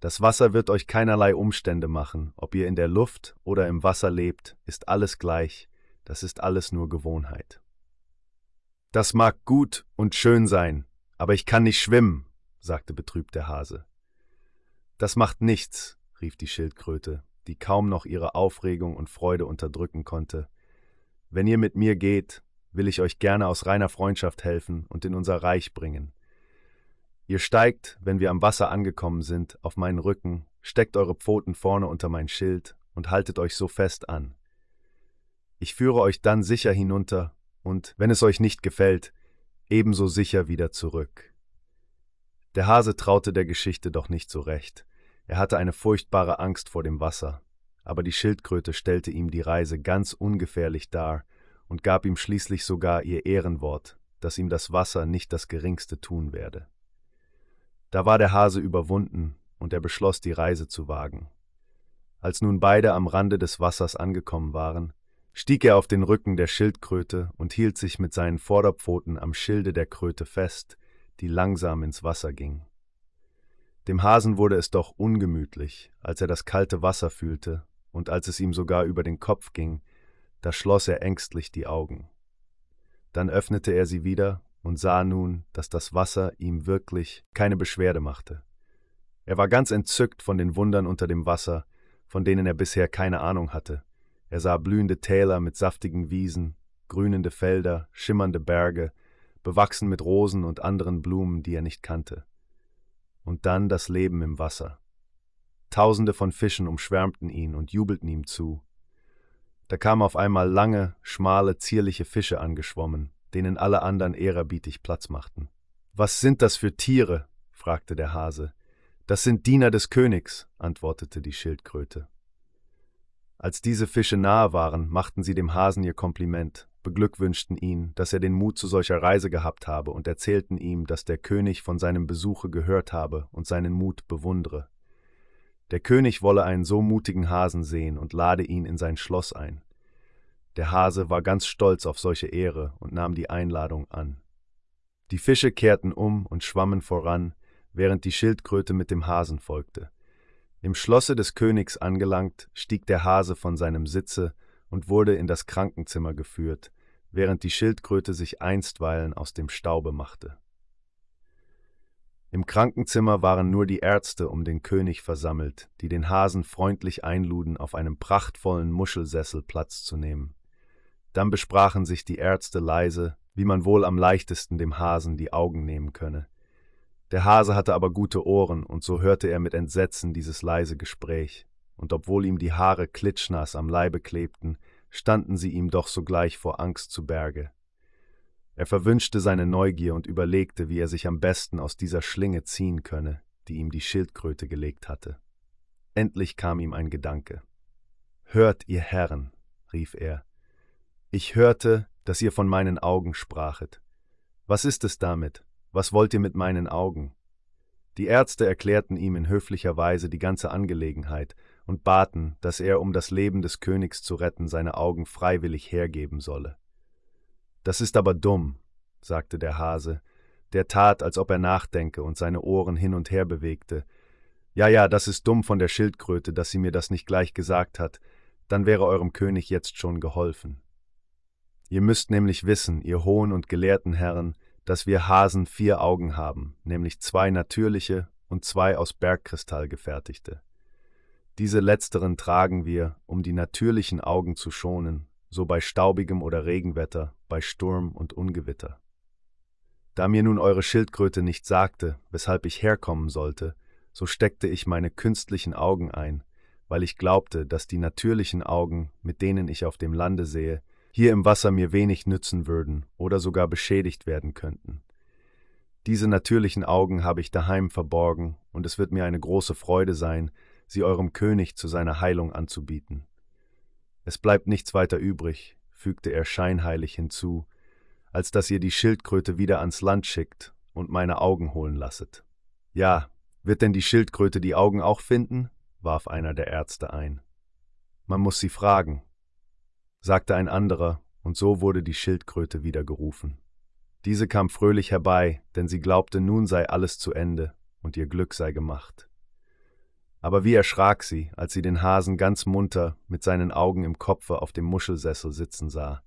Das Wasser wird euch keinerlei Umstände machen, ob ihr in der Luft oder im Wasser lebt, ist alles gleich, das ist alles nur Gewohnheit. Das mag gut und schön sein, aber ich kann nicht schwimmen, sagte betrübt der Hase. Das macht nichts, rief die Schildkröte, die kaum noch ihre Aufregung und Freude unterdrücken konnte. Wenn ihr mit mir geht, will ich euch gerne aus reiner Freundschaft helfen und in unser Reich bringen. Ihr steigt, wenn wir am Wasser angekommen sind, auf meinen Rücken, steckt eure Pfoten vorne unter mein Schild und haltet euch so fest an. Ich führe euch dann sicher hinunter und, wenn es euch nicht gefällt, ebenso sicher wieder zurück. Der Hase traute der Geschichte doch nicht so recht. Er hatte eine furchtbare Angst vor dem Wasser, aber die Schildkröte stellte ihm die Reise ganz ungefährlich dar und gab ihm schließlich sogar ihr Ehrenwort, dass ihm das Wasser nicht das geringste tun werde. Da war der Hase überwunden, und er beschloss, die Reise zu wagen. Als nun beide am Rande des Wassers angekommen waren, stieg er auf den Rücken der Schildkröte und hielt sich mit seinen Vorderpfoten am Schilde der Kröte fest, die langsam ins Wasser ging. Dem Hasen wurde es doch ungemütlich, als er das kalte Wasser fühlte und als es ihm sogar über den Kopf ging, da schloss er ängstlich die Augen. Dann öffnete er sie wieder und sah nun, dass das Wasser ihm wirklich keine Beschwerde machte. Er war ganz entzückt von den Wundern unter dem Wasser, von denen er bisher keine Ahnung hatte. Er sah blühende Täler mit saftigen Wiesen, grünende Felder, schimmernde Berge, bewachsen mit Rosen und anderen Blumen, die er nicht kannte. Und dann das Leben im Wasser. Tausende von Fischen umschwärmten ihn und jubelten ihm zu, da kamen auf einmal lange, schmale, zierliche Fische angeschwommen, denen alle anderen ehrerbietig Platz machten. Was sind das für Tiere? fragte der Hase. Das sind Diener des Königs, antwortete die Schildkröte. Als diese Fische nahe waren, machten sie dem Hasen ihr Kompliment, beglückwünschten ihn, dass er den Mut zu solcher Reise gehabt habe und erzählten ihm, dass der König von seinem Besuche gehört habe und seinen Mut bewundere. Der König wolle einen so mutigen Hasen sehen und lade ihn in sein Schloss ein. Der Hase war ganz stolz auf solche Ehre und nahm die Einladung an. Die Fische kehrten um und schwammen voran, während die Schildkröte mit dem Hasen folgte. Im Schlosse des Königs angelangt, stieg der Hase von seinem Sitze und wurde in das Krankenzimmer geführt, während die Schildkröte sich einstweilen aus dem Staube machte. Im Krankenzimmer waren nur die Ärzte um den König versammelt, die den Hasen freundlich einluden, auf einem prachtvollen Muschelsessel Platz zu nehmen. Dann besprachen sich die Ärzte leise, wie man wohl am leichtesten dem Hasen die Augen nehmen könne. Der Hase hatte aber gute Ohren, und so hörte er mit Entsetzen dieses leise Gespräch, und obwohl ihm die Haare klitschnass am Leibe klebten, standen sie ihm doch sogleich vor Angst zu Berge. Er verwünschte seine Neugier und überlegte, wie er sich am besten aus dieser Schlinge ziehen könne, die ihm die Schildkröte gelegt hatte. Endlich kam ihm ein Gedanke. Hört, ihr Herren, rief er, ich hörte, dass ihr von meinen Augen sprachet. Was ist es damit? Was wollt ihr mit meinen Augen? Die Ärzte erklärten ihm in höflicher Weise die ganze Angelegenheit und baten, dass er, um das Leben des Königs zu retten, seine Augen freiwillig hergeben solle. Das ist aber dumm, sagte der Hase, der tat, als ob er nachdenke und seine Ohren hin und her bewegte. Ja, ja, das ist dumm von der Schildkröte, dass sie mir das nicht gleich gesagt hat, dann wäre eurem König jetzt schon geholfen. Ihr müsst nämlich wissen, ihr hohen und gelehrten Herren, dass wir Hasen vier Augen haben, nämlich zwei natürliche und zwei aus Bergkristall gefertigte. Diese letzteren tragen wir, um die natürlichen Augen zu schonen, so bei staubigem oder Regenwetter, bei Sturm und Ungewitter. Da mir nun eure Schildkröte nicht sagte, weshalb ich herkommen sollte, so steckte ich meine künstlichen Augen ein, weil ich glaubte, dass die natürlichen Augen, mit denen ich auf dem Lande sehe, hier im Wasser mir wenig nützen würden oder sogar beschädigt werden könnten. Diese natürlichen Augen habe ich daheim verborgen, und es wird mir eine große Freude sein, sie eurem König zu seiner Heilung anzubieten. Es bleibt nichts weiter übrig, fügte er scheinheilig hinzu, als dass ihr die Schildkröte wieder ans Land schickt und meine Augen holen lasset. Ja, wird denn die Schildkröte die Augen auch finden? warf einer der Ärzte ein. Man muss sie fragen, sagte ein anderer, und so wurde die Schildkröte wieder gerufen. Diese kam fröhlich herbei, denn sie glaubte, nun sei alles zu Ende und ihr Glück sei gemacht. Aber wie erschrak sie, als sie den Hasen ganz munter mit seinen Augen im Kopfe auf dem Muschelsessel sitzen sah.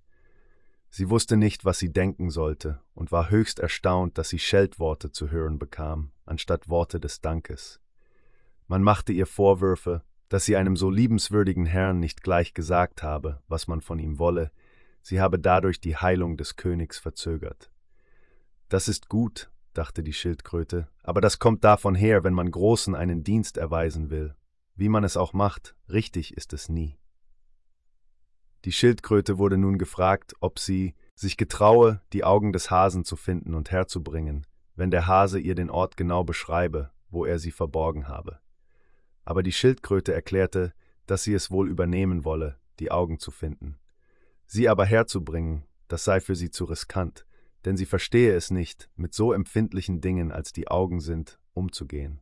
Sie wusste nicht, was sie denken sollte und war höchst erstaunt, dass sie Scheltworte zu hören bekam, anstatt Worte des Dankes. Man machte ihr Vorwürfe, dass sie einem so liebenswürdigen Herrn nicht gleich gesagt habe, was man von ihm wolle, sie habe dadurch die Heilung des Königs verzögert. Das ist gut, dachte die Schildkröte, aber das kommt davon her, wenn man Großen einen Dienst erweisen will. Wie man es auch macht, richtig ist es nie. Die Schildkröte wurde nun gefragt, ob sie sich getraue, die Augen des Hasen zu finden und herzubringen, wenn der Hase ihr den Ort genau beschreibe, wo er sie verborgen habe. Aber die Schildkröte erklärte, dass sie es wohl übernehmen wolle, die Augen zu finden. Sie aber herzubringen, das sei für sie zu riskant, denn sie verstehe es nicht, mit so empfindlichen Dingen als die Augen sind, umzugehen.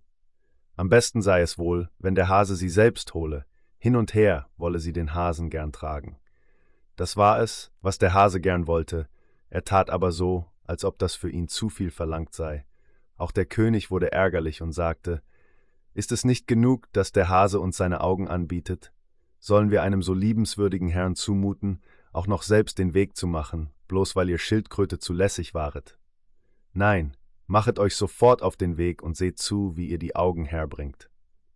Am besten sei es wohl, wenn der Hase sie selbst hole, hin und her wolle sie den Hasen gern tragen. Das war es, was der Hase gern wollte, er tat aber so, als ob das für ihn zu viel verlangt sei. Auch der König wurde ärgerlich und sagte, Ist es nicht genug, dass der Hase uns seine Augen anbietet? Sollen wir einem so liebenswürdigen Herrn zumuten, auch noch selbst den Weg zu machen, bloß weil ihr Schildkröte zu lässig waret? Nein, machet euch sofort auf den Weg und seht zu, wie ihr die Augen herbringt.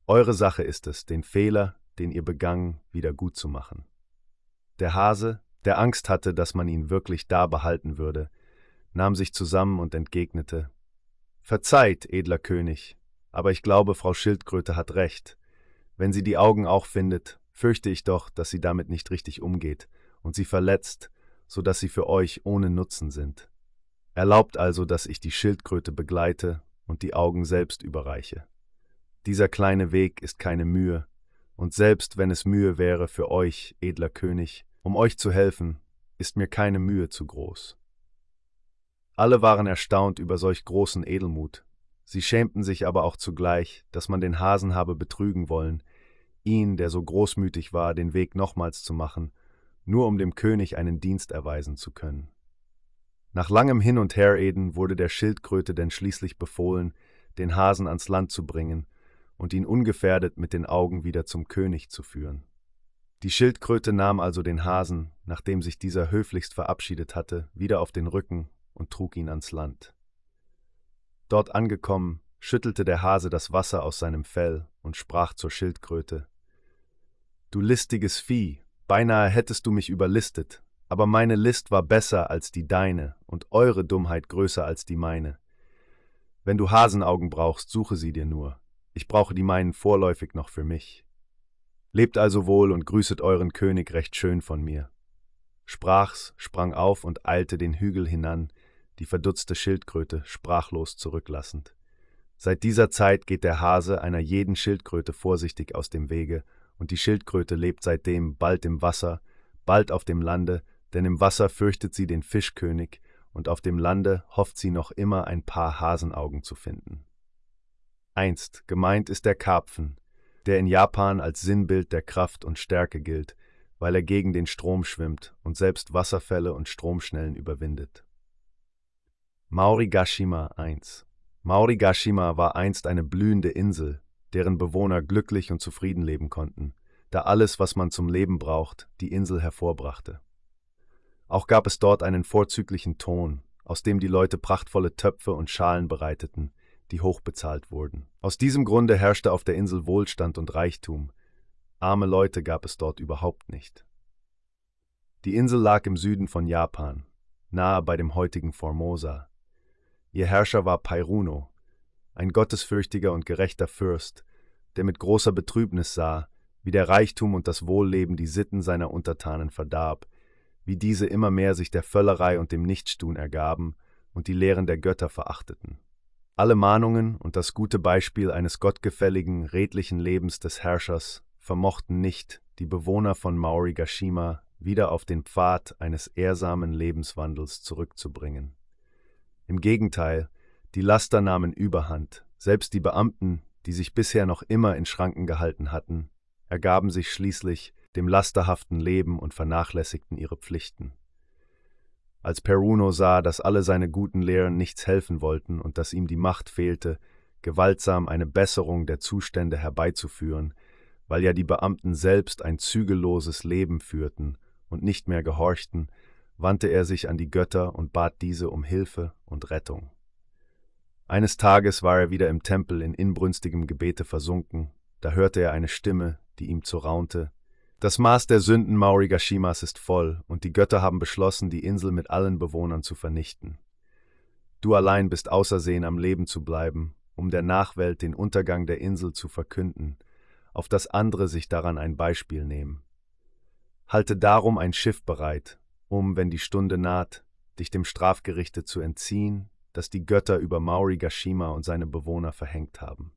Eure Sache ist es, den Fehler, den ihr begangen, wieder gut zu machen. Der Hase, der Angst hatte, dass man ihn wirklich da behalten würde, nahm sich zusammen und entgegnete Verzeiht, edler König, aber ich glaube, Frau Schildkröte hat recht. Wenn sie die Augen auch findet, fürchte ich doch, dass sie damit nicht richtig umgeht und sie verletzt, so dass sie für euch ohne Nutzen sind. Erlaubt also, dass ich die Schildkröte begleite und die Augen selbst überreiche. Dieser kleine Weg ist keine Mühe, und selbst wenn es Mühe wäre für euch, edler König, um euch zu helfen, ist mir keine Mühe zu groß. Alle waren erstaunt über solch großen Edelmut, sie schämten sich aber auch zugleich, dass man den Hasen habe betrügen wollen, ihn, der so großmütig war, den Weg nochmals zu machen, nur um dem König einen Dienst erweisen zu können. Nach langem Hin und Herreden wurde der Schildkröte denn schließlich befohlen, den Hasen ans Land zu bringen und ihn ungefährdet mit den Augen wieder zum König zu führen. Die Schildkröte nahm also den Hasen, nachdem sich dieser höflichst verabschiedet hatte, wieder auf den Rücken und trug ihn ans Land. Dort angekommen, schüttelte der Hase das Wasser aus seinem Fell und sprach zur Schildkröte Du listiges Vieh, beinahe hättest du mich überlistet, aber meine List war besser als die deine und eure Dummheit größer als die meine. Wenn du Hasenaugen brauchst, suche sie dir nur, ich brauche die meinen vorläufig noch für mich. Lebt also wohl und grüßet euren König recht schön von mir. Sprach's, sprang auf und eilte den Hügel hinan, die verdutzte Schildkröte sprachlos zurücklassend. Seit dieser Zeit geht der Hase einer jeden Schildkröte vorsichtig aus dem Wege, und die Schildkröte lebt seitdem bald im Wasser, bald auf dem Lande, denn im Wasser fürchtet sie den Fischkönig, und auf dem Lande hofft sie noch immer ein paar Hasenaugen zu finden. Einst gemeint ist der Karpfen, der in Japan als Sinnbild der Kraft und Stärke gilt, weil er gegen den Strom schwimmt und selbst Wasserfälle und Stromschnellen überwindet. Maurigashima 1 Maurigashima war einst eine blühende Insel, deren Bewohner glücklich und zufrieden leben konnten, da alles, was man zum Leben braucht, die Insel hervorbrachte. Auch gab es dort einen vorzüglichen Ton, aus dem die Leute prachtvolle Töpfe und Schalen bereiteten, die hochbezahlt wurden. Aus diesem Grunde herrschte auf der Insel Wohlstand und Reichtum. Arme Leute gab es dort überhaupt nicht. Die Insel lag im Süden von Japan, nahe bei dem heutigen Formosa. Ihr Herrscher war Pairuno, ein gottesfürchtiger und gerechter Fürst, der mit großer Betrübnis sah, wie der Reichtum und das Wohlleben die Sitten seiner Untertanen verdarb, wie diese immer mehr sich der Völlerei und dem Nichtstun ergaben und die Lehren der Götter verachteten. Alle Mahnungen und das gute Beispiel eines gottgefälligen, redlichen Lebens des Herrschers vermochten nicht, die Bewohner von Maorigashima wieder auf den Pfad eines ehrsamen Lebenswandels zurückzubringen. Im Gegenteil, die Laster nahmen überhand, selbst die Beamten, die sich bisher noch immer in Schranken gehalten hatten, ergaben sich schließlich dem lasterhaften Leben und vernachlässigten ihre Pflichten. Als Peruno sah, dass alle seine guten Lehren nichts helfen wollten und dass ihm die Macht fehlte, gewaltsam eine Besserung der Zustände herbeizuführen, weil ja die Beamten selbst ein zügelloses Leben führten und nicht mehr gehorchten, wandte er sich an die Götter und bat diese um Hilfe und Rettung. Eines Tages war er wieder im Tempel in inbrünstigem Gebete versunken, da hörte er eine Stimme, die ihm zuraunte, das Maß der Sünden Maurigashimas ist voll, und die Götter haben beschlossen, die Insel mit allen Bewohnern zu vernichten. Du allein bist außersehen am Leben zu bleiben, um der Nachwelt den Untergang der Insel zu verkünden, auf das andere sich daran ein Beispiel nehmen. Halte darum ein Schiff bereit, um, wenn die Stunde naht, dich dem Strafgerichte zu entziehen, das die Götter über Maurigashima und seine Bewohner verhängt haben.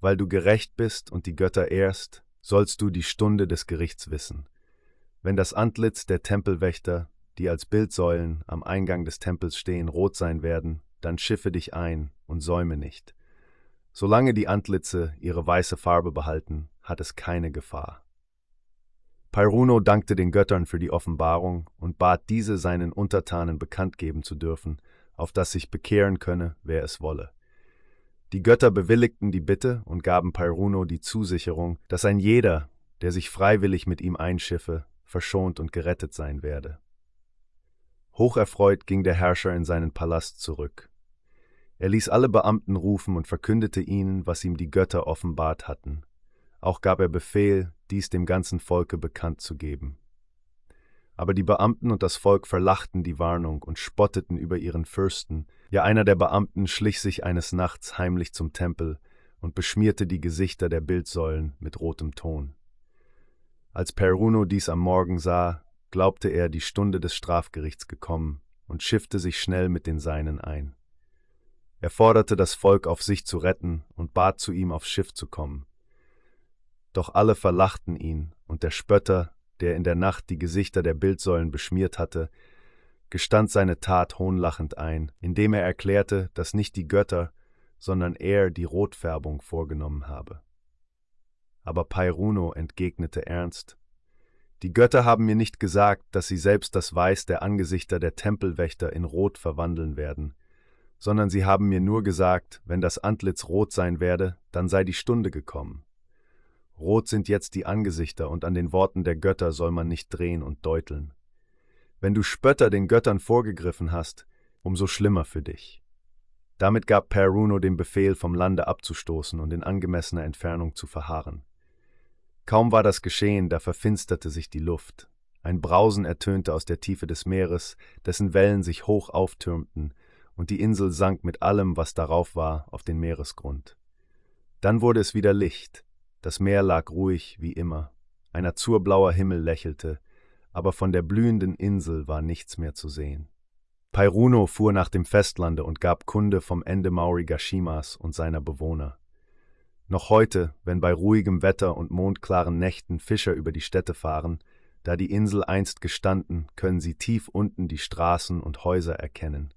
Weil du gerecht bist und die Götter ehrst, sollst du die Stunde des Gerichts wissen. Wenn das Antlitz der Tempelwächter, die als Bildsäulen am Eingang des Tempels stehen, rot sein werden, dann schiffe dich ein und säume nicht. Solange die Antlitze ihre weiße Farbe behalten, hat es keine Gefahr. Pairuno dankte den Göttern für die Offenbarung und bat diese seinen Untertanen bekannt geben zu dürfen, auf das sich bekehren könne, wer es wolle. Die Götter bewilligten die Bitte und gaben Pairuno die Zusicherung, dass ein jeder, der sich freiwillig mit ihm einschiffe, verschont und gerettet sein werde. Hocherfreut ging der Herrscher in seinen Palast zurück. Er ließ alle Beamten rufen und verkündete ihnen, was ihm die Götter offenbart hatten. Auch gab er Befehl, dies dem ganzen Volke bekannt zu geben. Aber die Beamten und das Volk verlachten die Warnung und spotteten über ihren Fürsten, ja, einer der Beamten schlich sich eines Nachts heimlich zum Tempel und beschmierte die Gesichter der Bildsäulen mit rotem Ton. Als Peruno dies am Morgen sah, glaubte er, die Stunde des Strafgerichts gekommen und schiffte sich schnell mit den Seinen ein. Er forderte das Volk auf sich zu retten und bat zu ihm aufs Schiff zu kommen. Doch alle verlachten ihn, und der Spötter, der in der Nacht die Gesichter der Bildsäulen beschmiert hatte, gestand seine Tat hohnlachend ein, indem er erklärte, dass nicht die Götter, sondern er die Rotfärbung vorgenommen habe. Aber Pairuno entgegnete ernst, die Götter haben mir nicht gesagt, dass sie selbst das Weiß der Angesichter der Tempelwächter in Rot verwandeln werden, sondern sie haben mir nur gesagt, wenn das Antlitz rot sein werde, dann sei die Stunde gekommen. Rot sind jetzt die Angesichter, und an den Worten der Götter soll man nicht drehen und deuteln. Wenn du Spötter den Göttern vorgegriffen hast, umso schlimmer für dich. Damit gab Peruno den Befehl, vom Lande abzustoßen und in angemessener Entfernung zu verharren. Kaum war das geschehen, da verfinsterte sich die Luft. Ein Brausen ertönte aus der Tiefe des Meeres, dessen Wellen sich hoch auftürmten, und die Insel sank mit allem, was darauf war, auf den Meeresgrund. Dann wurde es wieder Licht, das Meer lag ruhig wie immer, ein azurblauer Himmel lächelte, aber von der blühenden Insel war nichts mehr zu sehen. Pairuno fuhr nach dem Festlande und gab Kunde vom Ende Maurigashimas und seiner Bewohner. Noch heute, wenn bei ruhigem Wetter und mondklaren Nächten Fischer über die Städte fahren, da die Insel einst gestanden, können sie tief unten die Straßen und Häuser erkennen.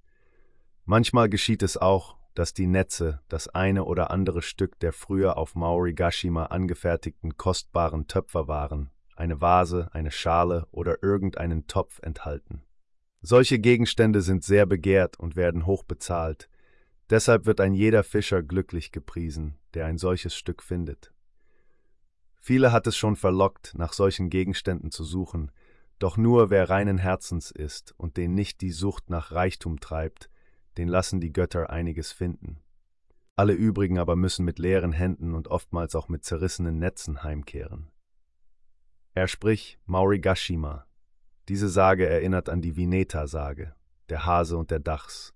Manchmal geschieht es auch, dass die Netze das eine oder andere Stück der früher auf Maurigashima angefertigten kostbaren Töpfer waren, eine Vase, eine Schale oder irgendeinen Topf enthalten. Solche Gegenstände sind sehr begehrt und werden hoch bezahlt. Deshalb wird ein jeder Fischer glücklich gepriesen, der ein solches Stück findet. Viele hat es schon verlockt, nach solchen Gegenständen zu suchen, doch nur wer reinen Herzens ist und den nicht die Sucht nach Reichtum treibt, den lassen die Götter einiges finden. alle übrigen aber müssen mit leeren Händen und oftmals auch mit zerrissenen Netzen heimkehren. Er spricht Maurigashima. Diese Sage erinnert an die Vineta-Sage, der Hase und der Dachs.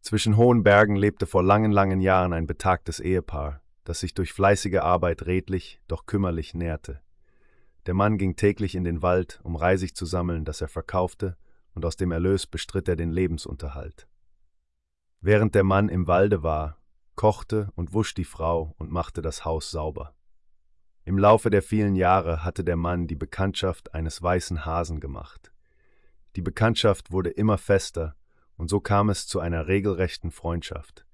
Zwischen hohen Bergen lebte vor langen, langen Jahren ein betagtes Ehepaar, das sich durch fleißige Arbeit redlich, doch kümmerlich nährte. Der Mann ging täglich in den Wald, um Reisig zu sammeln, das er verkaufte, und aus dem Erlös bestritt er den Lebensunterhalt. Während der Mann im Walde war, kochte und wusch die Frau und machte das Haus sauber. Im Laufe der vielen Jahre hatte der Mann die Bekanntschaft eines weißen Hasen gemacht. Die Bekanntschaft wurde immer fester, und so kam es zu einer regelrechten Freundschaft.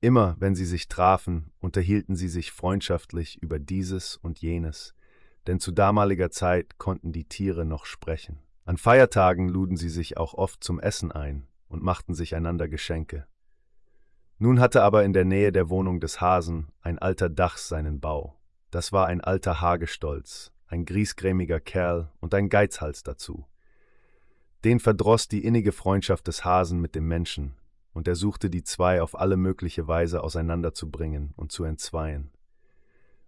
Immer, wenn sie sich trafen, unterhielten sie sich freundschaftlich über dieses und jenes, denn zu damaliger Zeit konnten die Tiere noch sprechen. An Feiertagen luden sie sich auch oft zum Essen ein und machten sich einander Geschenke. Nun hatte aber in der Nähe der Wohnung des Hasen ein alter Dachs seinen Bau. Das war ein alter Hagestolz, ein griesgrämiger Kerl und ein Geizhals dazu. Den verdroß die innige Freundschaft des Hasen mit dem Menschen, und er suchte die zwei auf alle mögliche Weise auseinanderzubringen und zu entzweien.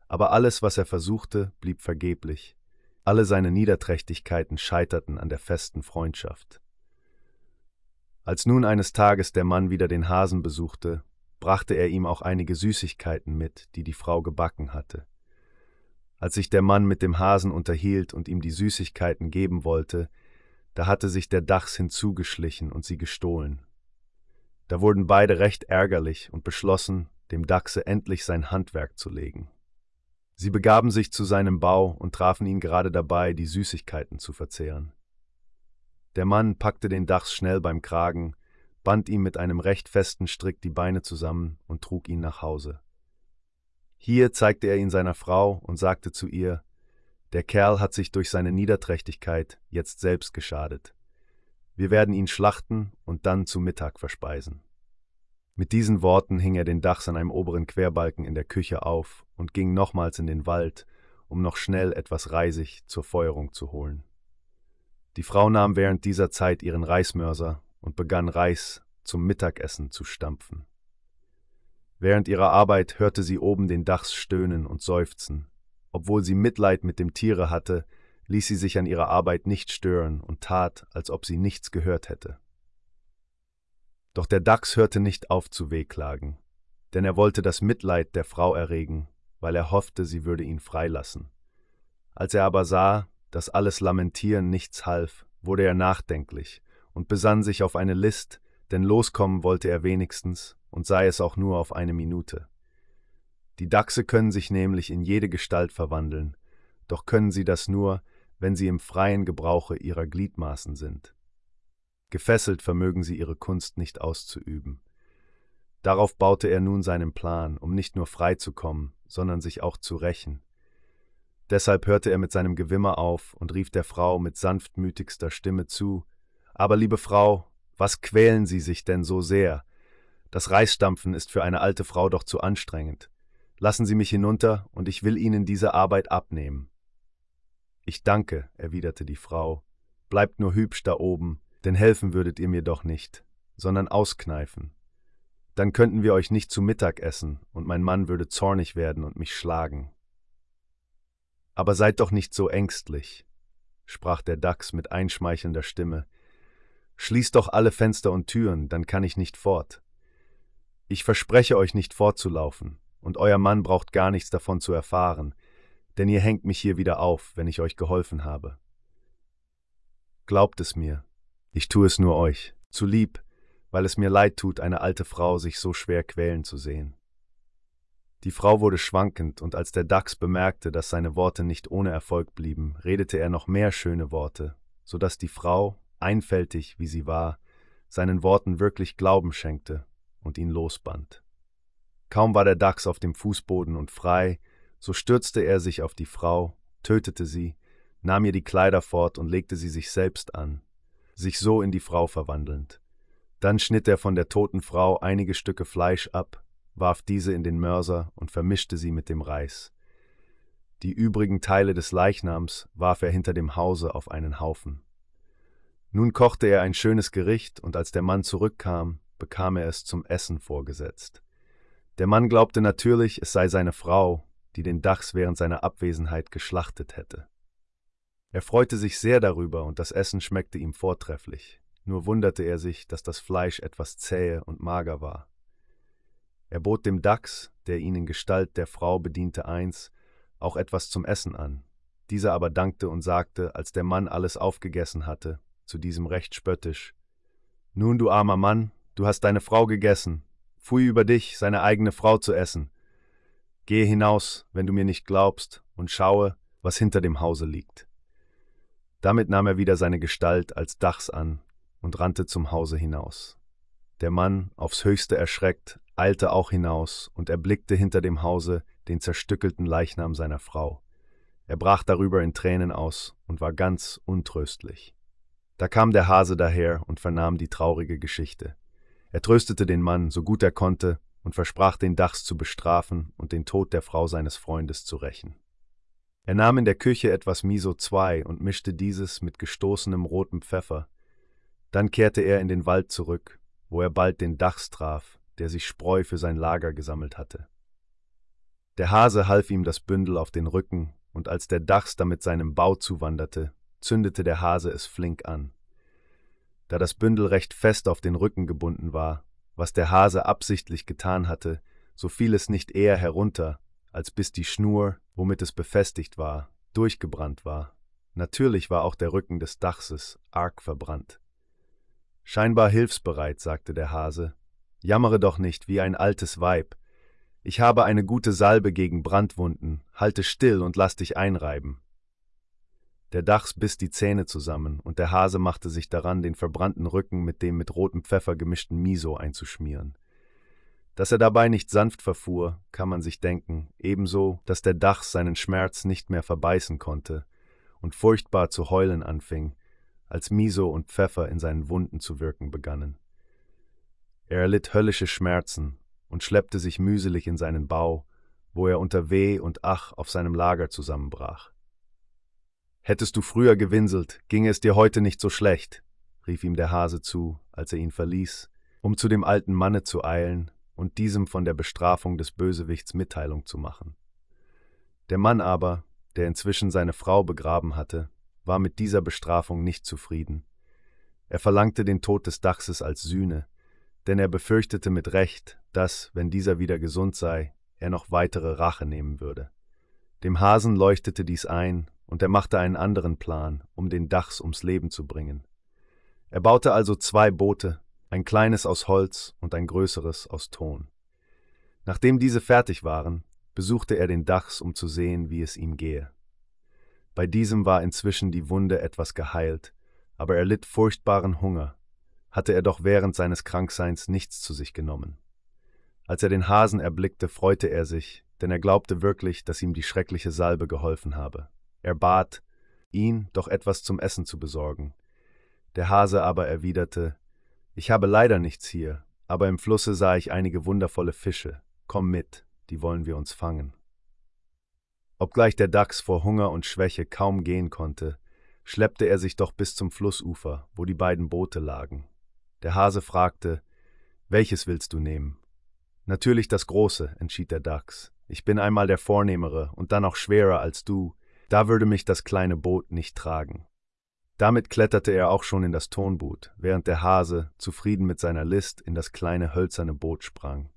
Aber alles, was er versuchte, blieb vergeblich. Alle seine Niederträchtigkeiten scheiterten an der festen Freundschaft. Als nun eines Tages der Mann wieder den Hasen besuchte, brachte er ihm auch einige Süßigkeiten mit, die die Frau gebacken hatte. Als sich der Mann mit dem Hasen unterhielt und ihm die Süßigkeiten geben wollte, da hatte sich der Dachs hinzugeschlichen und sie gestohlen. Da wurden beide recht ärgerlich und beschlossen, dem Dachse endlich sein Handwerk zu legen. Sie begaben sich zu seinem Bau und trafen ihn gerade dabei, die Süßigkeiten zu verzehren. Der Mann packte den Dachs schnell beim Kragen, band ihm mit einem recht festen Strick die Beine zusammen und trug ihn nach Hause. Hier zeigte er ihn seiner Frau und sagte zu ihr, der Kerl hat sich durch seine Niederträchtigkeit jetzt selbst geschadet. Wir werden ihn schlachten und dann zu Mittag verspeisen. Mit diesen Worten hing er den Dachs an einem oberen Querbalken in der Küche auf und ging nochmals in den Wald, um noch schnell etwas Reisig zur Feuerung zu holen. Die Frau nahm während dieser Zeit ihren Reismörser und begann Reis zum Mittagessen zu stampfen. Während ihrer Arbeit hörte sie oben den Dachs stöhnen und seufzen. Obwohl sie Mitleid mit dem Tiere hatte, ließ sie sich an ihrer Arbeit nicht stören und tat, als ob sie nichts gehört hätte. Doch der Dachs hörte nicht auf zu wehklagen, denn er wollte das Mitleid der Frau erregen, weil er hoffte, sie würde ihn freilassen. Als er aber sah, dass alles Lamentieren nichts half, wurde er nachdenklich und besann sich auf eine List, denn loskommen wollte er wenigstens, und sei es auch nur auf eine Minute. Die Dachse können sich nämlich in jede Gestalt verwandeln, doch können sie das nur, wenn sie im freien Gebrauche ihrer Gliedmaßen sind. Gefesselt vermögen sie ihre Kunst nicht auszuüben. Darauf baute er nun seinen Plan, um nicht nur frei zu kommen, sondern sich auch zu rächen. Deshalb hörte er mit seinem Gewimmer auf und rief der Frau mit sanftmütigster Stimme zu Aber liebe Frau, was quälen Sie sich denn so sehr? Das Reisstampfen ist für eine alte Frau doch zu anstrengend. Lassen Sie mich hinunter, und ich will Ihnen diese Arbeit abnehmen. Ich danke, erwiderte die Frau, bleibt nur hübsch da oben, denn helfen würdet ihr mir doch nicht, sondern auskneifen. Dann könnten wir euch nicht zu Mittag essen, und mein Mann würde zornig werden und mich schlagen. Aber seid doch nicht so ängstlich, sprach der Dachs mit einschmeichelnder Stimme. Schließt doch alle Fenster und Türen, dann kann ich nicht fort. Ich verspreche euch nicht fortzulaufen, und euer Mann braucht gar nichts davon zu erfahren, denn ihr hängt mich hier wieder auf, wenn ich euch geholfen habe. Glaubt es mir, ich tue es nur euch, zu lieb, weil es mir leid tut, eine alte Frau sich so schwer quälen zu sehen. Die Frau wurde schwankend, und als der Dachs bemerkte, dass seine Worte nicht ohne Erfolg blieben, redete er noch mehr schöne Worte, so dass die Frau, einfältig wie sie war, seinen Worten wirklich Glauben schenkte und ihn losband. Kaum war der Dachs auf dem Fußboden und frei, so stürzte er sich auf die Frau, tötete sie, nahm ihr die Kleider fort und legte sie sich selbst an, sich so in die Frau verwandelnd. Dann schnitt er von der toten Frau einige Stücke Fleisch ab, warf diese in den Mörser und vermischte sie mit dem Reis. Die übrigen Teile des Leichnams warf er hinter dem Hause auf einen Haufen. Nun kochte er ein schönes Gericht, und als der Mann zurückkam, bekam er es zum Essen vorgesetzt. Der Mann glaubte natürlich, es sei seine Frau, die den Dachs während seiner Abwesenheit geschlachtet hätte. Er freute sich sehr darüber und das Essen schmeckte ihm vortrefflich, nur wunderte er sich, dass das Fleisch etwas zähe und mager war. Er bot dem Dachs, der ihn in Gestalt der Frau bediente, eins, auch etwas zum Essen an. Dieser aber dankte und sagte, als der Mann alles aufgegessen hatte, zu diesem recht spöttisch, Nun, du armer Mann, du hast deine Frau gegessen, pfui über dich, seine eigene Frau zu essen. Gehe hinaus, wenn du mir nicht glaubst, und schaue, was hinter dem Hause liegt. Damit nahm er wieder seine Gestalt als Dachs an und rannte zum Hause hinaus. Der Mann, aufs höchste erschreckt, eilte auch hinaus und erblickte hinter dem Hause den zerstückelten Leichnam seiner Frau. Er brach darüber in Tränen aus und war ganz untröstlich. Da kam der Hase daher und vernahm die traurige Geschichte. Er tröstete den Mann, so gut er konnte, und versprach den Dachs zu bestrafen und den Tod der Frau seines Freundes zu rächen. Er nahm in der Küche etwas Miso II und mischte dieses mit gestoßenem rotem Pfeffer. Dann kehrte er in den Wald zurück, wo er bald den Dachs traf, der sich Spreu für sein Lager gesammelt hatte. Der Hase half ihm das Bündel auf den Rücken, und als der Dachs damit seinem Bau zuwanderte, zündete der Hase es flink an. Da das Bündel recht fest auf den Rücken gebunden war, was der Hase absichtlich getan hatte, so fiel es nicht eher herunter, als bis die Schnur, womit es befestigt war, durchgebrannt war. Natürlich war auch der Rücken des Dachses arg verbrannt. Scheinbar hilfsbereit, sagte der Hase. Jammere doch nicht wie ein altes Weib. Ich habe eine gute Salbe gegen Brandwunden. Halte still und lass dich einreiben. Der Dachs biss die Zähne zusammen, und der Hase machte sich daran, den verbrannten Rücken mit dem mit rotem Pfeffer gemischten Miso einzuschmieren. Dass er dabei nicht sanft verfuhr, kann man sich denken, ebenso, dass der Dachs seinen Schmerz nicht mehr verbeißen konnte und furchtbar zu heulen anfing, als Miso und Pfeffer in seinen Wunden zu wirken begannen. Er erlitt höllische Schmerzen und schleppte sich mühselig in seinen Bau, wo er unter Weh und Ach auf seinem Lager zusammenbrach. Hättest du früher gewinselt, ginge es dir heute nicht so schlecht, rief ihm der Hase zu, als er ihn verließ, um zu dem alten Manne zu eilen und diesem von der Bestrafung des Bösewichts Mitteilung zu machen. Der Mann aber, der inzwischen seine Frau begraben hatte, war mit dieser Bestrafung nicht zufrieden. Er verlangte den Tod des Dachses als Sühne, denn er befürchtete mit Recht, dass, wenn dieser wieder gesund sei, er noch weitere Rache nehmen würde. Dem Hasen leuchtete dies ein, und er machte einen anderen Plan, um den Dachs ums Leben zu bringen. Er baute also zwei Boote, ein kleines aus Holz und ein größeres aus Ton. Nachdem diese fertig waren, besuchte er den Dachs, um zu sehen, wie es ihm gehe. Bei diesem war inzwischen die Wunde etwas geheilt, aber er litt furchtbaren Hunger, hatte er doch während seines Krankseins nichts zu sich genommen. Als er den Hasen erblickte, freute er sich, denn er glaubte wirklich, dass ihm die schreckliche Salbe geholfen habe. Er bat, ihn doch etwas zum Essen zu besorgen. Der Hase aber erwiderte, Ich habe leider nichts hier, aber im Flusse sah ich einige wundervolle Fische. Komm mit, die wollen wir uns fangen. Obgleich der Dachs vor Hunger und Schwäche kaum gehen konnte, schleppte er sich doch bis zum Flussufer, wo die beiden Boote lagen. Der Hase fragte, Welches willst du nehmen? Natürlich das große, entschied der Dachs. Ich bin einmal der Vornehmere und dann auch schwerer als du, da würde mich das kleine Boot nicht tragen. Damit kletterte er auch schon in das Tonboot, während der Hase, zufrieden mit seiner List, in das kleine hölzerne Boot sprang.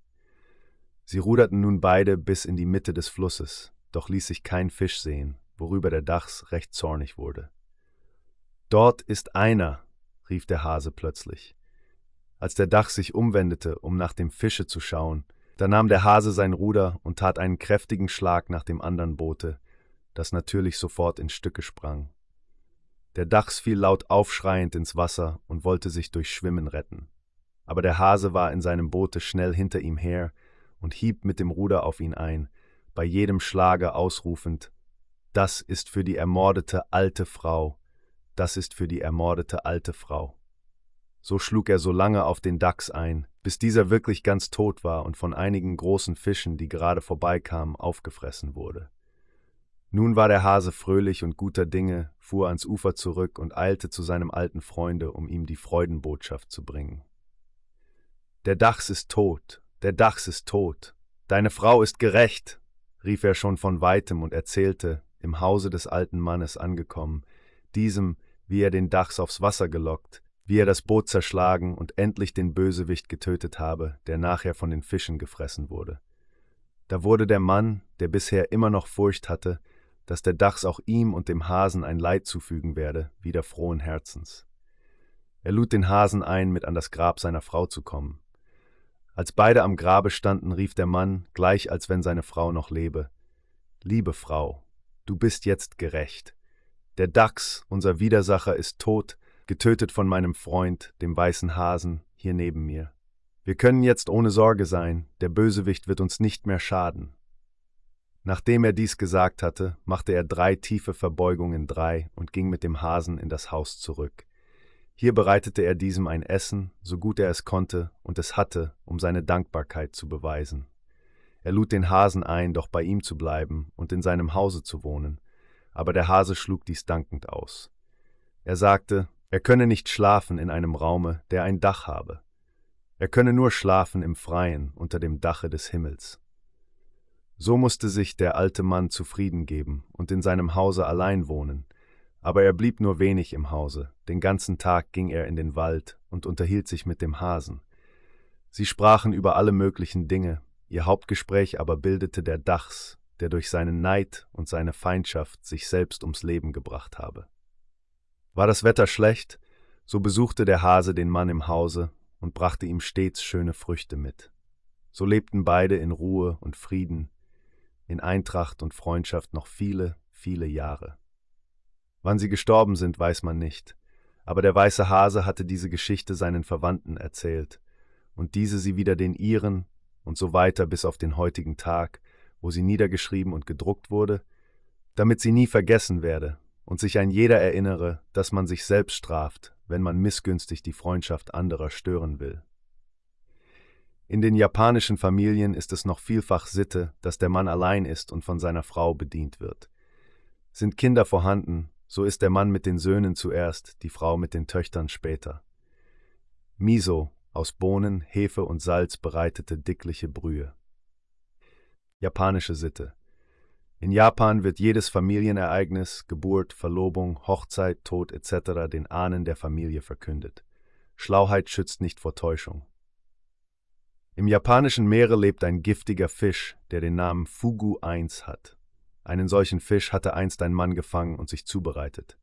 Sie ruderten nun beide bis in die Mitte des Flusses, doch ließ sich kein Fisch sehen, worüber der Dachs recht zornig wurde. Dort ist einer, rief der Hase plötzlich. Als der Dach sich umwendete, um nach dem Fische zu schauen, da nahm der Hase sein Ruder und tat einen kräftigen Schlag nach dem anderen Boote, das natürlich sofort in Stücke sprang. Der Dachs fiel laut aufschreiend ins Wasser und wollte sich durch Schwimmen retten. Aber der Hase war in seinem Boote schnell hinter ihm her und hieb mit dem Ruder auf ihn ein, bei jedem Schlage ausrufend Das ist für die ermordete alte Frau, das ist für die ermordete alte Frau. So schlug er so lange auf den Dachs ein, bis dieser wirklich ganz tot war und von einigen großen Fischen, die gerade vorbeikamen, aufgefressen wurde. Nun war der Hase fröhlich und guter Dinge, fuhr ans Ufer zurück und eilte zu seinem alten Freunde, um ihm die Freudenbotschaft zu bringen. Der Dachs ist tot, der Dachs ist tot, Deine Frau ist gerecht, rief er schon von weitem und erzählte, im Hause des alten Mannes angekommen, diesem, wie er den Dachs aufs Wasser gelockt, wie er das Boot zerschlagen und endlich den Bösewicht getötet habe, der nachher von den Fischen gefressen wurde. Da wurde der Mann, der bisher immer noch Furcht hatte, dass der Dachs auch ihm und dem Hasen ein Leid zufügen werde, wieder frohen Herzens. Er lud den Hasen ein, mit an das Grab seiner Frau zu kommen. Als beide am Grabe standen, rief der Mann, gleich als wenn seine Frau noch lebe, Liebe Frau, du bist jetzt gerecht. Der Dachs, unser Widersacher, ist tot, getötet von meinem Freund, dem weißen Hasen, hier neben mir. Wir können jetzt ohne Sorge sein, der Bösewicht wird uns nicht mehr schaden. Nachdem er dies gesagt hatte, machte er drei tiefe Verbeugungen drei und ging mit dem Hasen in das Haus zurück. Hier bereitete er diesem ein Essen, so gut er es konnte und es hatte, um seine Dankbarkeit zu beweisen. Er lud den Hasen ein, doch bei ihm zu bleiben und in seinem Hause zu wohnen, aber der Hase schlug dies dankend aus. Er sagte, er könne nicht schlafen in einem Raume, der ein Dach habe. Er könne nur schlafen im Freien unter dem Dache des Himmels. So musste sich der alte Mann zufrieden geben und in seinem Hause allein wohnen, aber er blieb nur wenig im Hause, den ganzen Tag ging er in den Wald und unterhielt sich mit dem Hasen. Sie sprachen über alle möglichen Dinge, ihr Hauptgespräch aber bildete der Dachs, der durch seinen Neid und seine Feindschaft sich selbst ums Leben gebracht habe. War das Wetter schlecht, so besuchte der Hase den Mann im Hause und brachte ihm stets schöne Früchte mit. So lebten beide in Ruhe und Frieden, in Eintracht und Freundschaft noch viele, viele Jahre. Wann sie gestorben sind, weiß man nicht, aber der weiße Hase hatte diese Geschichte seinen Verwandten erzählt, und diese sie wieder den ihren, und so weiter bis auf den heutigen Tag, wo sie niedergeschrieben und gedruckt wurde, damit sie nie vergessen werde und sich ein jeder erinnere, dass man sich selbst straft, wenn man missgünstig die Freundschaft anderer stören will. In den japanischen Familien ist es noch vielfach Sitte, dass der Mann allein ist und von seiner Frau bedient wird. Sind Kinder vorhanden, so ist der Mann mit den Söhnen zuerst, die Frau mit den Töchtern später. Miso, aus Bohnen, Hefe und Salz bereitete dickliche Brühe. Japanische Sitte. In Japan wird jedes Familienereignis, Geburt, Verlobung, Hochzeit, Tod etc. den Ahnen der Familie verkündet. Schlauheit schützt nicht vor Täuschung. Im japanischen Meere lebt ein giftiger Fisch, der den Namen Fugu 1 hat. Einen solchen Fisch hatte einst ein Mann gefangen und sich zubereitet.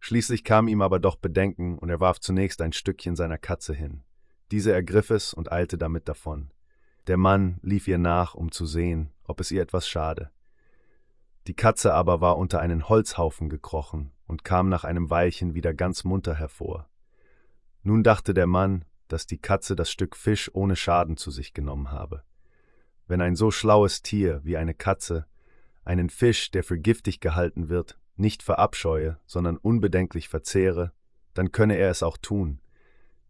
Schließlich kam ihm aber doch Bedenken, und er warf zunächst ein Stückchen seiner Katze hin. Diese ergriff es und eilte damit davon. Der Mann lief ihr nach, um zu sehen, ob es ihr etwas schade. Die Katze aber war unter einen Holzhaufen gekrochen und kam nach einem Weilchen wieder ganz munter hervor. Nun dachte der Mann, dass die Katze das Stück Fisch ohne Schaden zu sich genommen habe. Wenn ein so schlaues Tier wie eine Katze einen Fisch, der für giftig gehalten wird, nicht verabscheue, sondern unbedenklich verzehre, dann könne er es auch tun.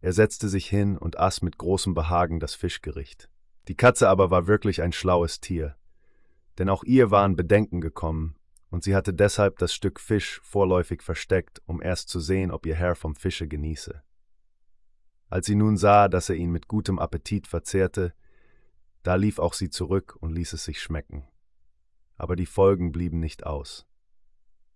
Er setzte sich hin und aß mit großem Behagen das Fischgericht. Die Katze aber war wirklich ein schlaues Tier, denn auch ihr waren Bedenken gekommen, und sie hatte deshalb das Stück Fisch vorläufig versteckt, um erst zu sehen, ob ihr Herr vom Fische genieße. Als sie nun sah, dass er ihn mit gutem Appetit verzehrte, da lief auch sie zurück und ließ es sich schmecken aber die Folgen blieben nicht aus.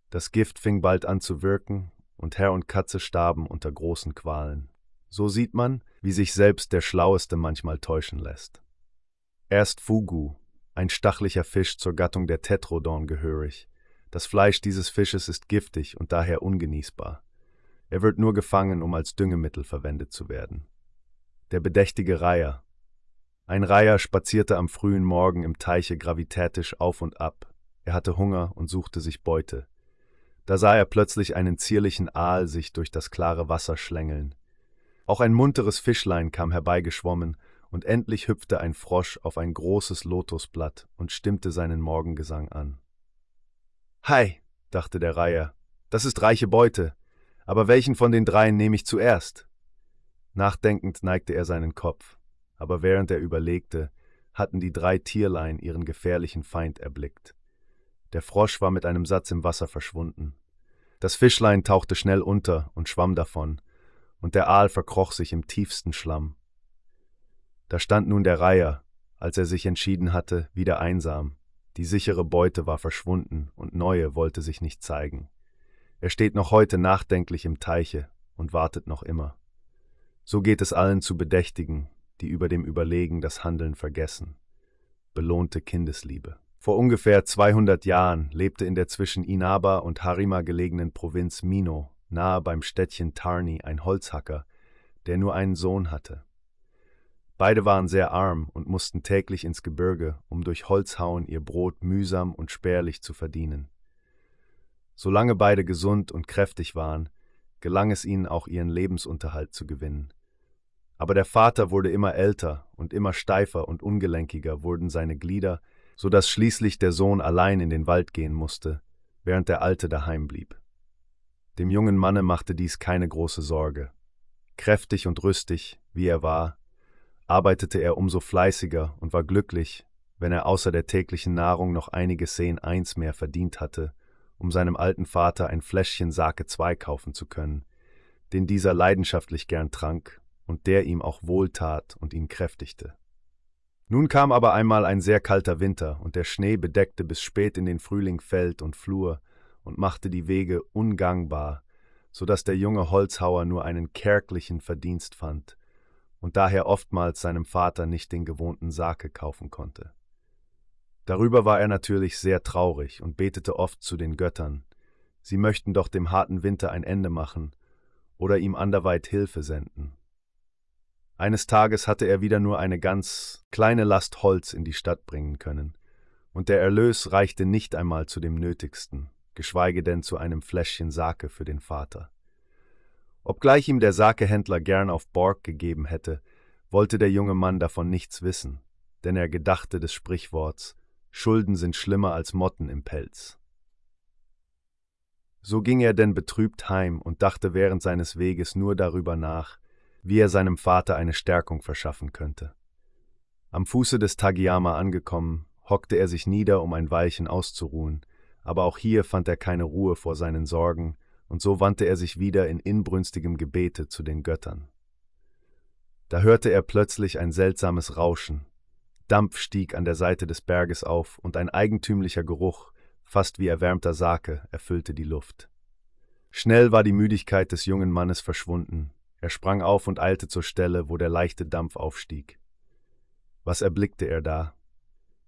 Das Gift fing bald an zu wirken, und Herr und Katze starben unter großen Qualen. So sieht man, wie sich selbst der Schlaueste manchmal täuschen lässt. Erst Fugu, ein stachlicher Fisch zur Gattung der Tetrodon gehörig. Das Fleisch dieses Fisches ist giftig und daher ungenießbar. Er wird nur gefangen, um als Düngemittel verwendet zu werden. Der bedächtige Reiher, ein Reiher spazierte am frühen Morgen im Teiche gravitätisch auf und ab. Er hatte Hunger und suchte sich Beute. Da sah er plötzlich einen zierlichen Aal sich durch das klare Wasser schlängeln. Auch ein munteres Fischlein kam herbeigeschwommen, und endlich hüpfte ein Frosch auf ein großes Lotusblatt und stimmte seinen Morgengesang an. Hei, dachte der Reiher, das ist reiche Beute, aber welchen von den dreien nehme ich zuerst? Nachdenkend neigte er seinen Kopf aber während er überlegte, hatten die drei Tierlein ihren gefährlichen Feind erblickt. Der Frosch war mit einem Satz im Wasser verschwunden. Das Fischlein tauchte schnell unter und schwamm davon, und der Aal verkroch sich im tiefsten Schlamm. Da stand nun der Reiher, als er sich entschieden hatte, wieder einsam. Die sichere Beute war verschwunden und neue wollte sich nicht zeigen. Er steht noch heute nachdenklich im Teiche und wartet noch immer. So geht es allen zu Bedächtigen, die über dem Überlegen das Handeln vergessen. Belohnte Kindesliebe. Vor ungefähr 200 Jahren lebte in der zwischen Inaba und Harima gelegenen Provinz Mino, nahe beim Städtchen Tarni, ein Holzhacker, der nur einen Sohn hatte. Beide waren sehr arm und mussten täglich ins Gebirge, um durch Holzhauen ihr Brot mühsam und spärlich zu verdienen. Solange beide gesund und kräftig waren, gelang es ihnen auch ihren Lebensunterhalt zu gewinnen. Aber der Vater wurde immer älter und immer steifer und ungelenkiger wurden seine Glieder, so dass schließlich der Sohn allein in den Wald gehen musste, während der Alte daheim blieb. Dem jungen Manne machte dies keine große Sorge. Kräftig und rüstig, wie er war, arbeitete er umso fleißiger und war glücklich, wenn er außer der täglichen Nahrung noch einige Seen eins mehr verdient hatte, um seinem alten Vater ein Fläschchen Sake II kaufen zu können, den dieser leidenschaftlich gern trank und der ihm auch wohltat und ihn kräftigte. Nun kam aber einmal ein sehr kalter Winter, und der Schnee bedeckte bis spät in den Frühling Feld und Flur und machte die Wege ungangbar, so dass der junge Holzhauer nur einen kärglichen Verdienst fand und daher oftmals seinem Vater nicht den gewohnten Sake kaufen konnte. Darüber war er natürlich sehr traurig und betete oft zu den Göttern, sie möchten doch dem harten Winter ein Ende machen oder ihm anderweit Hilfe senden. Eines Tages hatte er wieder nur eine ganz kleine Last Holz in die Stadt bringen können, und der Erlös reichte nicht einmal zu dem Nötigsten, geschweige denn zu einem Fläschchen Sake für den Vater. Obgleich ihm der Sakehändler gern auf Borg gegeben hätte, wollte der junge Mann davon nichts wissen, denn er gedachte des Sprichworts Schulden sind schlimmer als Motten im Pelz. So ging er denn betrübt heim und dachte während seines Weges nur darüber nach, wie er seinem Vater eine Stärkung verschaffen könnte. Am Fuße des Tagiyama angekommen, hockte er sich nieder, um ein Weilchen auszuruhen, aber auch hier fand er keine Ruhe vor seinen Sorgen, und so wandte er sich wieder in inbrünstigem Gebete zu den Göttern. Da hörte er plötzlich ein seltsames Rauschen. Dampf stieg an der Seite des Berges auf, und ein eigentümlicher Geruch, fast wie erwärmter Sake, erfüllte die Luft. Schnell war die Müdigkeit des jungen Mannes verschwunden, er sprang auf und eilte zur Stelle, wo der leichte Dampf aufstieg. Was erblickte er da?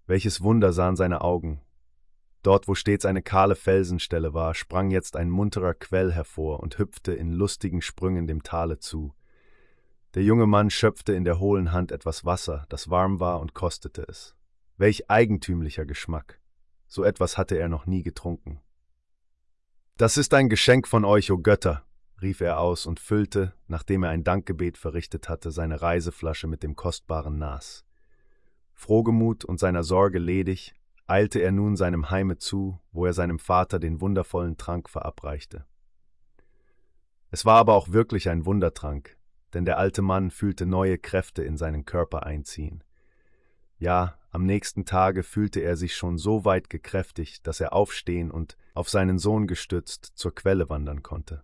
Welches Wunder sahen seine Augen? Dort, wo stets eine kahle Felsenstelle war, sprang jetzt ein munterer Quell hervor und hüpfte in lustigen Sprüngen dem Tale zu. Der junge Mann schöpfte in der hohlen Hand etwas Wasser, das warm war, und kostete es. Welch eigentümlicher Geschmack! So etwas hatte er noch nie getrunken. Das ist ein Geschenk von euch, o Götter, rief er aus und füllte, nachdem er ein Dankgebet verrichtet hatte, seine Reiseflasche mit dem kostbaren Nas. Frohgemut und seiner Sorge ledig, eilte er nun seinem Heime zu, wo er seinem Vater den wundervollen Trank verabreichte. Es war aber auch wirklich ein Wundertrank, denn der alte Mann fühlte neue Kräfte in seinen Körper einziehen. Ja, am nächsten Tage fühlte er sich schon so weit gekräftigt, dass er aufstehen und, auf seinen Sohn gestützt, zur Quelle wandern konnte.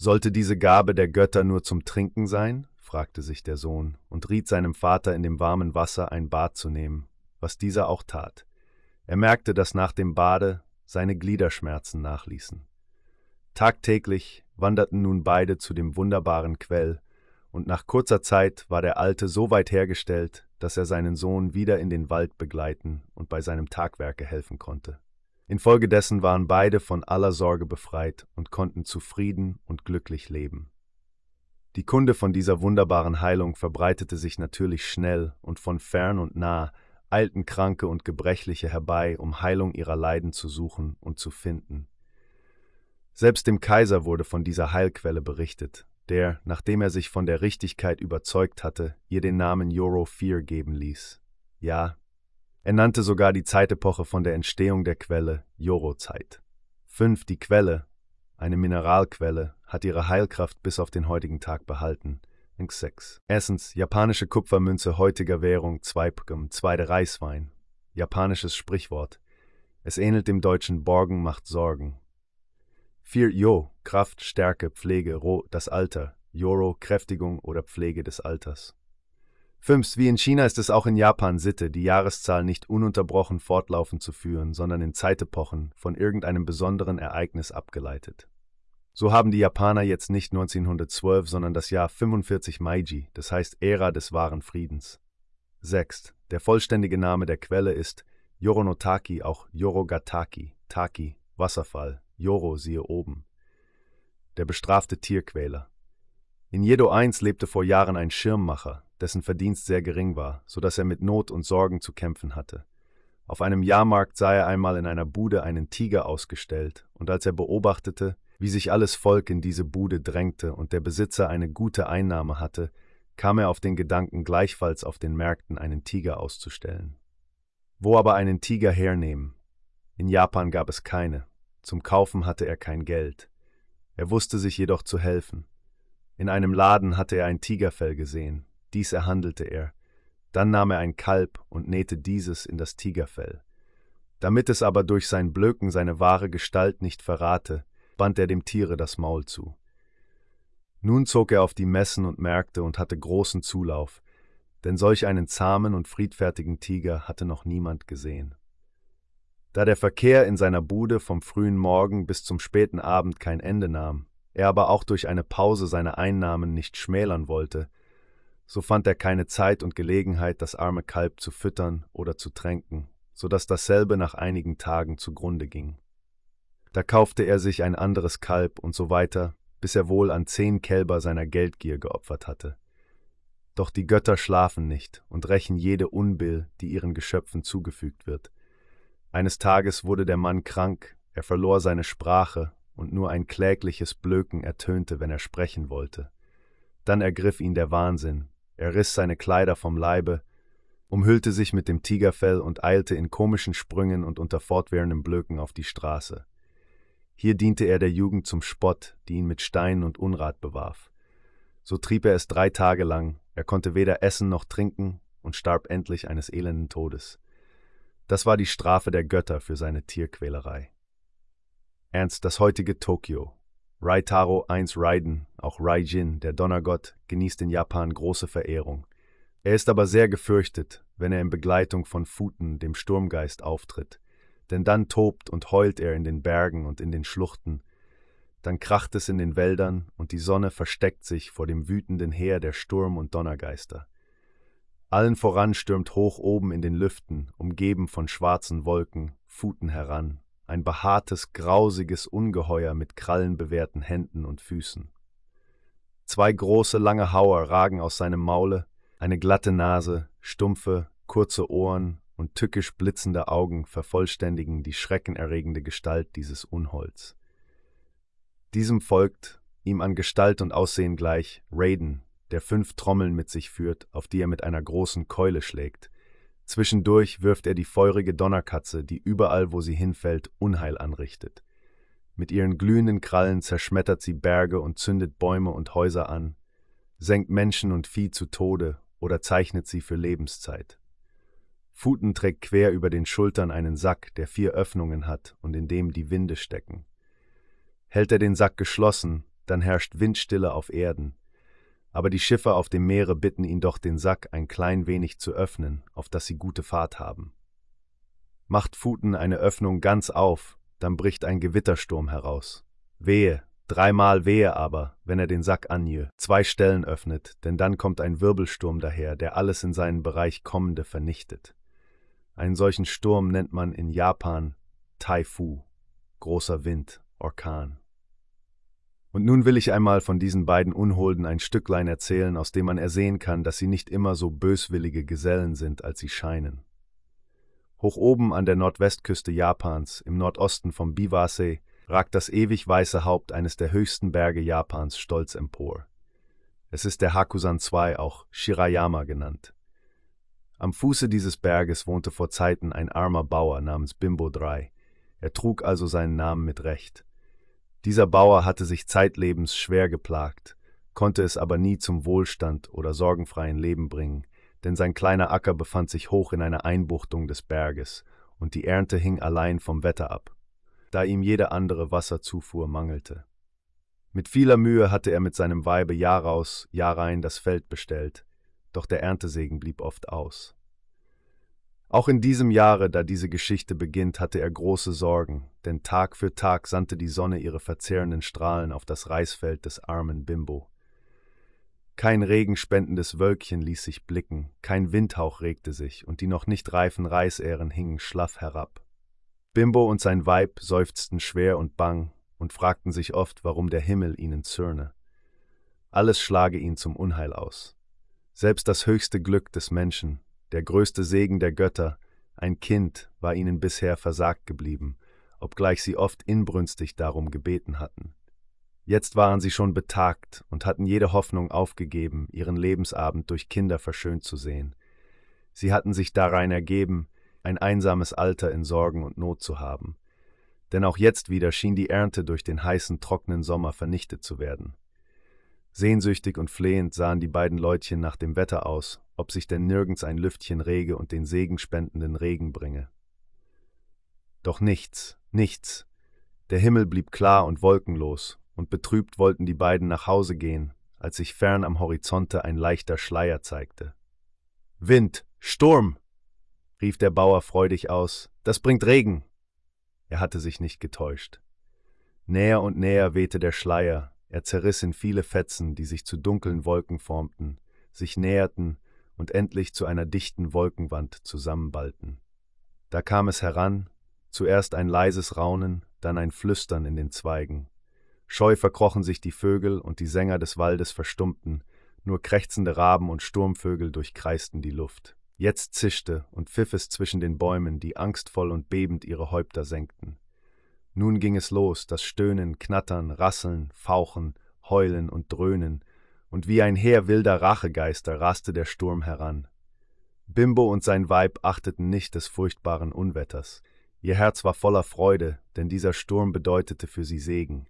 Sollte diese Gabe der Götter nur zum Trinken sein? fragte sich der Sohn und riet seinem Vater in dem warmen Wasser ein Bad zu nehmen, was dieser auch tat. Er merkte, dass nach dem Bade seine Gliederschmerzen nachließen. Tagtäglich wanderten nun beide zu dem wunderbaren Quell, und nach kurzer Zeit war der Alte so weit hergestellt, dass er seinen Sohn wieder in den Wald begleiten und bei seinem Tagwerke helfen konnte. Infolgedessen waren beide von aller Sorge befreit und konnten zufrieden und glücklich leben. Die Kunde von dieser wunderbaren Heilung verbreitete sich natürlich schnell, und von fern und nah eilten Kranke und Gebrechliche herbei, um Heilung ihrer Leiden zu suchen und zu finden. Selbst dem Kaiser wurde von dieser Heilquelle berichtet, der, nachdem er sich von der Richtigkeit überzeugt hatte, ihr den Namen Joro 4 geben ließ. Ja, er nannte sogar die Zeitepoche von der Entstehung der Quelle Joro-Zeit. 5. Die Quelle, eine Mineralquelle, hat ihre Heilkraft bis auf den heutigen Tag behalten. 6. Erstens, japanische Kupfermünze heutiger Währung 2 zweite Reiswein. Japanisches Sprichwort. Es ähnelt dem deutschen Borgen macht Sorgen. 4. Jo, Kraft, Stärke, Pflege, Ro, das Alter. Joro, Kräftigung oder Pflege des Alters. Fünftens, wie in China ist es auch in Japan Sitte, die Jahreszahl nicht ununterbrochen fortlaufend zu führen, sondern in Zeitepochen von irgendeinem besonderen Ereignis abgeleitet. So haben die Japaner jetzt nicht 1912, sondern das Jahr 45 Meiji, das heißt Ära des wahren Friedens. Sechst, der vollständige Name der Quelle ist Yoronotaki, auch Yorogataki, Taki, Wasserfall, Yoro siehe oben. Der bestrafte Tierquäler. In Jedo I lebte vor Jahren ein Schirmmacher, dessen Verdienst sehr gering war, so dass er mit Not und Sorgen zu kämpfen hatte. Auf einem Jahrmarkt sah er einmal in einer Bude einen Tiger ausgestellt, und als er beobachtete, wie sich alles Volk in diese Bude drängte und der Besitzer eine gute Einnahme hatte, kam er auf den Gedanken, gleichfalls auf den Märkten einen Tiger auszustellen. Wo aber einen Tiger hernehmen? In Japan gab es keine, zum Kaufen hatte er kein Geld. Er wusste sich jedoch zu helfen. In einem Laden hatte er ein Tigerfell gesehen, dies erhandelte er. Dann nahm er ein Kalb und nähte dieses in das Tigerfell. Damit es aber durch sein Blöken seine wahre Gestalt nicht verrate, band er dem Tiere das Maul zu. Nun zog er auf die Messen und Märkte und hatte großen Zulauf, denn solch einen zahmen und friedfertigen Tiger hatte noch niemand gesehen. Da der Verkehr in seiner Bude vom frühen Morgen bis zum späten Abend kein Ende nahm, er aber auch durch eine Pause seine Einnahmen nicht schmälern wollte, so fand er keine Zeit und Gelegenheit, das arme Kalb zu füttern oder zu tränken, so dass dasselbe nach einigen Tagen zugrunde ging. Da kaufte er sich ein anderes Kalb und so weiter, bis er wohl an zehn Kälber seiner Geldgier geopfert hatte. Doch die Götter schlafen nicht und rächen jede Unbill, die ihren Geschöpfen zugefügt wird. Eines Tages wurde der Mann krank, er verlor seine Sprache, und nur ein klägliches Blöken ertönte, wenn er sprechen wollte. Dann ergriff ihn der Wahnsinn, er riss seine Kleider vom Leibe, umhüllte sich mit dem Tigerfell und eilte in komischen Sprüngen und unter fortwährendem Blöken auf die Straße. Hier diente er der Jugend zum Spott, die ihn mit Steinen und Unrat bewarf. So trieb er es drei Tage lang, er konnte weder essen noch trinken und starb endlich eines elenden Todes. Das war die Strafe der Götter für seine Tierquälerei. Ernst das heutige Tokio, Raitaro I Raiden, auch Raijin, der Donnergott, genießt in Japan große Verehrung. Er ist aber sehr gefürchtet, wenn er in Begleitung von Futen, dem Sturmgeist, auftritt, denn dann tobt und heult er in den Bergen und in den Schluchten, dann kracht es in den Wäldern und die Sonne versteckt sich vor dem wütenden Heer der Sturm- und Donnergeister. Allen voran stürmt hoch oben in den Lüften, umgeben von schwarzen Wolken, Futen heran, ein behaartes, grausiges Ungeheuer mit krallenbewehrten Händen und Füßen. Zwei große, lange Hauer ragen aus seinem Maule, eine glatte Nase, stumpfe, kurze Ohren und tückisch blitzende Augen vervollständigen die schreckenerregende Gestalt dieses Unholds. Diesem folgt, ihm an Gestalt und Aussehen gleich, Raiden, der fünf Trommeln mit sich führt, auf die er mit einer großen Keule schlägt, Zwischendurch wirft er die feurige Donnerkatze, die überall, wo sie hinfällt, Unheil anrichtet. Mit ihren glühenden Krallen zerschmettert sie Berge und zündet Bäume und Häuser an, senkt Menschen und Vieh zu Tode oder zeichnet sie für Lebenszeit. Futen trägt quer über den Schultern einen Sack, der vier Öffnungen hat und in dem die Winde stecken. Hält er den Sack geschlossen, dann herrscht Windstille auf Erden, aber die Schiffer auf dem Meere bitten ihn doch, den Sack ein klein wenig zu öffnen, auf dass sie gute Fahrt haben. Macht Futen eine Öffnung ganz auf, dann bricht ein Gewittersturm heraus. Wehe, dreimal wehe aber, wenn er den Sack anjö, zwei Stellen öffnet, denn dann kommt ein Wirbelsturm daher, der alles in seinen Bereich Kommende vernichtet. Einen solchen Sturm nennt man in Japan Taifu, großer Wind, Orkan. Und nun will ich einmal von diesen beiden Unholden ein Stücklein erzählen, aus dem man ersehen kann, dass sie nicht immer so böswillige Gesellen sind, als sie scheinen. Hoch oben an der Nordwestküste Japans, im Nordosten vom Biwasee, ragt das ewig weiße Haupt eines der höchsten Berge Japans stolz empor. Es ist der Hakusan II, auch Shirayama genannt. Am Fuße dieses Berges wohnte vor Zeiten ein armer Bauer namens Bimbo III. Er trug also seinen Namen mit Recht. Dieser Bauer hatte sich zeitlebens schwer geplagt, konnte es aber nie zum Wohlstand oder sorgenfreien Leben bringen, denn sein kleiner Acker befand sich hoch in einer Einbuchtung des Berges, und die Ernte hing allein vom Wetter ab, da ihm jede andere Wasserzufuhr mangelte. Mit vieler Mühe hatte er mit seinem Weibe Jahraus, Jahrein das Feld bestellt, doch der Erntesegen blieb oft aus. Auch in diesem Jahre, da diese Geschichte beginnt, hatte er große Sorgen, denn Tag für Tag sandte die Sonne ihre verzehrenden Strahlen auf das Reisfeld des armen Bimbo. Kein regenspendendes Wölkchen ließ sich blicken, kein Windhauch regte sich, und die noch nicht reifen Reisähren hingen schlaff herab. Bimbo und sein Weib seufzten schwer und bang und fragten sich oft, warum der Himmel ihnen zürne. Alles schlage ihn zum Unheil aus. Selbst das höchste Glück des Menschen, der größte Segen der Götter, ein Kind, war ihnen bisher versagt geblieben, obgleich sie oft inbrünstig darum gebeten hatten. Jetzt waren sie schon betagt und hatten jede Hoffnung aufgegeben, ihren Lebensabend durch Kinder verschönt zu sehen. Sie hatten sich darein ergeben, ein einsames Alter in Sorgen und Not zu haben. Denn auch jetzt wieder schien die Ernte durch den heißen, trockenen Sommer vernichtet zu werden. Sehnsüchtig und flehend sahen die beiden Leutchen nach dem Wetter aus, ob sich denn nirgends ein Lüftchen rege und den segenspendenden Regen bringe. Doch nichts, nichts. Der Himmel blieb klar und wolkenlos, und betrübt wollten die beiden nach Hause gehen, als sich fern am Horizonte ein leichter Schleier zeigte. Wind, Sturm! rief der Bauer freudig aus, das bringt Regen. Er hatte sich nicht getäuscht. Näher und näher wehte der Schleier, er zerriss in viele Fetzen, die sich zu dunklen Wolken formten, sich näherten und endlich zu einer dichten Wolkenwand zusammenballten. Da kam es heran, zuerst ein leises Raunen, dann ein Flüstern in den Zweigen. Scheu verkrochen sich die Vögel und die Sänger des Waldes verstummten, nur krächzende Raben und Sturmvögel durchkreisten die Luft. Jetzt zischte und pfiff es zwischen den Bäumen, die angstvoll und bebend ihre Häupter senkten. Nun ging es los, das Stöhnen, Knattern, Rasseln, Fauchen, Heulen und Dröhnen, und wie ein Heer wilder Rachegeister raste der Sturm heran. Bimbo und sein Weib achteten nicht des furchtbaren Unwetters. Ihr Herz war voller Freude, denn dieser Sturm bedeutete für sie Segen.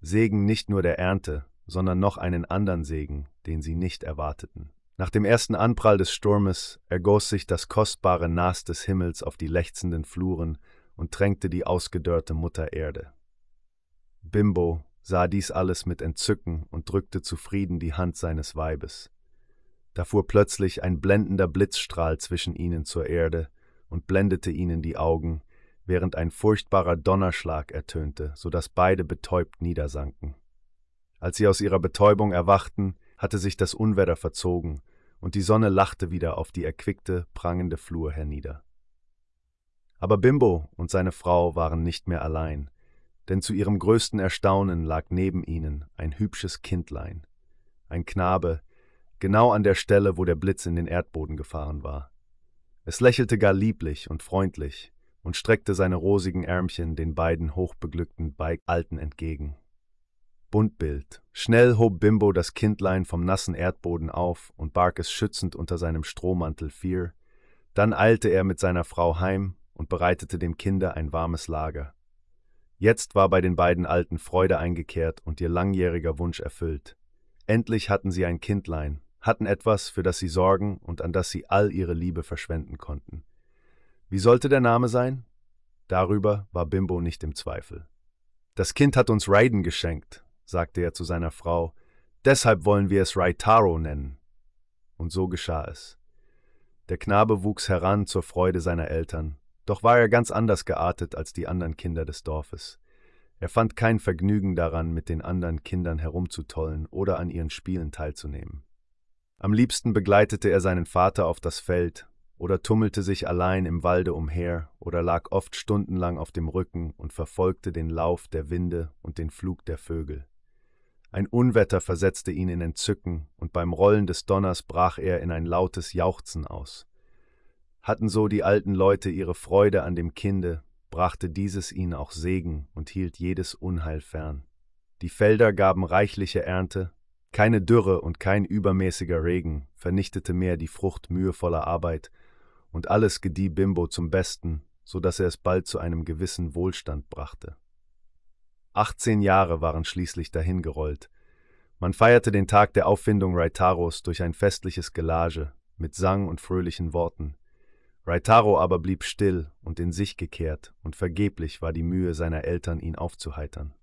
Segen nicht nur der Ernte, sondern noch einen anderen Segen, den sie nicht erwarteten. Nach dem ersten Anprall des Sturmes ergoss sich das kostbare Nas des Himmels auf die lechzenden Fluren und tränkte die ausgedörrte Mutter Erde. Bimbo sah dies alles mit Entzücken und drückte zufrieden die Hand seines Weibes. Da fuhr plötzlich ein blendender Blitzstrahl zwischen ihnen zur Erde und blendete ihnen die Augen, während ein furchtbarer Donnerschlag ertönte, so dass beide betäubt niedersanken. Als sie aus ihrer Betäubung erwachten, hatte sich das Unwetter verzogen, und die Sonne lachte wieder auf die erquickte, prangende Flur hernieder. Aber Bimbo und seine Frau waren nicht mehr allein, denn zu ihrem größten Erstaunen lag neben ihnen ein hübsches Kindlein, ein Knabe, genau an der Stelle, wo der Blitz in den Erdboden gefahren war. Es lächelte gar lieblich und freundlich und streckte seine rosigen Ärmchen den beiden hochbeglückten Alten entgegen. Buntbild. Schnell hob Bimbo das Kindlein vom nassen Erdboden auf und barg es schützend unter seinem Strohmantel vier. Dann eilte er mit seiner Frau heim und bereitete dem Kinde ein warmes Lager. Jetzt war bei den beiden Alten Freude eingekehrt und ihr langjähriger Wunsch erfüllt. Endlich hatten sie ein Kindlein, hatten etwas, für das sie sorgen und an das sie all ihre Liebe verschwenden konnten. Wie sollte der Name sein? Darüber war Bimbo nicht im Zweifel. Das Kind hat uns Raiden geschenkt, sagte er zu seiner Frau, deshalb wollen wir es Raitaro nennen. Und so geschah es. Der Knabe wuchs heran zur Freude seiner Eltern, doch war er ganz anders geartet als die anderen Kinder des Dorfes. Er fand kein Vergnügen daran, mit den anderen Kindern herumzutollen oder an ihren Spielen teilzunehmen. Am liebsten begleitete er seinen Vater auf das Feld oder tummelte sich allein im Walde umher oder lag oft stundenlang auf dem Rücken und verfolgte den Lauf der Winde und den Flug der Vögel. Ein Unwetter versetzte ihn in Entzücken, und beim Rollen des Donners brach er in ein lautes Jauchzen aus. Hatten so die alten Leute ihre Freude an dem Kinde, brachte dieses ihnen auch Segen und hielt jedes Unheil fern. Die Felder gaben reichliche Ernte, keine Dürre und kein übermäßiger Regen vernichtete mehr die Frucht mühevoller Arbeit, und alles gedieh Bimbo zum Besten, so dass er es bald zu einem gewissen Wohlstand brachte. Achtzehn Jahre waren schließlich dahingerollt. Man feierte den Tag der Auffindung Raitaros durch ein festliches Gelage mit Sang und fröhlichen Worten. Raitaro aber blieb still und in sich gekehrt, und vergeblich war die Mühe seiner Eltern, ihn aufzuheitern.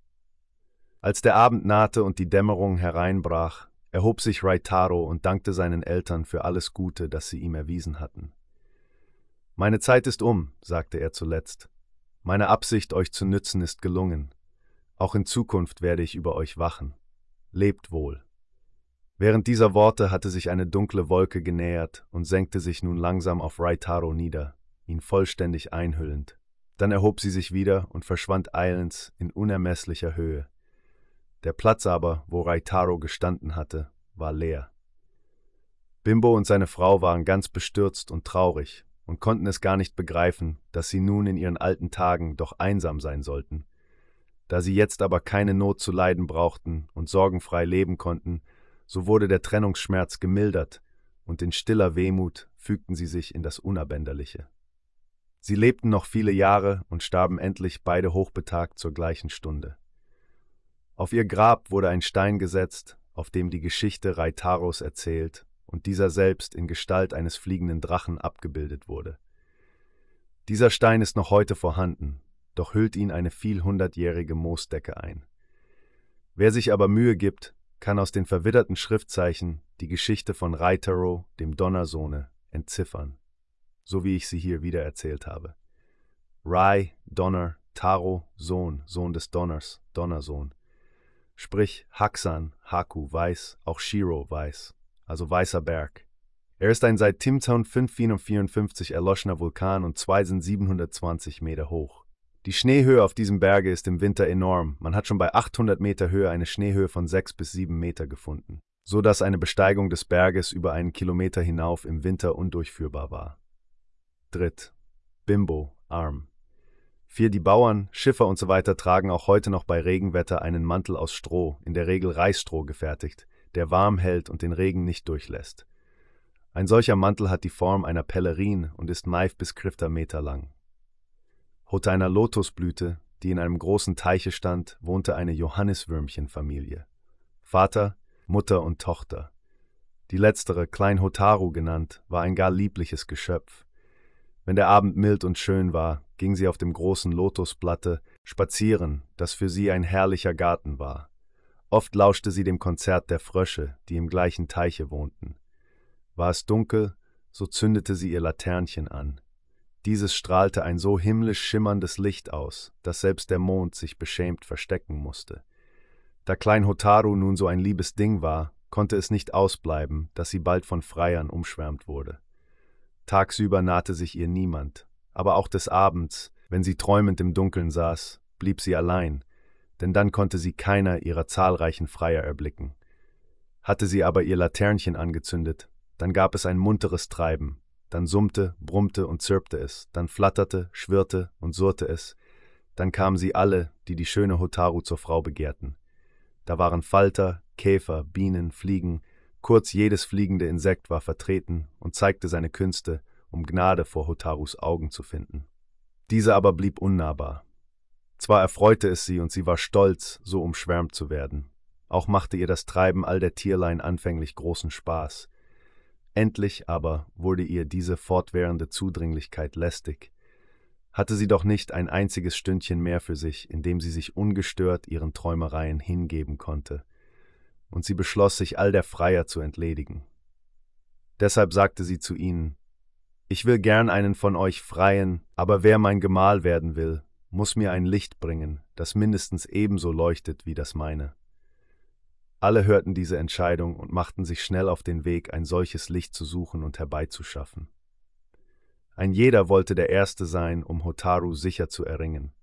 Als der Abend nahte und die Dämmerung hereinbrach, erhob sich Raitaro und dankte seinen Eltern für alles Gute, das sie ihm erwiesen hatten. Meine Zeit ist um, sagte er zuletzt. Meine Absicht, euch zu nützen, ist gelungen. Auch in Zukunft werde ich über euch wachen. Lebt wohl. Während dieser Worte hatte sich eine dunkle Wolke genähert und senkte sich nun langsam auf Raitaro nieder, ihn vollständig einhüllend. Dann erhob sie sich wieder und verschwand eilends in unermesslicher Höhe. Der Platz aber, wo Raitaro gestanden hatte, war leer. Bimbo und seine Frau waren ganz bestürzt und traurig und konnten es gar nicht begreifen, dass sie nun in ihren alten Tagen doch einsam sein sollten. Da sie jetzt aber keine Not zu leiden brauchten und sorgenfrei leben konnten, so wurde der Trennungsschmerz gemildert, und in stiller Wehmut fügten sie sich in das Unabänderliche. Sie lebten noch viele Jahre und starben endlich beide hochbetagt zur gleichen Stunde. Auf ihr Grab wurde ein Stein gesetzt, auf dem die Geschichte Reitaros erzählt und dieser selbst in Gestalt eines fliegenden Drachen abgebildet wurde. Dieser Stein ist noch heute vorhanden, doch hüllt ihn eine vielhundertjährige Moosdecke ein. Wer sich aber Mühe gibt, kann aus den verwitterten Schriftzeichen die Geschichte von Reitero, dem Donnersohne, entziffern, so wie ich sie hier wiedererzählt habe. Rai, Donner, Taro, Sohn, Sohn des Donners, Donnersohn. Sprich Haxan, Haku, weiß, auch Shiro, weiß, also Weißer Berg. Er ist ein seit Timtown 554 erloschener Vulkan und zwei sind 720 Meter hoch. Die Schneehöhe auf diesem Berge ist im Winter enorm. Man hat schon bei 800 Meter Höhe eine Schneehöhe von 6 bis 7 Meter gefunden, so dass eine Besteigung des Berges über einen Kilometer hinauf im Winter undurchführbar war. Dritt. Bimbo, arm. Vier die Bauern, Schiffer und so tragen auch heute noch bei Regenwetter einen Mantel aus Stroh, in der Regel Reisstroh gefertigt, der warm hält und den Regen nicht durchlässt. Ein solcher Mantel hat die Form einer Pellerin und ist Maif bis Krifter Meter lang. Unter einer Lotusblüte, die in einem großen Teiche stand, wohnte eine Johanniswürmchenfamilie. Vater, Mutter und Tochter. Die letztere, Klein Hotaru genannt, war ein gar liebliches Geschöpf. Wenn der Abend mild und schön war, ging sie auf dem großen Lotusblatte spazieren, das für sie ein herrlicher Garten war. Oft lauschte sie dem Konzert der Frösche, die im gleichen Teiche wohnten. War es dunkel, so zündete sie ihr Laternchen an. Dieses strahlte ein so himmlisch schimmerndes Licht aus, dass selbst der Mond sich beschämt verstecken musste. Da Klein Hotaru nun so ein liebes Ding war, konnte es nicht ausbleiben, dass sie bald von Freiern umschwärmt wurde. Tagsüber nahte sich ihr niemand, aber auch des Abends, wenn sie träumend im Dunkeln saß, blieb sie allein, denn dann konnte sie keiner ihrer zahlreichen Freier erblicken. Hatte sie aber ihr Laternchen angezündet, dann gab es ein munteres Treiben, dann summte, brummte und zirpte es, dann flatterte, schwirrte und surrte es, dann kamen sie alle, die die schöne Hotaru zur Frau begehrten. Da waren Falter, Käfer, Bienen, Fliegen, kurz jedes fliegende Insekt war vertreten und zeigte seine Künste, um Gnade vor Hotarus Augen zu finden. Diese aber blieb unnahbar. Zwar erfreute es sie und sie war stolz, so umschwärmt zu werden, auch machte ihr das Treiben all der Tierlein anfänglich großen Spaß, Endlich aber wurde ihr diese fortwährende Zudringlichkeit lästig. Hatte sie doch nicht ein einziges Stündchen mehr für sich, in dem sie sich ungestört ihren Träumereien hingeben konnte, und sie beschloss, sich all der Freier zu entledigen. Deshalb sagte sie zu ihnen, Ich will gern einen von euch freien, aber wer mein Gemahl werden will, muss mir ein Licht bringen, das mindestens ebenso leuchtet wie das meine. Alle hörten diese Entscheidung und machten sich schnell auf den Weg, ein solches Licht zu suchen und herbeizuschaffen. Ein jeder wollte der Erste sein, um Hotaru sicher zu erringen.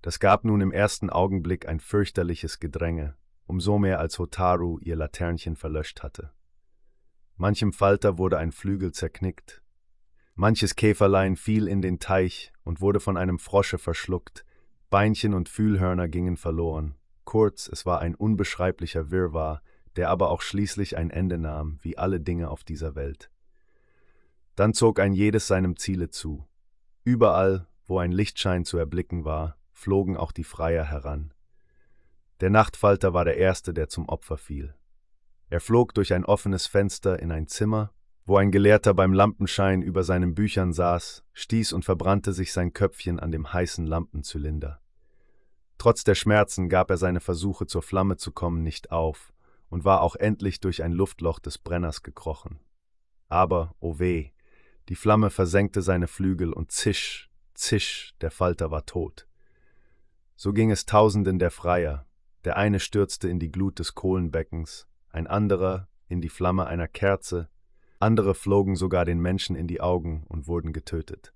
Das gab nun im ersten Augenblick ein fürchterliches Gedränge, umso mehr als Hotaru ihr Laternchen verlöscht hatte. Manchem Falter wurde ein Flügel zerknickt, manches Käferlein fiel in den Teich und wurde von einem Frosche verschluckt, Beinchen und Fühlhörner gingen verloren, Kurz, es war ein unbeschreiblicher Wirrwarr, der aber auch schließlich ein Ende nahm, wie alle Dinge auf dieser Welt. Dann zog ein jedes seinem Ziele zu. Überall, wo ein Lichtschein zu erblicken war, flogen auch die Freier heran. Der Nachtfalter war der Erste, der zum Opfer fiel. Er flog durch ein offenes Fenster in ein Zimmer, wo ein Gelehrter beim Lampenschein über seinen Büchern saß, stieß und verbrannte sich sein Köpfchen an dem heißen Lampenzylinder. Trotz der Schmerzen gab er seine Versuche, zur Flamme zu kommen, nicht auf, und war auch endlich durch ein Luftloch des Brenners gekrochen. Aber, o oh weh, die Flamme versenkte seine Flügel und zisch, zisch, der Falter war tot. So ging es Tausenden der Freier, der eine stürzte in die Glut des Kohlenbeckens, ein anderer in die Flamme einer Kerze, andere flogen sogar den Menschen in die Augen und wurden getötet.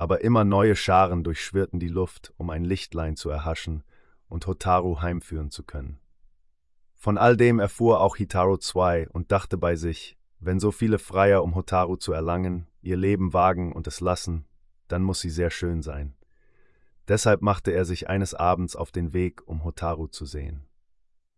Aber immer neue Scharen durchschwirrten die Luft, um ein Lichtlein zu erhaschen und Hotaru heimführen zu können. Von all dem erfuhr auch Hitaru II und dachte bei sich, wenn so viele Freier, um Hotaru zu erlangen, ihr Leben wagen und es lassen, dann muss sie sehr schön sein. Deshalb machte er sich eines Abends auf den Weg, um Hotaru zu sehen.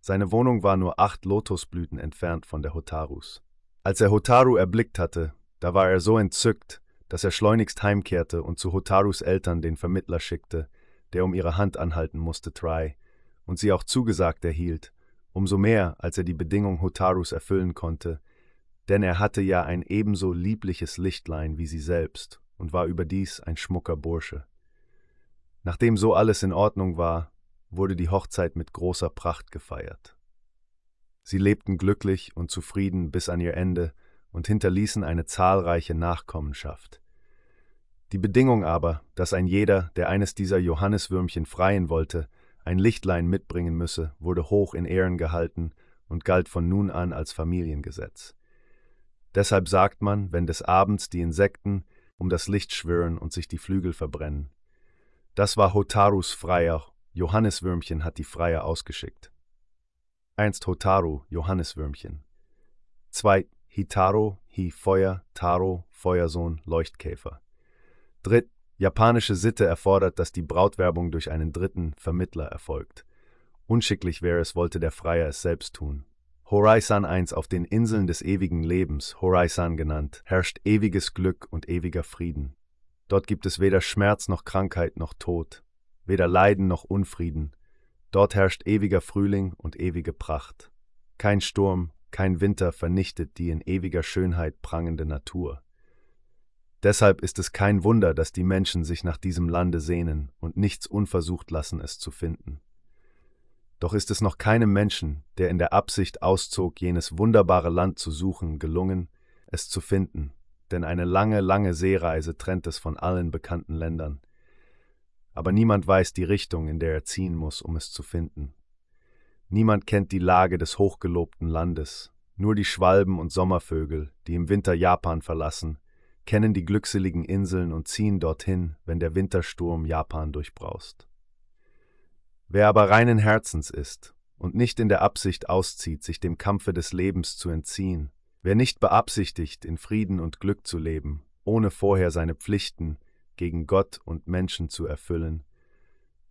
Seine Wohnung war nur acht Lotusblüten entfernt von der Hotarus. Als er Hotaru erblickt hatte, da war er so entzückt, dass er schleunigst heimkehrte und zu Hotarus Eltern den Vermittler schickte, der um ihre Hand anhalten musste, Try, und sie auch zugesagt erhielt, umso mehr, als er die Bedingung Hotarus erfüllen konnte, denn er hatte ja ein ebenso liebliches Lichtlein wie sie selbst und war überdies ein schmucker Bursche. Nachdem so alles in Ordnung war, wurde die Hochzeit mit großer Pracht gefeiert. Sie lebten glücklich und zufrieden bis an ihr Ende und hinterließen eine zahlreiche Nachkommenschaft. Die Bedingung aber, dass ein jeder, der eines dieser Johanniswürmchen freien wollte, ein Lichtlein mitbringen müsse, wurde hoch in Ehren gehalten und galt von nun an als Familiengesetz. Deshalb sagt man, wenn des Abends die Insekten um das Licht schwirren und sich die Flügel verbrennen. Das war Hotarus Freier, Johanniswürmchen hat die Freier ausgeschickt. Einst Hotaru, Johanniswürmchen. Zwei Hitaro, Hi Feuer, Taro, Feuersohn, Leuchtkäfer. Dritt, japanische Sitte erfordert, dass die Brautwerbung durch einen dritten Vermittler erfolgt. Unschicklich wäre es, wollte der Freier es selbst tun. Horizon 1 auf den Inseln des ewigen Lebens, Horizon genannt, herrscht ewiges Glück und ewiger Frieden. Dort gibt es weder Schmerz noch Krankheit noch Tod, weder Leiden noch Unfrieden. Dort herrscht ewiger Frühling und ewige Pracht. Kein Sturm, kein Winter vernichtet die in ewiger Schönheit prangende Natur. Deshalb ist es kein Wunder, dass die Menschen sich nach diesem Lande sehnen und nichts unversucht lassen, es zu finden. Doch ist es noch keinem Menschen, der in der Absicht auszog, jenes wunderbare Land zu suchen, gelungen, es zu finden, denn eine lange, lange Seereise trennt es von allen bekannten Ländern. Aber niemand weiß die Richtung, in der er ziehen muss, um es zu finden. Niemand kennt die Lage des hochgelobten Landes, nur die Schwalben und Sommervögel, die im Winter Japan verlassen, kennen die glückseligen Inseln und ziehen dorthin, wenn der Wintersturm Japan durchbraust. Wer aber reinen Herzens ist und nicht in der Absicht auszieht, sich dem Kampfe des Lebens zu entziehen, wer nicht beabsichtigt, in Frieden und Glück zu leben, ohne vorher seine Pflichten gegen Gott und Menschen zu erfüllen,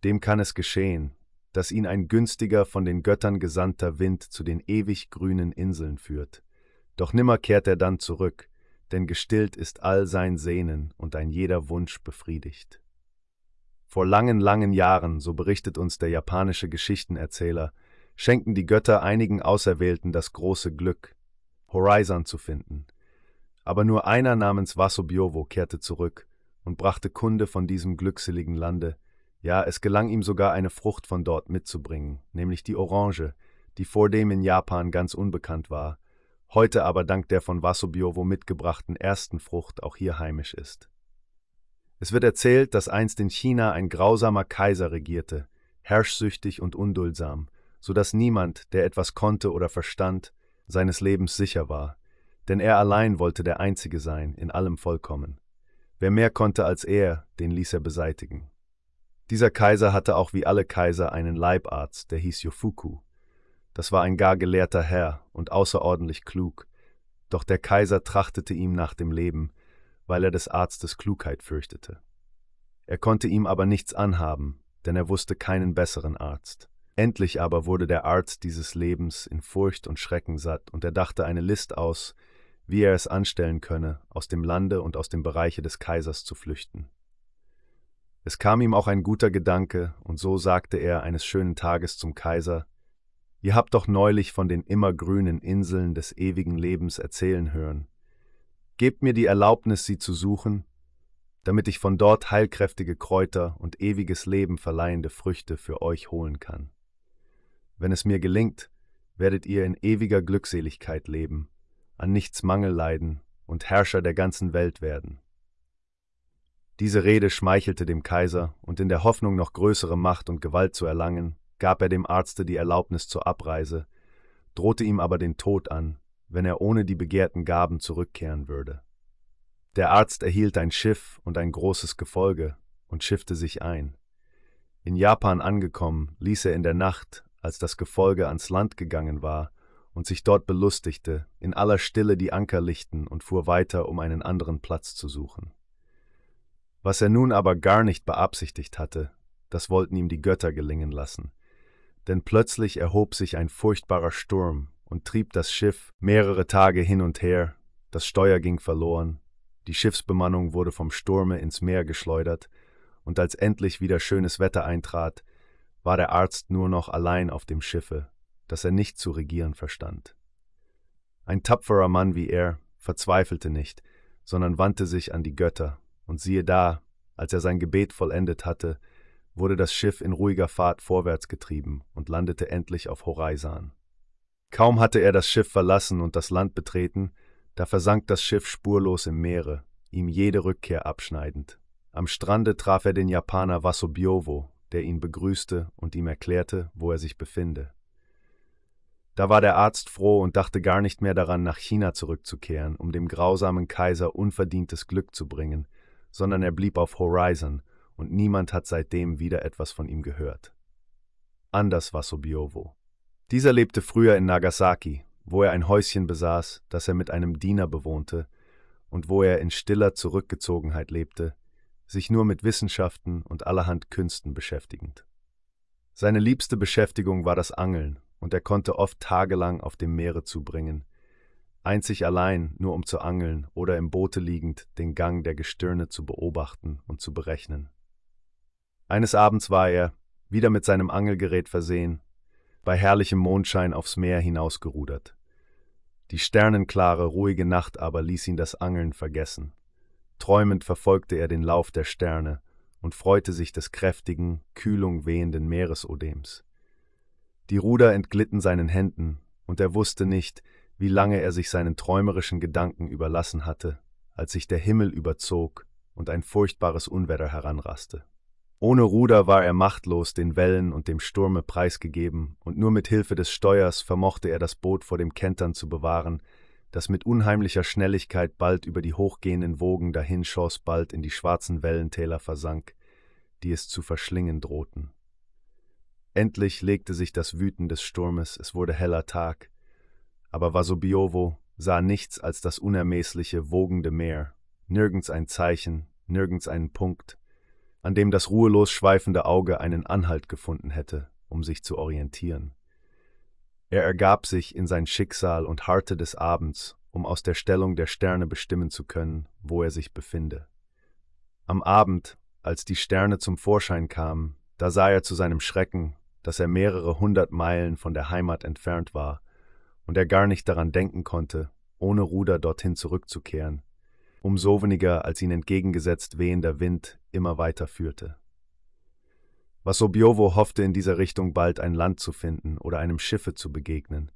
dem kann es geschehen, dass ihn ein günstiger von den Göttern gesandter Wind zu den ewig grünen Inseln führt. Doch nimmer kehrt er dann zurück, denn gestillt ist all sein Sehnen und ein jeder Wunsch befriedigt. Vor langen, langen Jahren, so berichtet uns der japanische Geschichtenerzähler, schenkten die Götter einigen Auserwählten das große Glück, Horizon zu finden. Aber nur einer namens Wasobiowo kehrte zurück und brachte Kunde von diesem glückseligen Lande, ja, es gelang ihm sogar eine Frucht von dort mitzubringen, nämlich die Orange, die vordem in Japan ganz unbekannt war, heute aber dank der von Wasobiowo mitgebrachten ersten Frucht auch hier heimisch ist. Es wird erzählt, dass einst in China ein grausamer Kaiser regierte, herrschsüchtig und unduldsam, so dass niemand, der etwas konnte oder verstand, seines Lebens sicher war, denn er allein wollte der Einzige sein, in allem vollkommen. Wer mehr konnte als er, den ließ er beseitigen. Dieser Kaiser hatte auch wie alle Kaiser einen Leibarzt, der hieß Yofuku. Das war ein gar gelehrter Herr und außerordentlich klug, doch der Kaiser trachtete ihm nach dem Leben, weil er des Arztes Klugheit fürchtete. Er konnte ihm aber nichts anhaben, denn er wusste keinen besseren Arzt. Endlich aber wurde der Arzt dieses Lebens in Furcht und Schrecken satt, und er dachte eine List aus, wie er es anstellen könne, aus dem Lande und aus dem Bereiche des Kaisers zu flüchten. Es kam ihm auch ein guter Gedanke, und so sagte er eines schönen Tages zum Kaiser Ihr habt doch neulich von den immergrünen Inseln des ewigen Lebens erzählen hören. Gebt mir die Erlaubnis, sie zu suchen, damit ich von dort heilkräftige Kräuter und ewiges Leben verleihende Früchte für euch holen kann. Wenn es mir gelingt, werdet ihr in ewiger Glückseligkeit leben, an nichts Mangel leiden und Herrscher der ganzen Welt werden. Diese Rede schmeichelte dem Kaiser, und in der Hoffnung, noch größere Macht und Gewalt zu erlangen, gab er dem Arzte die Erlaubnis zur Abreise, drohte ihm aber den Tod an, wenn er ohne die begehrten Gaben zurückkehren würde. Der Arzt erhielt ein Schiff und ein großes Gefolge und schiffte sich ein. In Japan angekommen, ließ er in der Nacht, als das Gefolge ans Land gegangen war und sich dort belustigte, in aller Stille die Anker lichten und fuhr weiter, um einen anderen Platz zu suchen. Was er nun aber gar nicht beabsichtigt hatte, das wollten ihm die Götter gelingen lassen. Denn plötzlich erhob sich ein furchtbarer Sturm und trieb das Schiff mehrere Tage hin und her, das Steuer ging verloren, die Schiffsbemannung wurde vom Sturme ins Meer geschleudert, und als endlich wieder schönes Wetter eintrat, war der Arzt nur noch allein auf dem Schiffe, das er nicht zu regieren verstand. Ein tapferer Mann wie er verzweifelte nicht, sondern wandte sich an die Götter, und siehe da, als er sein Gebet vollendet hatte, wurde das Schiff in ruhiger Fahrt vorwärts getrieben und landete endlich auf Horizon. Kaum hatte er das Schiff verlassen und das Land betreten, da versank das Schiff spurlos im Meere, ihm jede Rückkehr abschneidend. Am Strande traf er den Japaner Wasobiowo, der ihn begrüßte und ihm erklärte, wo er sich befinde. Da war der Arzt froh und dachte gar nicht mehr daran, nach China zurückzukehren, um dem grausamen Kaiser unverdientes Glück zu bringen, sondern er blieb auf Horizon, und niemand hat seitdem wieder etwas von ihm gehört. Anders war Sobiowo. Dieser lebte früher in Nagasaki, wo er ein Häuschen besaß, das er mit einem Diener bewohnte, und wo er in stiller Zurückgezogenheit lebte, sich nur mit Wissenschaften und allerhand Künsten beschäftigend. Seine liebste Beschäftigung war das Angeln, und er konnte oft tagelang auf dem Meere zubringen, einzig allein nur um zu angeln oder im Boote liegend den Gang der Gestirne zu beobachten und zu berechnen. Eines Abends war er, wieder mit seinem Angelgerät versehen, bei herrlichem Mondschein aufs Meer hinausgerudert. Die sternenklare, ruhige Nacht aber ließ ihn das Angeln vergessen. Träumend verfolgte er den Lauf der Sterne und freute sich des kräftigen, Kühlung wehenden Meeresodems. Die Ruder entglitten seinen Händen, und er wusste nicht, wie lange er sich seinen träumerischen Gedanken überlassen hatte, als sich der Himmel überzog und ein furchtbares Unwetter heranraste. Ohne Ruder war er machtlos den Wellen und dem Sturme preisgegeben, und nur mit Hilfe des Steuers vermochte er das Boot vor dem Kentern zu bewahren, das mit unheimlicher Schnelligkeit bald über die hochgehenden Wogen dahinschoss, bald in die schwarzen Wellentäler versank, die es zu verschlingen drohten. Endlich legte sich das Wüten des Sturmes, es wurde heller Tag, aber Vasobiovo sah nichts als das unermeßliche, wogende Meer, nirgends ein Zeichen, nirgends einen Punkt, an dem das ruhelos schweifende Auge einen Anhalt gefunden hätte, um sich zu orientieren. Er ergab sich in sein Schicksal und harrte des Abends, um aus der Stellung der Sterne bestimmen zu können, wo er sich befinde. Am Abend, als die Sterne zum Vorschein kamen, da sah er zu seinem Schrecken, dass er mehrere hundert Meilen von der Heimat entfernt war und er gar nicht daran denken konnte, ohne Ruder dorthin zurückzukehren, umso weniger als ihn entgegengesetzt wehender Wind immer weiter führte. Vasobiovo hoffte in dieser Richtung bald ein Land zu finden oder einem Schiffe zu begegnen.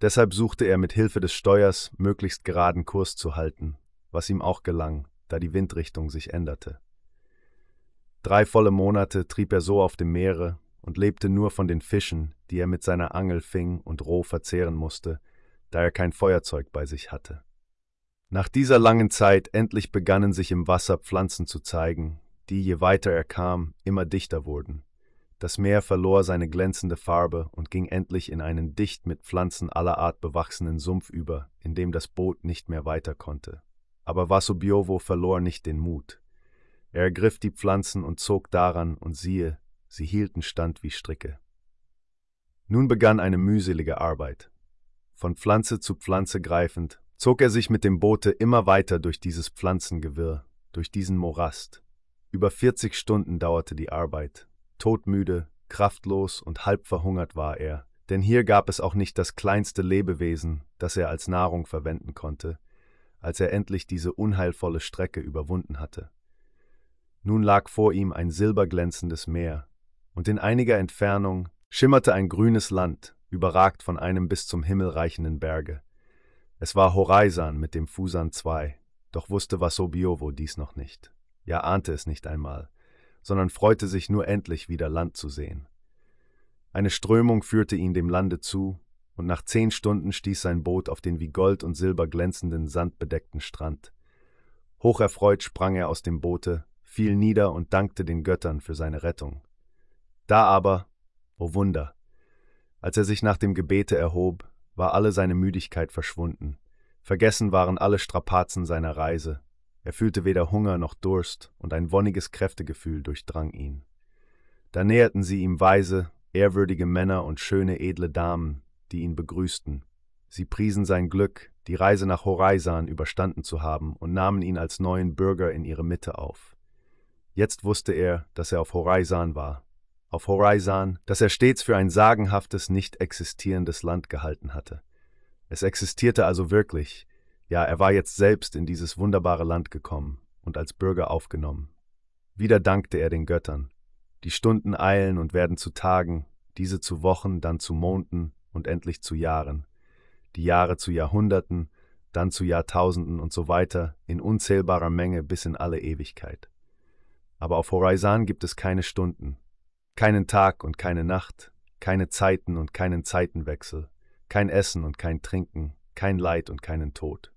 Deshalb suchte er mit Hilfe des Steuers möglichst geraden Kurs zu halten, was ihm auch gelang, da die Windrichtung sich änderte. Drei volle Monate trieb er so auf dem Meere und lebte nur von den Fischen, die er mit seiner Angel fing und roh verzehren musste, da er kein Feuerzeug bei sich hatte. Nach dieser langen Zeit endlich begannen sich im Wasser Pflanzen zu zeigen, die, je weiter er kam, immer dichter wurden. Das Meer verlor seine glänzende Farbe und ging endlich in einen dicht mit Pflanzen aller Art bewachsenen Sumpf über, in dem das Boot nicht mehr weiter konnte. Aber Vasubiovo verlor nicht den Mut. Er ergriff die Pflanzen und zog daran, und siehe, sie hielten stand wie Stricke. Nun begann eine mühselige Arbeit. Von Pflanze zu Pflanze greifend, zog er sich mit dem Boote immer weiter durch dieses Pflanzengewirr, durch diesen Morast. Über 40 Stunden dauerte die Arbeit. Todmüde, kraftlos und halb verhungert war er, denn hier gab es auch nicht das kleinste Lebewesen, das er als Nahrung verwenden konnte, als er endlich diese unheilvolle Strecke überwunden hatte. Nun lag vor ihm ein silberglänzendes Meer, und in einiger Entfernung schimmerte ein grünes Land, überragt von einem bis zum Himmel reichenden Berge. Es war Horizon mit dem Fusan II, doch wusste Vasobiovo dies noch nicht. Ja, ahnte es nicht einmal, sondern freute sich nur endlich wieder Land zu sehen. Eine Strömung führte ihn dem Lande zu, und nach zehn Stunden stieß sein Boot auf den wie Gold und Silber glänzenden, sandbedeckten Strand. Hocherfreut sprang er aus dem Boote, fiel nieder und dankte den Göttern für seine Rettung. Da aber, o oh Wunder, als er sich nach dem Gebete erhob, war alle seine Müdigkeit verschwunden, vergessen waren alle Strapazen seiner Reise, er fühlte weder Hunger noch Durst, und ein wonniges Kräftegefühl durchdrang ihn. Da näherten sie ihm weise, ehrwürdige Männer und schöne, edle Damen, die ihn begrüßten. Sie priesen sein Glück, die Reise nach Horizon überstanden zu haben und nahmen ihn als neuen Bürger in ihre Mitte auf. Jetzt wusste er, dass er auf Horizon war. Auf Horizon, das er stets für ein sagenhaftes, nicht existierendes Land gehalten hatte. Es existierte also wirklich, ja, er war jetzt selbst in dieses wunderbare Land gekommen und als Bürger aufgenommen. Wieder dankte er den Göttern. Die Stunden eilen und werden zu Tagen, diese zu Wochen, dann zu Monden, und endlich zu Jahren, die Jahre zu Jahrhunderten, dann zu Jahrtausenden und so weiter, in unzählbarer Menge bis in alle Ewigkeit. Aber auf Horizon gibt es keine Stunden, keinen Tag und keine Nacht, keine Zeiten und keinen Zeitenwechsel, kein Essen und kein Trinken, kein Leid und keinen Tod.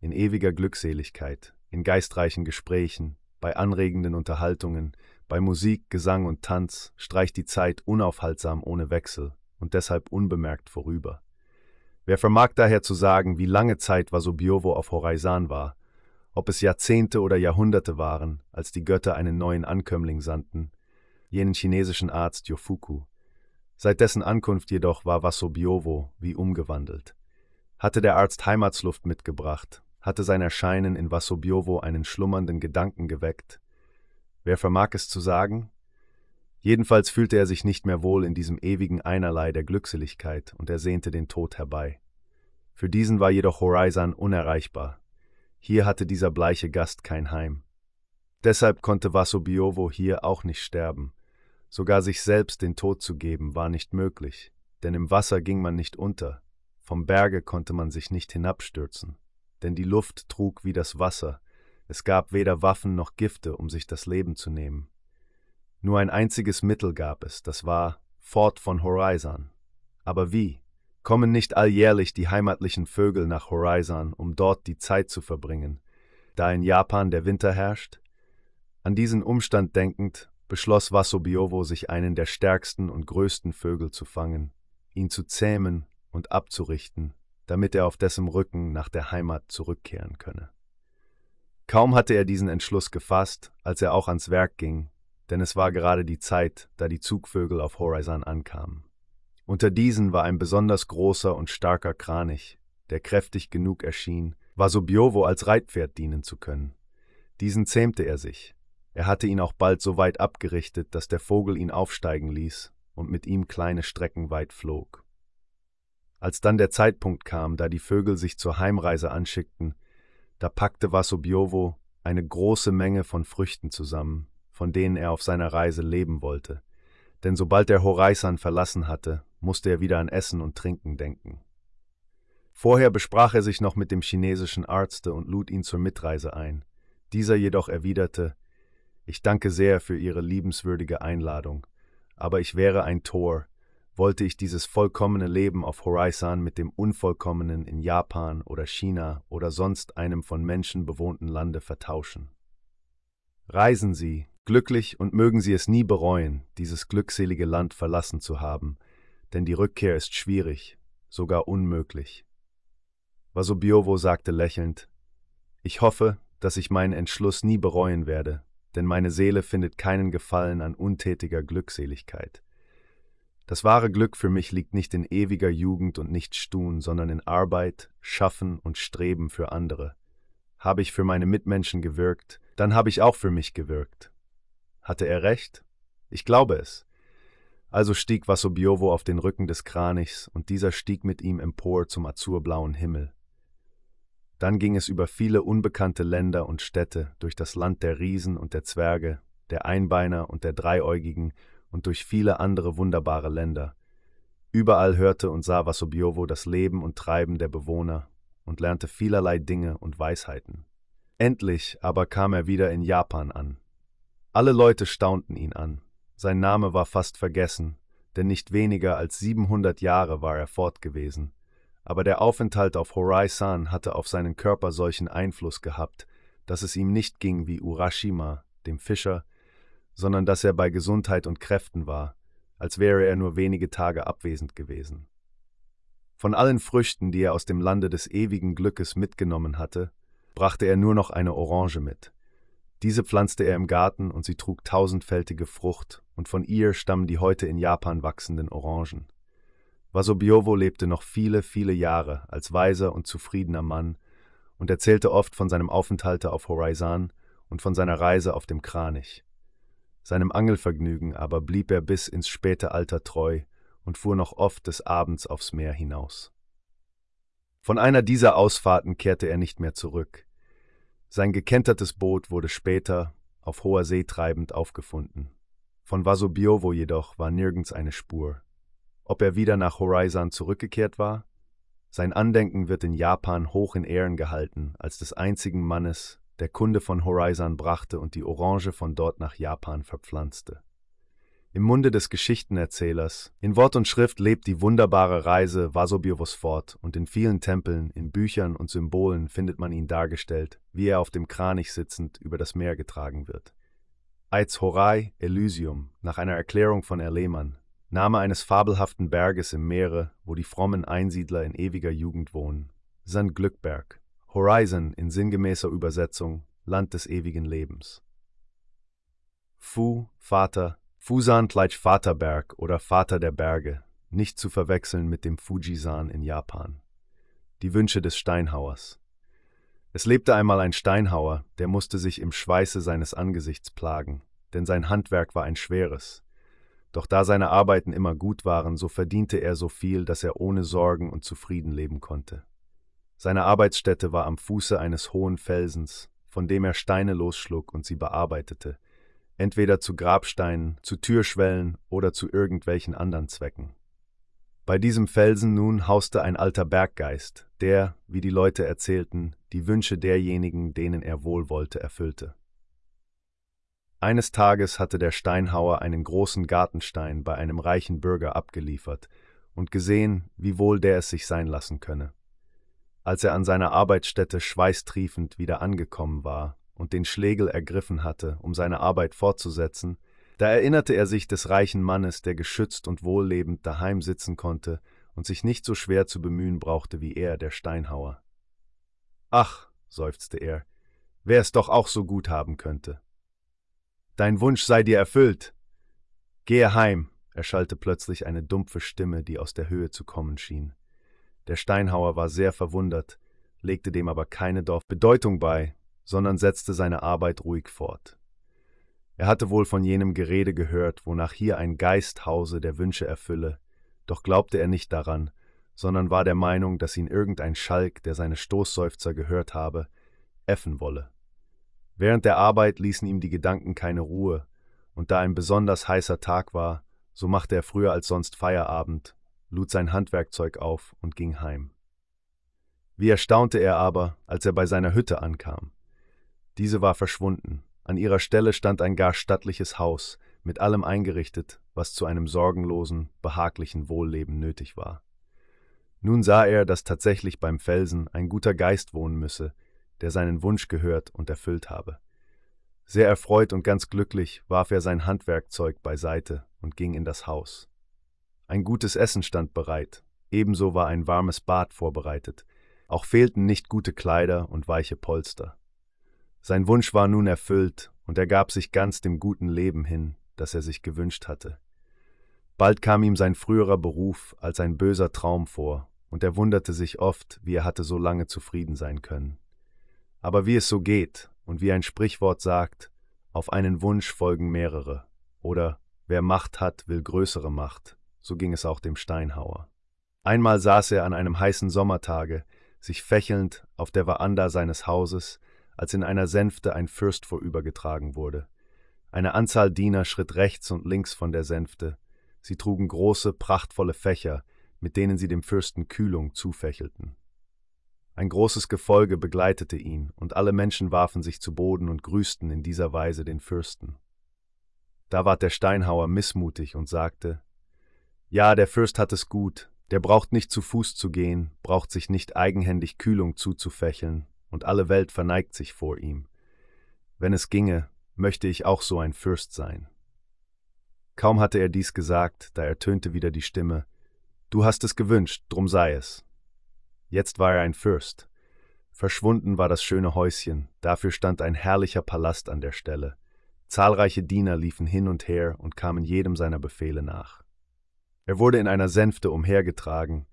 In ewiger Glückseligkeit, in geistreichen Gesprächen, bei anregenden Unterhaltungen, bei Musik, Gesang und Tanz streicht die Zeit unaufhaltsam ohne Wechsel, und deshalb unbemerkt vorüber. Wer vermag daher zu sagen, wie lange Zeit Vasobiovo auf Horizon war, ob es Jahrzehnte oder Jahrhunderte waren, als die Götter einen neuen Ankömmling sandten, jenen chinesischen Arzt Yofuku. Seit dessen Ankunft jedoch war Vasobiovo wie umgewandelt. Hatte der Arzt Heimatsluft mitgebracht, hatte sein Erscheinen in Vasobiovo einen schlummernden Gedanken geweckt. Wer vermag es zu sagen? Jedenfalls fühlte er sich nicht mehr wohl in diesem ewigen Einerlei der Glückseligkeit und er sehnte den Tod herbei. Für diesen war jedoch Horizon unerreichbar. Hier hatte dieser bleiche Gast kein Heim. Deshalb konnte Vasobiovo hier auch nicht sterben. Sogar sich selbst den Tod zu geben war nicht möglich, denn im Wasser ging man nicht unter, vom Berge konnte man sich nicht hinabstürzen, denn die Luft trug wie das Wasser, es gab weder Waffen noch Gifte, um sich das Leben zu nehmen. Nur ein einziges Mittel gab es, das war fort von Horizon. Aber wie? Kommen nicht alljährlich die heimatlichen Vögel nach Horizon, um dort die Zeit zu verbringen, da in Japan der Winter herrscht? An diesen Umstand denkend, beschloss Wasobiovo, sich einen der stärksten und größten Vögel zu fangen, ihn zu zähmen und abzurichten, damit er auf dessen Rücken nach der Heimat zurückkehren könne. Kaum hatte er diesen Entschluss gefasst, als er auch ans Werk ging denn es war gerade die Zeit, da die Zugvögel auf Horizon ankamen. Unter diesen war ein besonders großer und starker Kranich, der kräftig genug erschien, Vasobiovo als Reitpferd dienen zu können. Diesen zähmte er sich. Er hatte ihn auch bald so weit abgerichtet, dass der Vogel ihn aufsteigen ließ und mit ihm kleine Strecken weit flog. Als dann der Zeitpunkt kam, da die Vögel sich zur Heimreise anschickten, da packte Vasobiovo eine große Menge von Früchten zusammen, von denen er auf seiner Reise leben wollte, denn sobald er Horizon verlassen hatte, musste er wieder an Essen und Trinken denken. Vorher besprach er sich noch mit dem chinesischen Arzte und lud ihn zur Mitreise ein. Dieser jedoch erwiderte, ich danke sehr für Ihre liebenswürdige Einladung, aber ich wäre ein Tor, wollte ich dieses vollkommene Leben auf Horizon mit dem unvollkommenen in Japan oder China oder sonst einem von Menschen bewohnten Lande vertauschen. Reisen Sie, Glücklich und mögen Sie es nie bereuen, dieses glückselige Land verlassen zu haben, denn die Rückkehr ist schwierig, sogar unmöglich. Vasobiovo sagte lächelnd, ich hoffe, dass ich meinen Entschluss nie bereuen werde, denn meine Seele findet keinen Gefallen an untätiger Glückseligkeit. Das wahre Glück für mich liegt nicht in ewiger Jugend und Nichtstun, sondern in Arbeit, Schaffen und Streben für andere. Habe ich für meine Mitmenschen gewirkt, dann habe ich auch für mich gewirkt. Hatte er recht? Ich glaube es. Also stieg Vasobiovo auf den Rücken des Kranichs, und dieser stieg mit ihm empor zum azurblauen Himmel. Dann ging es über viele unbekannte Länder und Städte, durch das Land der Riesen und der Zwerge, der Einbeiner und der Dreiäugigen und durch viele andere wunderbare Länder. Überall hörte und sah Vasobiovo das Leben und Treiben der Bewohner und lernte vielerlei Dinge und Weisheiten. Endlich aber kam er wieder in Japan an. Alle Leute staunten ihn an. Sein Name war fast vergessen, denn nicht weniger als 700 Jahre war er fort gewesen. Aber der Aufenthalt auf Horai-san hatte auf seinen Körper solchen Einfluss gehabt, dass es ihm nicht ging wie Urashima, dem Fischer, sondern dass er bei Gesundheit und Kräften war, als wäre er nur wenige Tage abwesend gewesen. Von allen Früchten, die er aus dem Lande des ewigen Glückes mitgenommen hatte, brachte er nur noch eine Orange mit. Diese pflanzte er im Garten und sie trug tausendfältige Frucht, und von ihr stammen die heute in Japan wachsenden Orangen. Vasobiovo lebte noch viele, viele Jahre als weiser und zufriedener Mann und erzählte oft von seinem Aufenthalte auf Horizon und von seiner Reise auf dem Kranich. Seinem Angelvergnügen aber blieb er bis ins späte Alter treu und fuhr noch oft des Abends aufs Meer hinaus. Von einer dieser Ausfahrten kehrte er nicht mehr zurück. Sein gekentertes Boot wurde später, auf hoher See treibend, aufgefunden. Von Vasobiovo jedoch war nirgends eine Spur. Ob er wieder nach Horizon zurückgekehrt war? Sein Andenken wird in Japan hoch in Ehren gehalten, als des einzigen Mannes, der Kunde von Horizon brachte und die Orange von dort nach Japan verpflanzte. Im Munde des Geschichtenerzählers, in Wort und Schrift lebt die wunderbare Reise Vasobiovos fort und in vielen Tempeln, in Büchern und Symbolen findet man ihn dargestellt, wie er auf dem Kranich sitzend über das Meer getragen wird. Aiz Horai Elysium, nach einer Erklärung von Erlehmann, Name eines fabelhaften Berges im Meere, wo die frommen Einsiedler in ewiger Jugend wohnen. St. Glückberg, Horizon in sinngemäßer Übersetzung Land des ewigen Lebens. Fu, Vater, Fusan gleich Vaterberg oder Vater der Berge, nicht zu verwechseln mit dem Fujisan in Japan. Die Wünsche des Steinhauers. Es lebte einmal ein Steinhauer, der musste sich im Schweiße seines Angesichts plagen, denn sein Handwerk war ein schweres. Doch da seine Arbeiten immer gut waren, so verdiente er so viel, dass er ohne Sorgen und zufrieden leben konnte. Seine Arbeitsstätte war am Fuße eines hohen Felsens, von dem er Steine losschlug und sie bearbeitete, entweder zu Grabsteinen, zu Türschwellen oder zu irgendwelchen anderen Zwecken. Bei diesem Felsen nun hauste ein alter Berggeist, der, wie die Leute erzählten, die Wünsche derjenigen, denen er wohlwollte, erfüllte. Eines Tages hatte der Steinhauer einen großen Gartenstein bei einem reichen Bürger abgeliefert und gesehen, wie wohl der es sich sein lassen könne. Als er an seiner Arbeitsstätte schweißtriefend wieder angekommen war und den Schlegel ergriffen hatte, um seine Arbeit fortzusetzen, da erinnerte er sich des reichen Mannes, der geschützt und wohllebend daheim sitzen konnte und sich nicht so schwer zu bemühen brauchte wie er, der Steinhauer. Ach, seufzte er, wer es doch auch so gut haben könnte. Dein Wunsch sei dir erfüllt. Gehe heim, erschallte plötzlich eine dumpfe Stimme, die aus der Höhe zu kommen schien. Der Steinhauer war sehr verwundert, legte dem aber keine Bedeutung bei, sondern setzte seine Arbeit ruhig fort. Er hatte wohl von jenem Gerede gehört, wonach hier ein Geist hause, der Wünsche erfülle, doch glaubte er nicht daran, sondern war der Meinung, dass ihn irgendein Schalk, der seine Stoßseufzer gehört habe, äffen wolle. Während der Arbeit ließen ihm die Gedanken keine Ruhe, und da ein besonders heißer Tag war, so machte er früher als sonst Feierabend lud sein Handwerkzeug auf und ging heim. Wie erstaunte er aber, als er bei seiner Hütte ankam. Diese war verschwunden, an ihrer Stelle stand ein gar stattliches Haus, mit allem eingerichtet, was zu einem sorgenlosen, behaglichen Wohlleben nötig war. Nun sah er, dass tatsächlich beim Felsen ein guter Geist wohnen müsse, der seinen Wunsch gehört und erfüllt habe. Sehr erfreut und ganz glücklich warf er sein Handwerkzeug beiseite und ging in das Haus. Ein gutes Essen stand bereit, ebenso war ein warmes Bad vorbereitet, auch fehlten nicht gute Kleider und weiche Polster. Sein Wunsch war nun erfüllt, und er gab sich ganz dem guten Leben hin, das er sich gewünscht hatte. Bald kam ihm sein früherer Beruf als ein böser Traum vor, und er wunderte sich oft, wie er hatte so lange zufrieden sein können. Aber wie es so geht, und wie ein Sprichwort sagt, auf einen Wunsch folgen mehrere, oder wer Macht hat, will größere Macht, so ging es auch dem Steinhauer. Einmal saß er an einem heißen Sommertage, sich fächelnd auf der Veranda seines Hauses, als in einer Sänfte ein Fürst vorübergetragen wurde. Eine Anzahl Diener schritt rechts und links von der Sänfte, Sie trugen große, prachtvolle Fächer, mit denen sie dem Fürsten Kühlung zufächelten. Ein großes Gefolge begleitete ihn, und alle Menschen warfen sich zu Boden und grüßten in dieser Weise den Fürsten. Da ward der Steinhauer missmutig und sagte, Ja, der Fürst hat es gut, der braucht nicht zu Fuß zu gehen, braucht sich nicht eigenhändig Kühlung zuzufächeln, und alle Welt verneigt sich vor ihm. Wenn es ginge, möchte ich auch so ein Fürst sein. Kaum hatte er dies gesagt, da ertönte wieder die Stimme, Du hast es gewünscht, drum sei es. Jetzt war er ein Fürst. Verschwunden war das schöne Häuschen, dafür stand ein herrlicher Palast an der Stelle. Zahlreiche Diener liefen hin und her und kamen jedem seiner Befehle nach. Er wurde in einer Sänfte umhergetragen,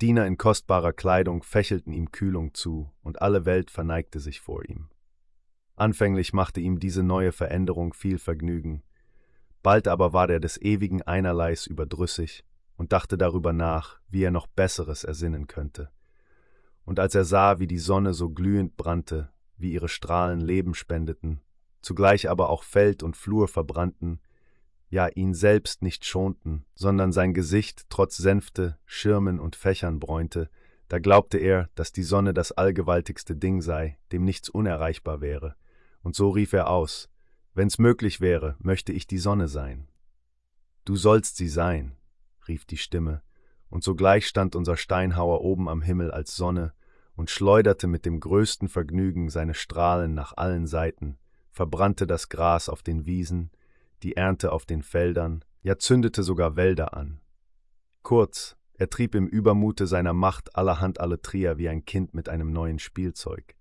Diener in kostbarer Kleidung fächelten ihm Kühlung zu, und alle Welt verneigte sich vor ihm. Anfänglich machte ihm diese neue Veränderung viel Vergnügen, bald aber war er des ewigen Einerleis überdrüssig und dachte darüber nach, wie er noch Besseres ersinnen könnte. Und als er sah, wie die Sonne so glühend brannte, wie ihre Strahlen Leben spendeten, zugleich aber auch Feld und Flur verbrannten, ja ihn selbst nicht schonten, sondern sein Gesicht trotz Sänfte, Schirmen und Fächern bräunte, da glaubte er, dass die Sonne das allgewaltigste Ding sei, dem nichts unerreichbar wäre, und so rief er aus, Wenn's möglich wäre, möchte ich die Sonne sein. Du sollst sie sein, rief die Stimme, und sogleich stand unser Steinhauer oben am Himmel als Sonne und schleuderte mit dem größten Vergnügen seine Strahlen nach allen Seiten, verbrannte das Gras auf den Wiesen, die Ernte auf den Feldern, ja zündete sogar Wälder an. Kurz, er trieb im Übermute seiner Macht allerhand alle Trier wie ein Kind mit einem neuen Spielzeug.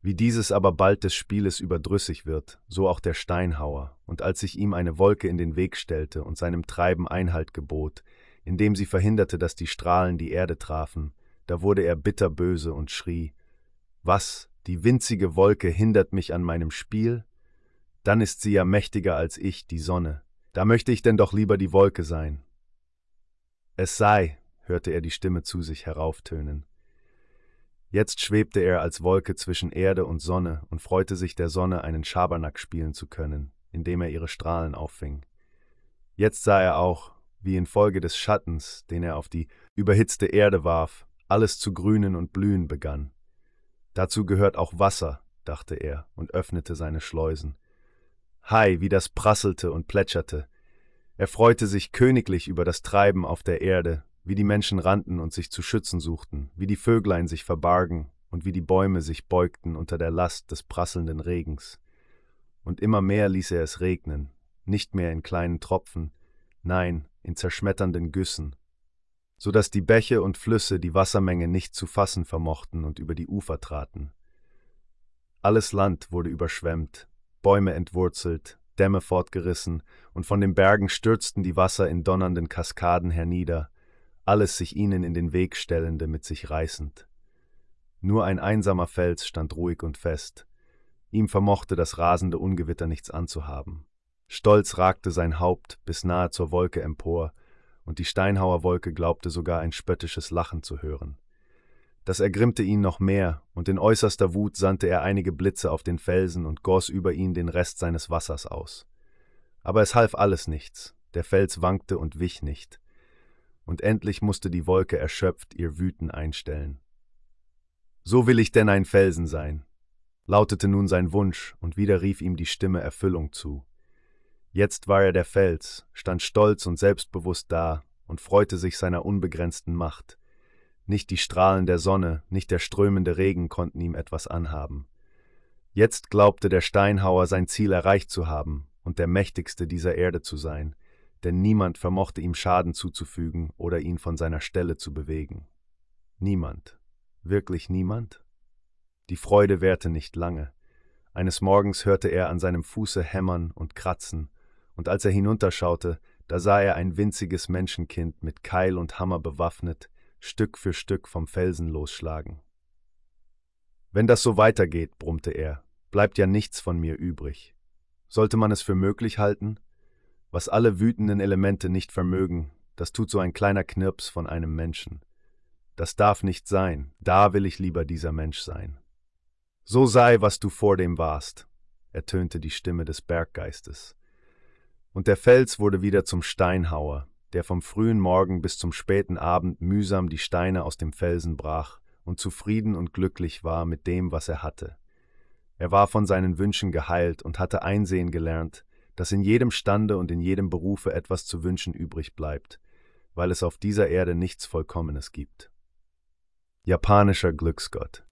Wie dieses aber bald des Spieles überdrüssig wird, so auch der Steinhauer, und als sich ihm eine Wolke in den Weg stellte und seinem Treiben Einhalt gebot, indem sie verhinderte, dass die Strahlen die Erde trafen, da wurde er bitterböse und schrie Was, die winzige Wolke hindert mich an meinem Spiel? Dann ist sie ja mächtiger als ich, die Sonne. Da möchte ich denn doch lieber die Wolke sein. Es sei, hörte er die Stimme zu sich herauftönen. Jetzt schwebte er als Wolke zwischen Erde und Sonne und freute sich der Sonne einen Schabernack spielen zu können, indem er ihre Strahlen auffing. Jetzt sah er auch, wie infolge des Schattens, den er auf die überhitzte Erde warf, alles zu grünen und blühen begann. Dazu gehört auch Wasser, dachte er und öffnete seine Schleusen. Hei, wie das prasselte und plätscherte. Er freute sich königlich über das Treiben auf der Erde, wie die Menschen rannten und sich zu schützen suchten, wie die Vöglein sich verbargen und wie die Bäume sich beugten unter der Last des prasselnden Regens. Und immer mehr ließ er es regnen, nicht mehr in kleinen Tropfen, nein, in zerschmetternden Güssen, so dass die Bäche und Flüsse die Wassermenge nicht zu fassen vermochten und über die Ufer traten. Alles Land wurde überschwemmt, Bäume entwurzelt, Dämme fortgerissen, und von den Bergen stürzten die Wasser in donnernden Kaskaden hernieder, alles sich ihnen in den Weg stellende mit sich reißend. Nur ein einsamer Fels stand ruhig und fest. Ihm vermochte das rasende Ungewitter nichts anzuhaben. Stolz ragte sein Haupt bis nahe zur Wolke empor, und die Steinhauerwolke glaubte sogar ein spöttisches Lachen zu hören. Das ergrimmte ihn noch mehr, und in äußerster Wut sandte er einige Blitze auf den Felsen und goss über ihn den Rest seines Wassers aus. Aber es half alles nichts, der Fels wankte und wich nicht und endlich musste die Wolke erschöpft ihr Wüten einstellen. So will ich denn ein Felsen sein, lautete nun sein Wunsch, und wieder rief ihm die Stimme Erfüllung zu. Jetzt war er der Fels, stand stolz und selbstbewusst da und freute sich seiner unbegrenzten Macht. Nicht die Strahlen der Sonne, nicht der strömende Regen konnten ihm etwas anhaben. Jetzt glaubte der Steinhauer sein Ziel erreicht zu haben und der mächtigste dieser Erde zu sein, denn niemand vermochte ihm Schaden zuzufügen oder ihn von seiner Stelle zu bewegen. Niemand. Wirklich niemand? Die Freude währte nicht lange. Eines Morgens hörte er an seinem Fuße hämmern und kratzen, und als er hinunterschaute, da sah er ein winziges Menschenkind mit Keil und Hammer bewaffnet, Stück für Stück vom Felsen losschlagen. Wenn das so weitergeht, brummte er, bleibt ja nichts von mir übrig. Sollte man es für möglich halten, was alle wütenden Elemente nicht vermögen, das tut so ein kleiner Knirps von einem Menschen. Das darf nicht sein, da will ich lieber dieser Mensch sein. So sei, was du vor dem warst, ertönte die Stimme des Berggeistes. Und der Fels wurde wieder zum Steinhauer, der vom frühen Morgen bis zum späten Abend mühsam die Steine aus dem Felsen brach und zufrieden und glücklich war mit dem, was er hatte. Er war von seinen Wünschen geheilt und hatte einsehen gelernt, dass in jedem Stande und in jedem Berufe etwas zu wünschen übrig bleibt, weil es auf dieser Erde nichts Vollkommenes gibt. Japanischer Glücksgott